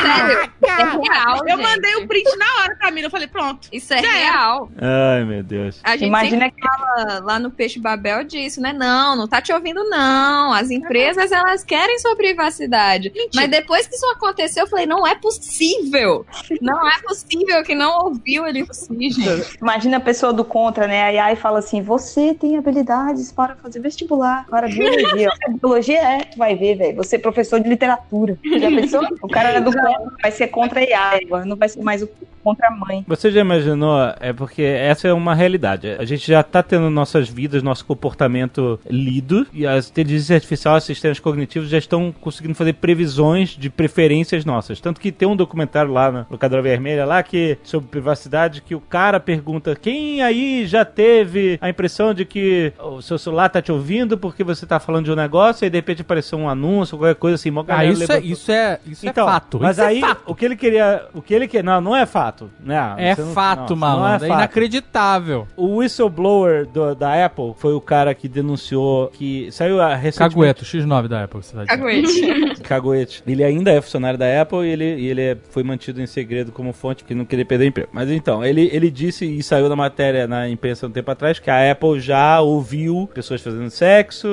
Sério, é real, Eu gente. mandei o print na hora pra mim, eu falei: pronto. Isso é era. real. Ai, meu Deus. A gente Imagina sempre fala lá no Peixe Babel disso, né? Não, não tá te ouvindo, não. As empresas, elas querem sua privacidade. Mas depois que isso aconteceu, eu falei, não é possível. Não é possível que não ouviu ele gente. Imagina a pessoa do contra, né? A AI fala assim: você tem habilidades para fazer vestibular, para biologia. [laughs] biologia é, tu vai ver, velho. Você é professor de literatura. Já pensou? O cara é do contra, vai ser contra a AI, agora não vai ser mais o contra a mãe. Você já imaginou? É porque essa é uma realidade. A gente já tá tendo nossas vidas, nosso comportamento lido, e a inteligência artificial, os sistemas cognitivos já estão conseguindo fazer previsões de preferências nossas. Tanto que tem um documentário lá no Locadora Vermelha, lá que sobre privacidade, que o cara pergunta: quem aí já teve a impressão de que o seu celular tá te ouvindo porque você tá falando de um negócio e de repente apareceu um anúncio, qualquer coisa assim, mó Ah, galera isso é, isso é, isso então, é fato. Mas isso aí, é fato. o que ele queria. O que ele quer. Não, não é fato. Né? É não- fato, não, malandro. Não é é fato. inacreditável. O whistleblower do- da Apple foi o cara que denunciou que saiu a recentemente... Cagueto, X9 da Apple, você tá. Caguete. [laughs] Caguete. Ele ainda é funcionário da Apple e ele, e ele é- foi mantido em segredo como fonte porque não queria perder emprego. Mas então, ele, ele disse e saiu da matéria na imprensa um tempo atrás que a Apple já ouviu pessoas fazendo sexo,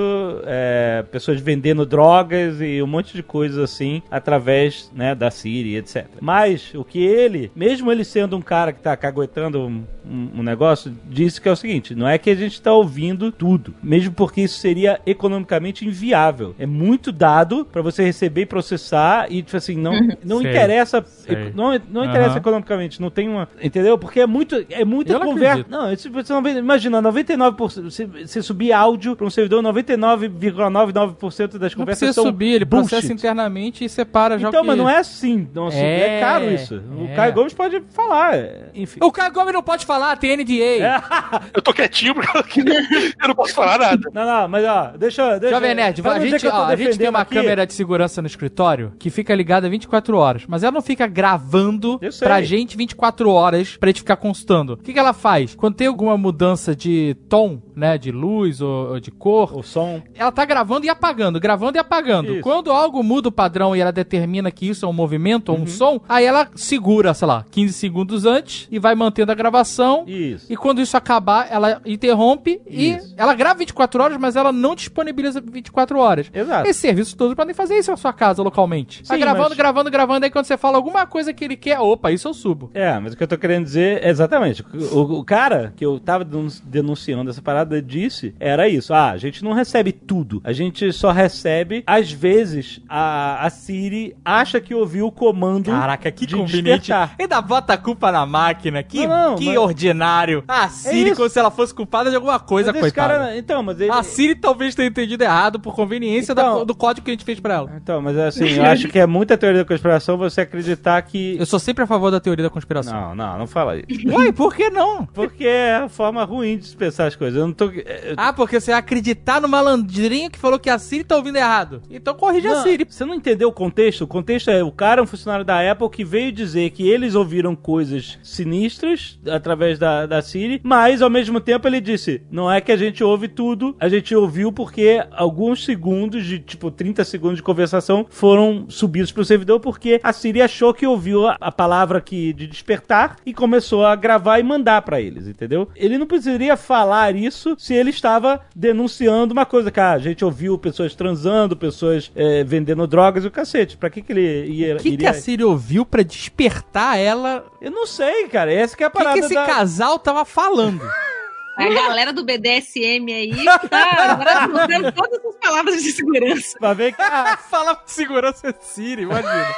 é, pessoas vendendo drogas e um monte de coisas assim através né, da Siri, etc. Mas o que ele, mesmo ele sendo um cara que tá caguetando um, um- um negócio, disse que é o seguinte: não é que a gente tá ouvindo tudo, mesmo porque isso seria economicamente inviável. É muito dado pra você receber e processar e, tipo assim, não, não Sei, interessa. sei. Não, não interessa Aham. economicamente, não tem uma. Entendeu? Porque é muito. É muita Eu conversa. acredito. Não, isso, você não imagina, 99%. Você, você subir áudio pra um servidor, 99,99% das Não conversas são subir, ele bullshit. processa internamente e separa já Então, o que... mas não é assim. Não, assim, é, É, caro isso. O é. Caio Gomes pode falar. é, Enfim. O Caio Gomes não pode falar, tem NDA. [laughs] Eu tô quietinho porque eu não posso falar nada. Não, não, mas ó, deixa. deixa Jovem Nerd, a gente, ó, a gente tem uma aqui- câmera de segurança no escritório que fica ligada 24 horas, mas ela não fica gravando pra gente 24 horas pra gente ficar constando. O que, que ela faz? Quando tem alguma mudança de tom, né, de luz ou, ou de cor, O som. ela tá gravando e apagando, gravando e apagando. Isso. Quando algo muda o padrão e ela determina que isso é um movimento Uhum. ou um som, aí ela segura, sei lá, 15 segundos antes e vai mantendo a gravação. Isso. E quando isso acabar, ela interrompe Isso. e ela grava 24 horas, mas ela não disponibiliza 24 horas. Exato. Esses serviços todos podem fazer isso na sua casa localmente. Tá Sim, gravando, mas- gravando, gravando, aí quando você fala alguma coisa que ele quer, opa, isso eu subo. É, mas o que eu tô querendo dizer é exatamente. O, o cara que eu tava denun- denunciando essa parada disse era isso. Ah, a gente não recebe tudo. A gente só recebe, às vezes, a, a Siri acha que ouviu o comando Caraca, que de conveniente. despertar. Ainda, bota a culpa na máquina. Que, Não, não, que mas- ordinário. A Siri, isso. como se ela fosse culpada de alguma coisa, Mas esse coitada. cara, então, mas ele... A Siri talvez tenha entendido errado por conveniência da- Então- do código que a gente fez pra ela. Então, mas assim, eu acho que é muita teoria da conspiração você acreditar que... Eu sou sempre a favor da teoria da conspiração. Não, não, não fala isso. Ué, por que não? Porque é a forma ruim de pensar as coisas. Eu não tô... eu- Ah, porque você acreditar no malandrinho que falou que a Siri tá ouvindo errado. Então corrige a Não, Siri. Você não entendeu o contexto? O contexto é o cara é um funcionário da Apple que veio dizer que eles ouviram coisas sinistras através da, da Siri, mas ao mesmo tempo ele disse: não é que a gente ouve tudo, a gente ouviu porque alguns segundos de tipo 30 segundos de conversação foram subidos pro servidor porque a Siri achou que ouviu a, a palavra aqui de despertar e começou a gravar e mandar pra eles, entendeu? Ele não precisaria falar isso se ele estava denunciando uma coisa que ah, a gente ouviu pessoas transando, pessoas eh, vendendo drogas e o cacete. Pra que que ele ia O que, que iria... a Siri ouviu pra despertar ela? Eu não sei, cara. Essa que é a O que, parada que esse da... casal tava falando? A galera do BDSM aí tá agora usando todas as palavras de segurança. Pra ver que... ah, [laughs] Fala com segurança Siri, imagina. [laughs]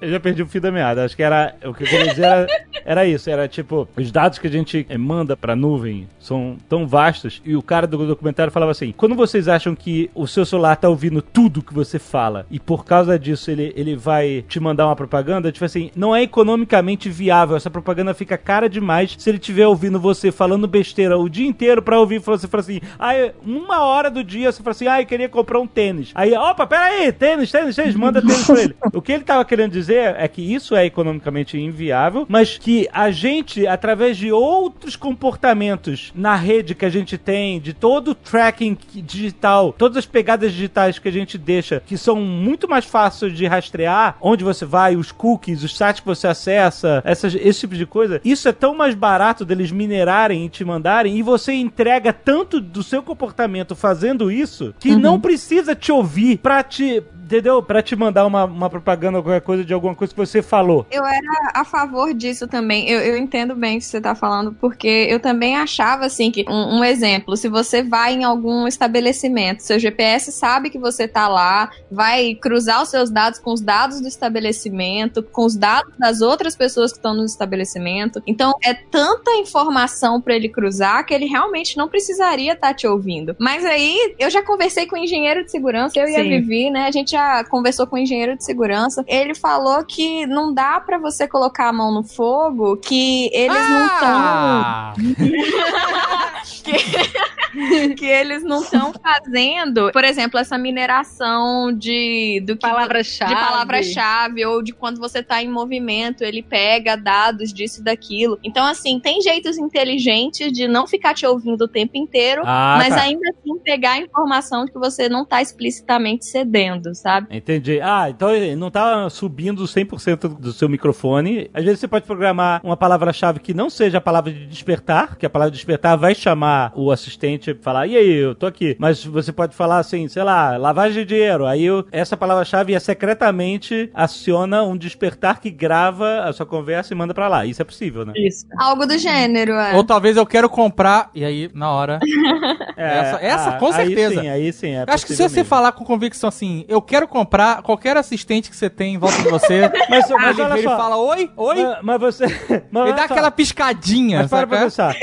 Eu já perdi o fio da meada. Acho que era. O que eu queria dizer era, era isso. Era tipo, os dados que a gente eh, manda pra nuvem são tão vastos. E o cara do documentário falava assim: quando vocês acham que o seu celular tá ouvindo tudo que você fala e por causa disso ele, ele vai te mandar uma propaganda, tipo assim, não é economicamente viável. Essa propaganda fica cara demais se ele estiver ouvindo você falando besteira o dia inteiro pra ouvir você falar assim, ai, uma hora do dia você fala assim, ai, queria comprar um tênis. Aí, opa, pera aí, tênis, tênis, tênis, manda tênis pra ele. [laughs] O que ele tava querendo dizer é que isso é economicamente inviável, mas que a gente, através de outros comportamentos na rede que a gente tem, de todo o tracking digital, todas as pegadas digitais que a gente deixa, que são muito mais fáceis de rastrear, onde você vai, os cookies, os sites que você acessa, essas, esse tipo de coisa, isso é tão mais barato deles minerarem e te mandarem, e você entrega tanto do seu comportamento fazendo isso, que não precisa te ouvir pra te. Entendeu? Pra te mandar uma, uma propaganda ou qualquer coisa de alguma coisa que você falou. Eu era a favor disso também. Eu, eu entendo bem o que você tá falando, porque eu também achava assim que. Um, um exemplo, se você vai em algum estabelecimento, seu GPS sabe que você tá lá, vai cruzar os seus dados com os dados do estabelecimento, com os dados das outras pessoas que estão no estabelecimento. Então é tanta informação pra ele cruzar que ele realmente não precisaria estar te ouvindo. Mas aí eu já conversei com o engenheiro de segurança, eu e a. Vivi, né? A gente já conversou com o engenheiro de segurança. Ele falou que não dá pra você colocar a mão no fogo, que eles Ah! não estão. [laughs] que, que eles não estão fazendo, por exemplo, essa mineração de do que Palavra-chave. de palavra-chave ou de quando você tá em movimento, ele pega dados disso e daquilo. Então, assim, tem jeitos inteligentes de não ficar te ouvindo o tempo inteiro, Ah, mas tá. ainda assim pegar a informação de que você não tá explicitamente cedendo, sabe? Entendi. Ah, então não tá subindo 100% do seu microfone. Às vezes você pode programar uma palavra-chave que não seja a palavra de despertar, que a palavra de despertar vai chamar o assistente e falar, e aí, eu tô aqui. Mas você pode falar assim, sei lá, lavagem de dinheiro. Aí eu- essa palavra-chave é secretamente aciona um despertar que grava a sua conversa e manda pra lá. Isso é possível, né? Isso. Algo do gênero, é. Ou talvez eu quero comprar, e aí, na hora. [laughs] Essa- essa, com certeza. Aí sim, aí sim. É acho que se você mesmo. falar com convicção assim, eu quero comprar qualquer assistente que você tem em volta de você, Mas, [laughs] mas ele e só. fala, oi, oi, Mas, mas você. Mas, e dá só. aquela piscadinha, Mas para pra pensar.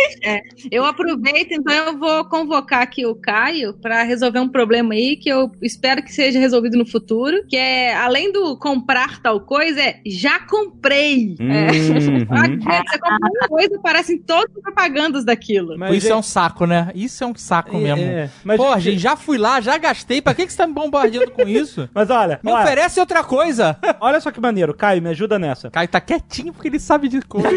Eu aproveito, então eu vou convocar aqui o Caio pra resolver um problema aí que eu espero que seja resolvido no futuro, que é além do comprar tal coisa, é já comprei. [laughs] Uhum. Ah, Você compra uma coisa, aparecem todas as propagandas daquilo. Mas, Isso é um saco, né? Isso é um saco É, mesmo. é. Mas, Pô, gente- gente, já fui lá, já gastei. Pra que, que você tá me bombardeando com isso? Mas olha, Me olha, oferece outra coisa. [laughs] olha só que maneiro. Caio, me ajuda nessa. Caio tá quietinho porque ele sabe de coisa. [laughs]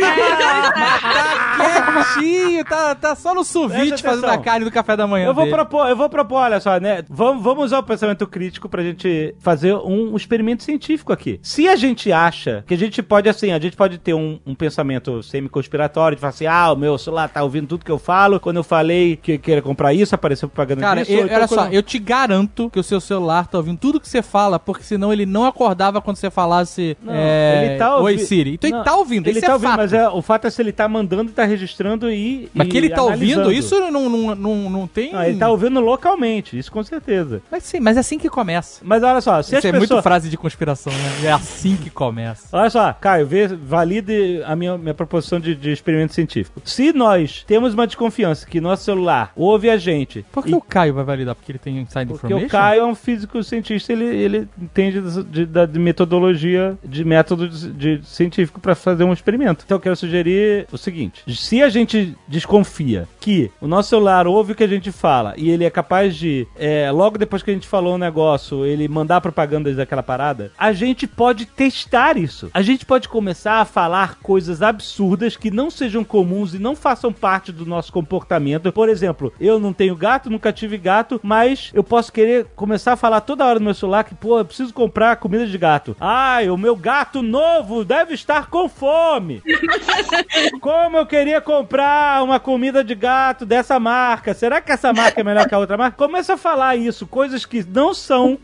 tá quietinho, tá, tá só no suvite fazendo a carne do café da manhã Eu vou dele. propor, eu vou propor, olha só, né? Vamos, vamos usar o pensamento crítico pra gente fazer um, experimento científico aqui. Se a gente acha que a gente pode, assim, a gente pode ter um, um pensamento semi-conspiratório de falar assim, ah, o meu celular tá ouvindo tudo que eu falo, quando eu falei que queria comprar isso, apareceu propaganda Cara, disso. eu, então olha só, quando- eu te garanto que o seu celular tá ouvindo tudo que você fala, porque senão ele não acordava quando você falasse Não, é, ele tá Oi ouvi- Siri. Então Não, ele tá ouvindo, Ele isso tá é ouvindo, fato. mas é, o fato é se ele tá mandando e tá registrando e. Mas e que ele tá analisando. ouvindo, isso não, não, não, não tem. Não, ele tá ouvindo localmente, isso com certeza. Mas sim, mas é assim que começa. Mas olha só, se Isso as é pessoas. muito frase de conspiração, né? É assim que começa. Olha só, Caio, vê, valide a minha, minha proposição de, de experimento científico. Se nós temos uma desconfiança que nosso celular ouve a gente. Por que e- o Caio vai validar? Porque ele tem inside Porque information? o Caio é um físico cientista, ele, ele entende de, de- de metodologia, de método de, de científico para fazer um experimento. Então eu quero sugerir o seguinte: se a gente desconfia que o nosso celular ouve o que a gente fala e ele é capaz de, é, logo depois que a gente falou um negócio, ele mandar propagandas daquela parada, a gente pode testar isso. A gente pode começar a falar coisas absurdas que não sejam comuns e não façam parte do nosso comportamento. Por exemplo, eu não tenho gato, nunca tive gato, mas eu posso querer começar a falar toda hora no meu celular que, pô, eu preciso comprar comida de gato. Ai, o meu gato novo deve estar com fome. [laughs] Como eu queria comprar uma comida de gato dessa marca. Será que essa marca é melhor que a outra marca? Começa a falar isso, coisas que não são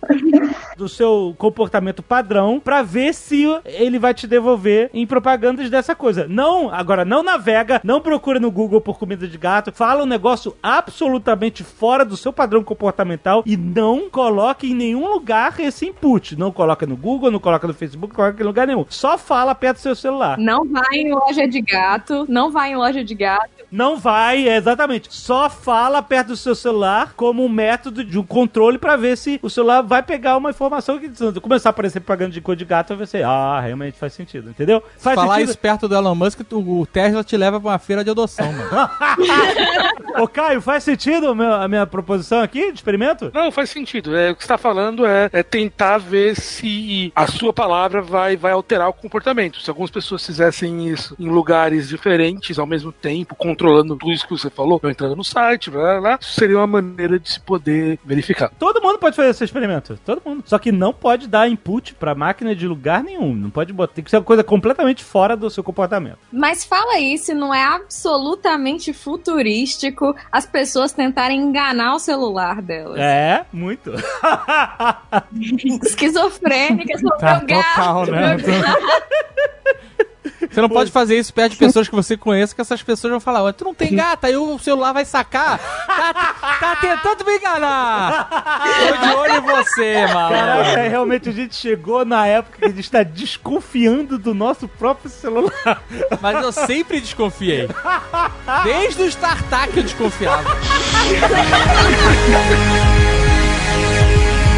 do seu comportamento padrão, pra ver se ele vai te devolver em propagandas dessa coisa. Não, agora não navega, não procura no Google por comida de gato, fala um negócio absolutamente fora do seu padrão comportamental e não coloque em nenhum lugar esse input. Não coloca no Google, não coloca no Facebook, não coloca em lugar nenhum. Só fala perto do seu celular. Não vai em loja de gato, não vai em loja de gato. Não vai, é, exatamente. Só fala perto do seu celular como um método de um controle pra ver se o celular vai pegar uma informação que começar a aparecer propaganda de cor de gato, vai ser, ah, realmente faz sentido, entendeu? Faz Falar sentido. isso perto do Elon Musk, tu- o Tesla te leva pra uma feira de adoção, mano. [laughs] Ô, Caio, faz sentido a minha, a minha proposição aqui de experimento? Não, faz sentido. É, o que você está falando é, é tentar ver se a sua palavra vai, vai alterar o comportamento. Se algumas pessoas fizessem isso em lugares diferentes ao mesmo tempo, controlando tudo isso que você falou, ou entrando no site, blá, blá, blá, isso seria uma maneira de se poder verificar. Todo mundo pode fazer esse experimento. Todo mundo. Só que não pode dar input pra máquina de lugar nenhum. Não pode botar. Tem que ser uma coisa completamente fora do seu comportamento. Mas fala aí se não é absolutamente futurístico as pessoas tentarem enganar o celular delas. É, muito. [laughs] [laughs] Esquizofrênicas, meu Tá gato, total, né? meu gato. Você não pode fazer isso perto de pessoas que você conhece, que essas pessoas vão falar, "Ué, tu não tem gata, aí o celular vai sacar. Tá, tá tentando me enganar. Tô de olho em você, Caraca, malandro. é, realmente a gente chegou na época que a gente está desconfiando do nosso próprio celular. Mas eu sempre desconfiei. Desde o StarTAC eu desconfiava. [laughs]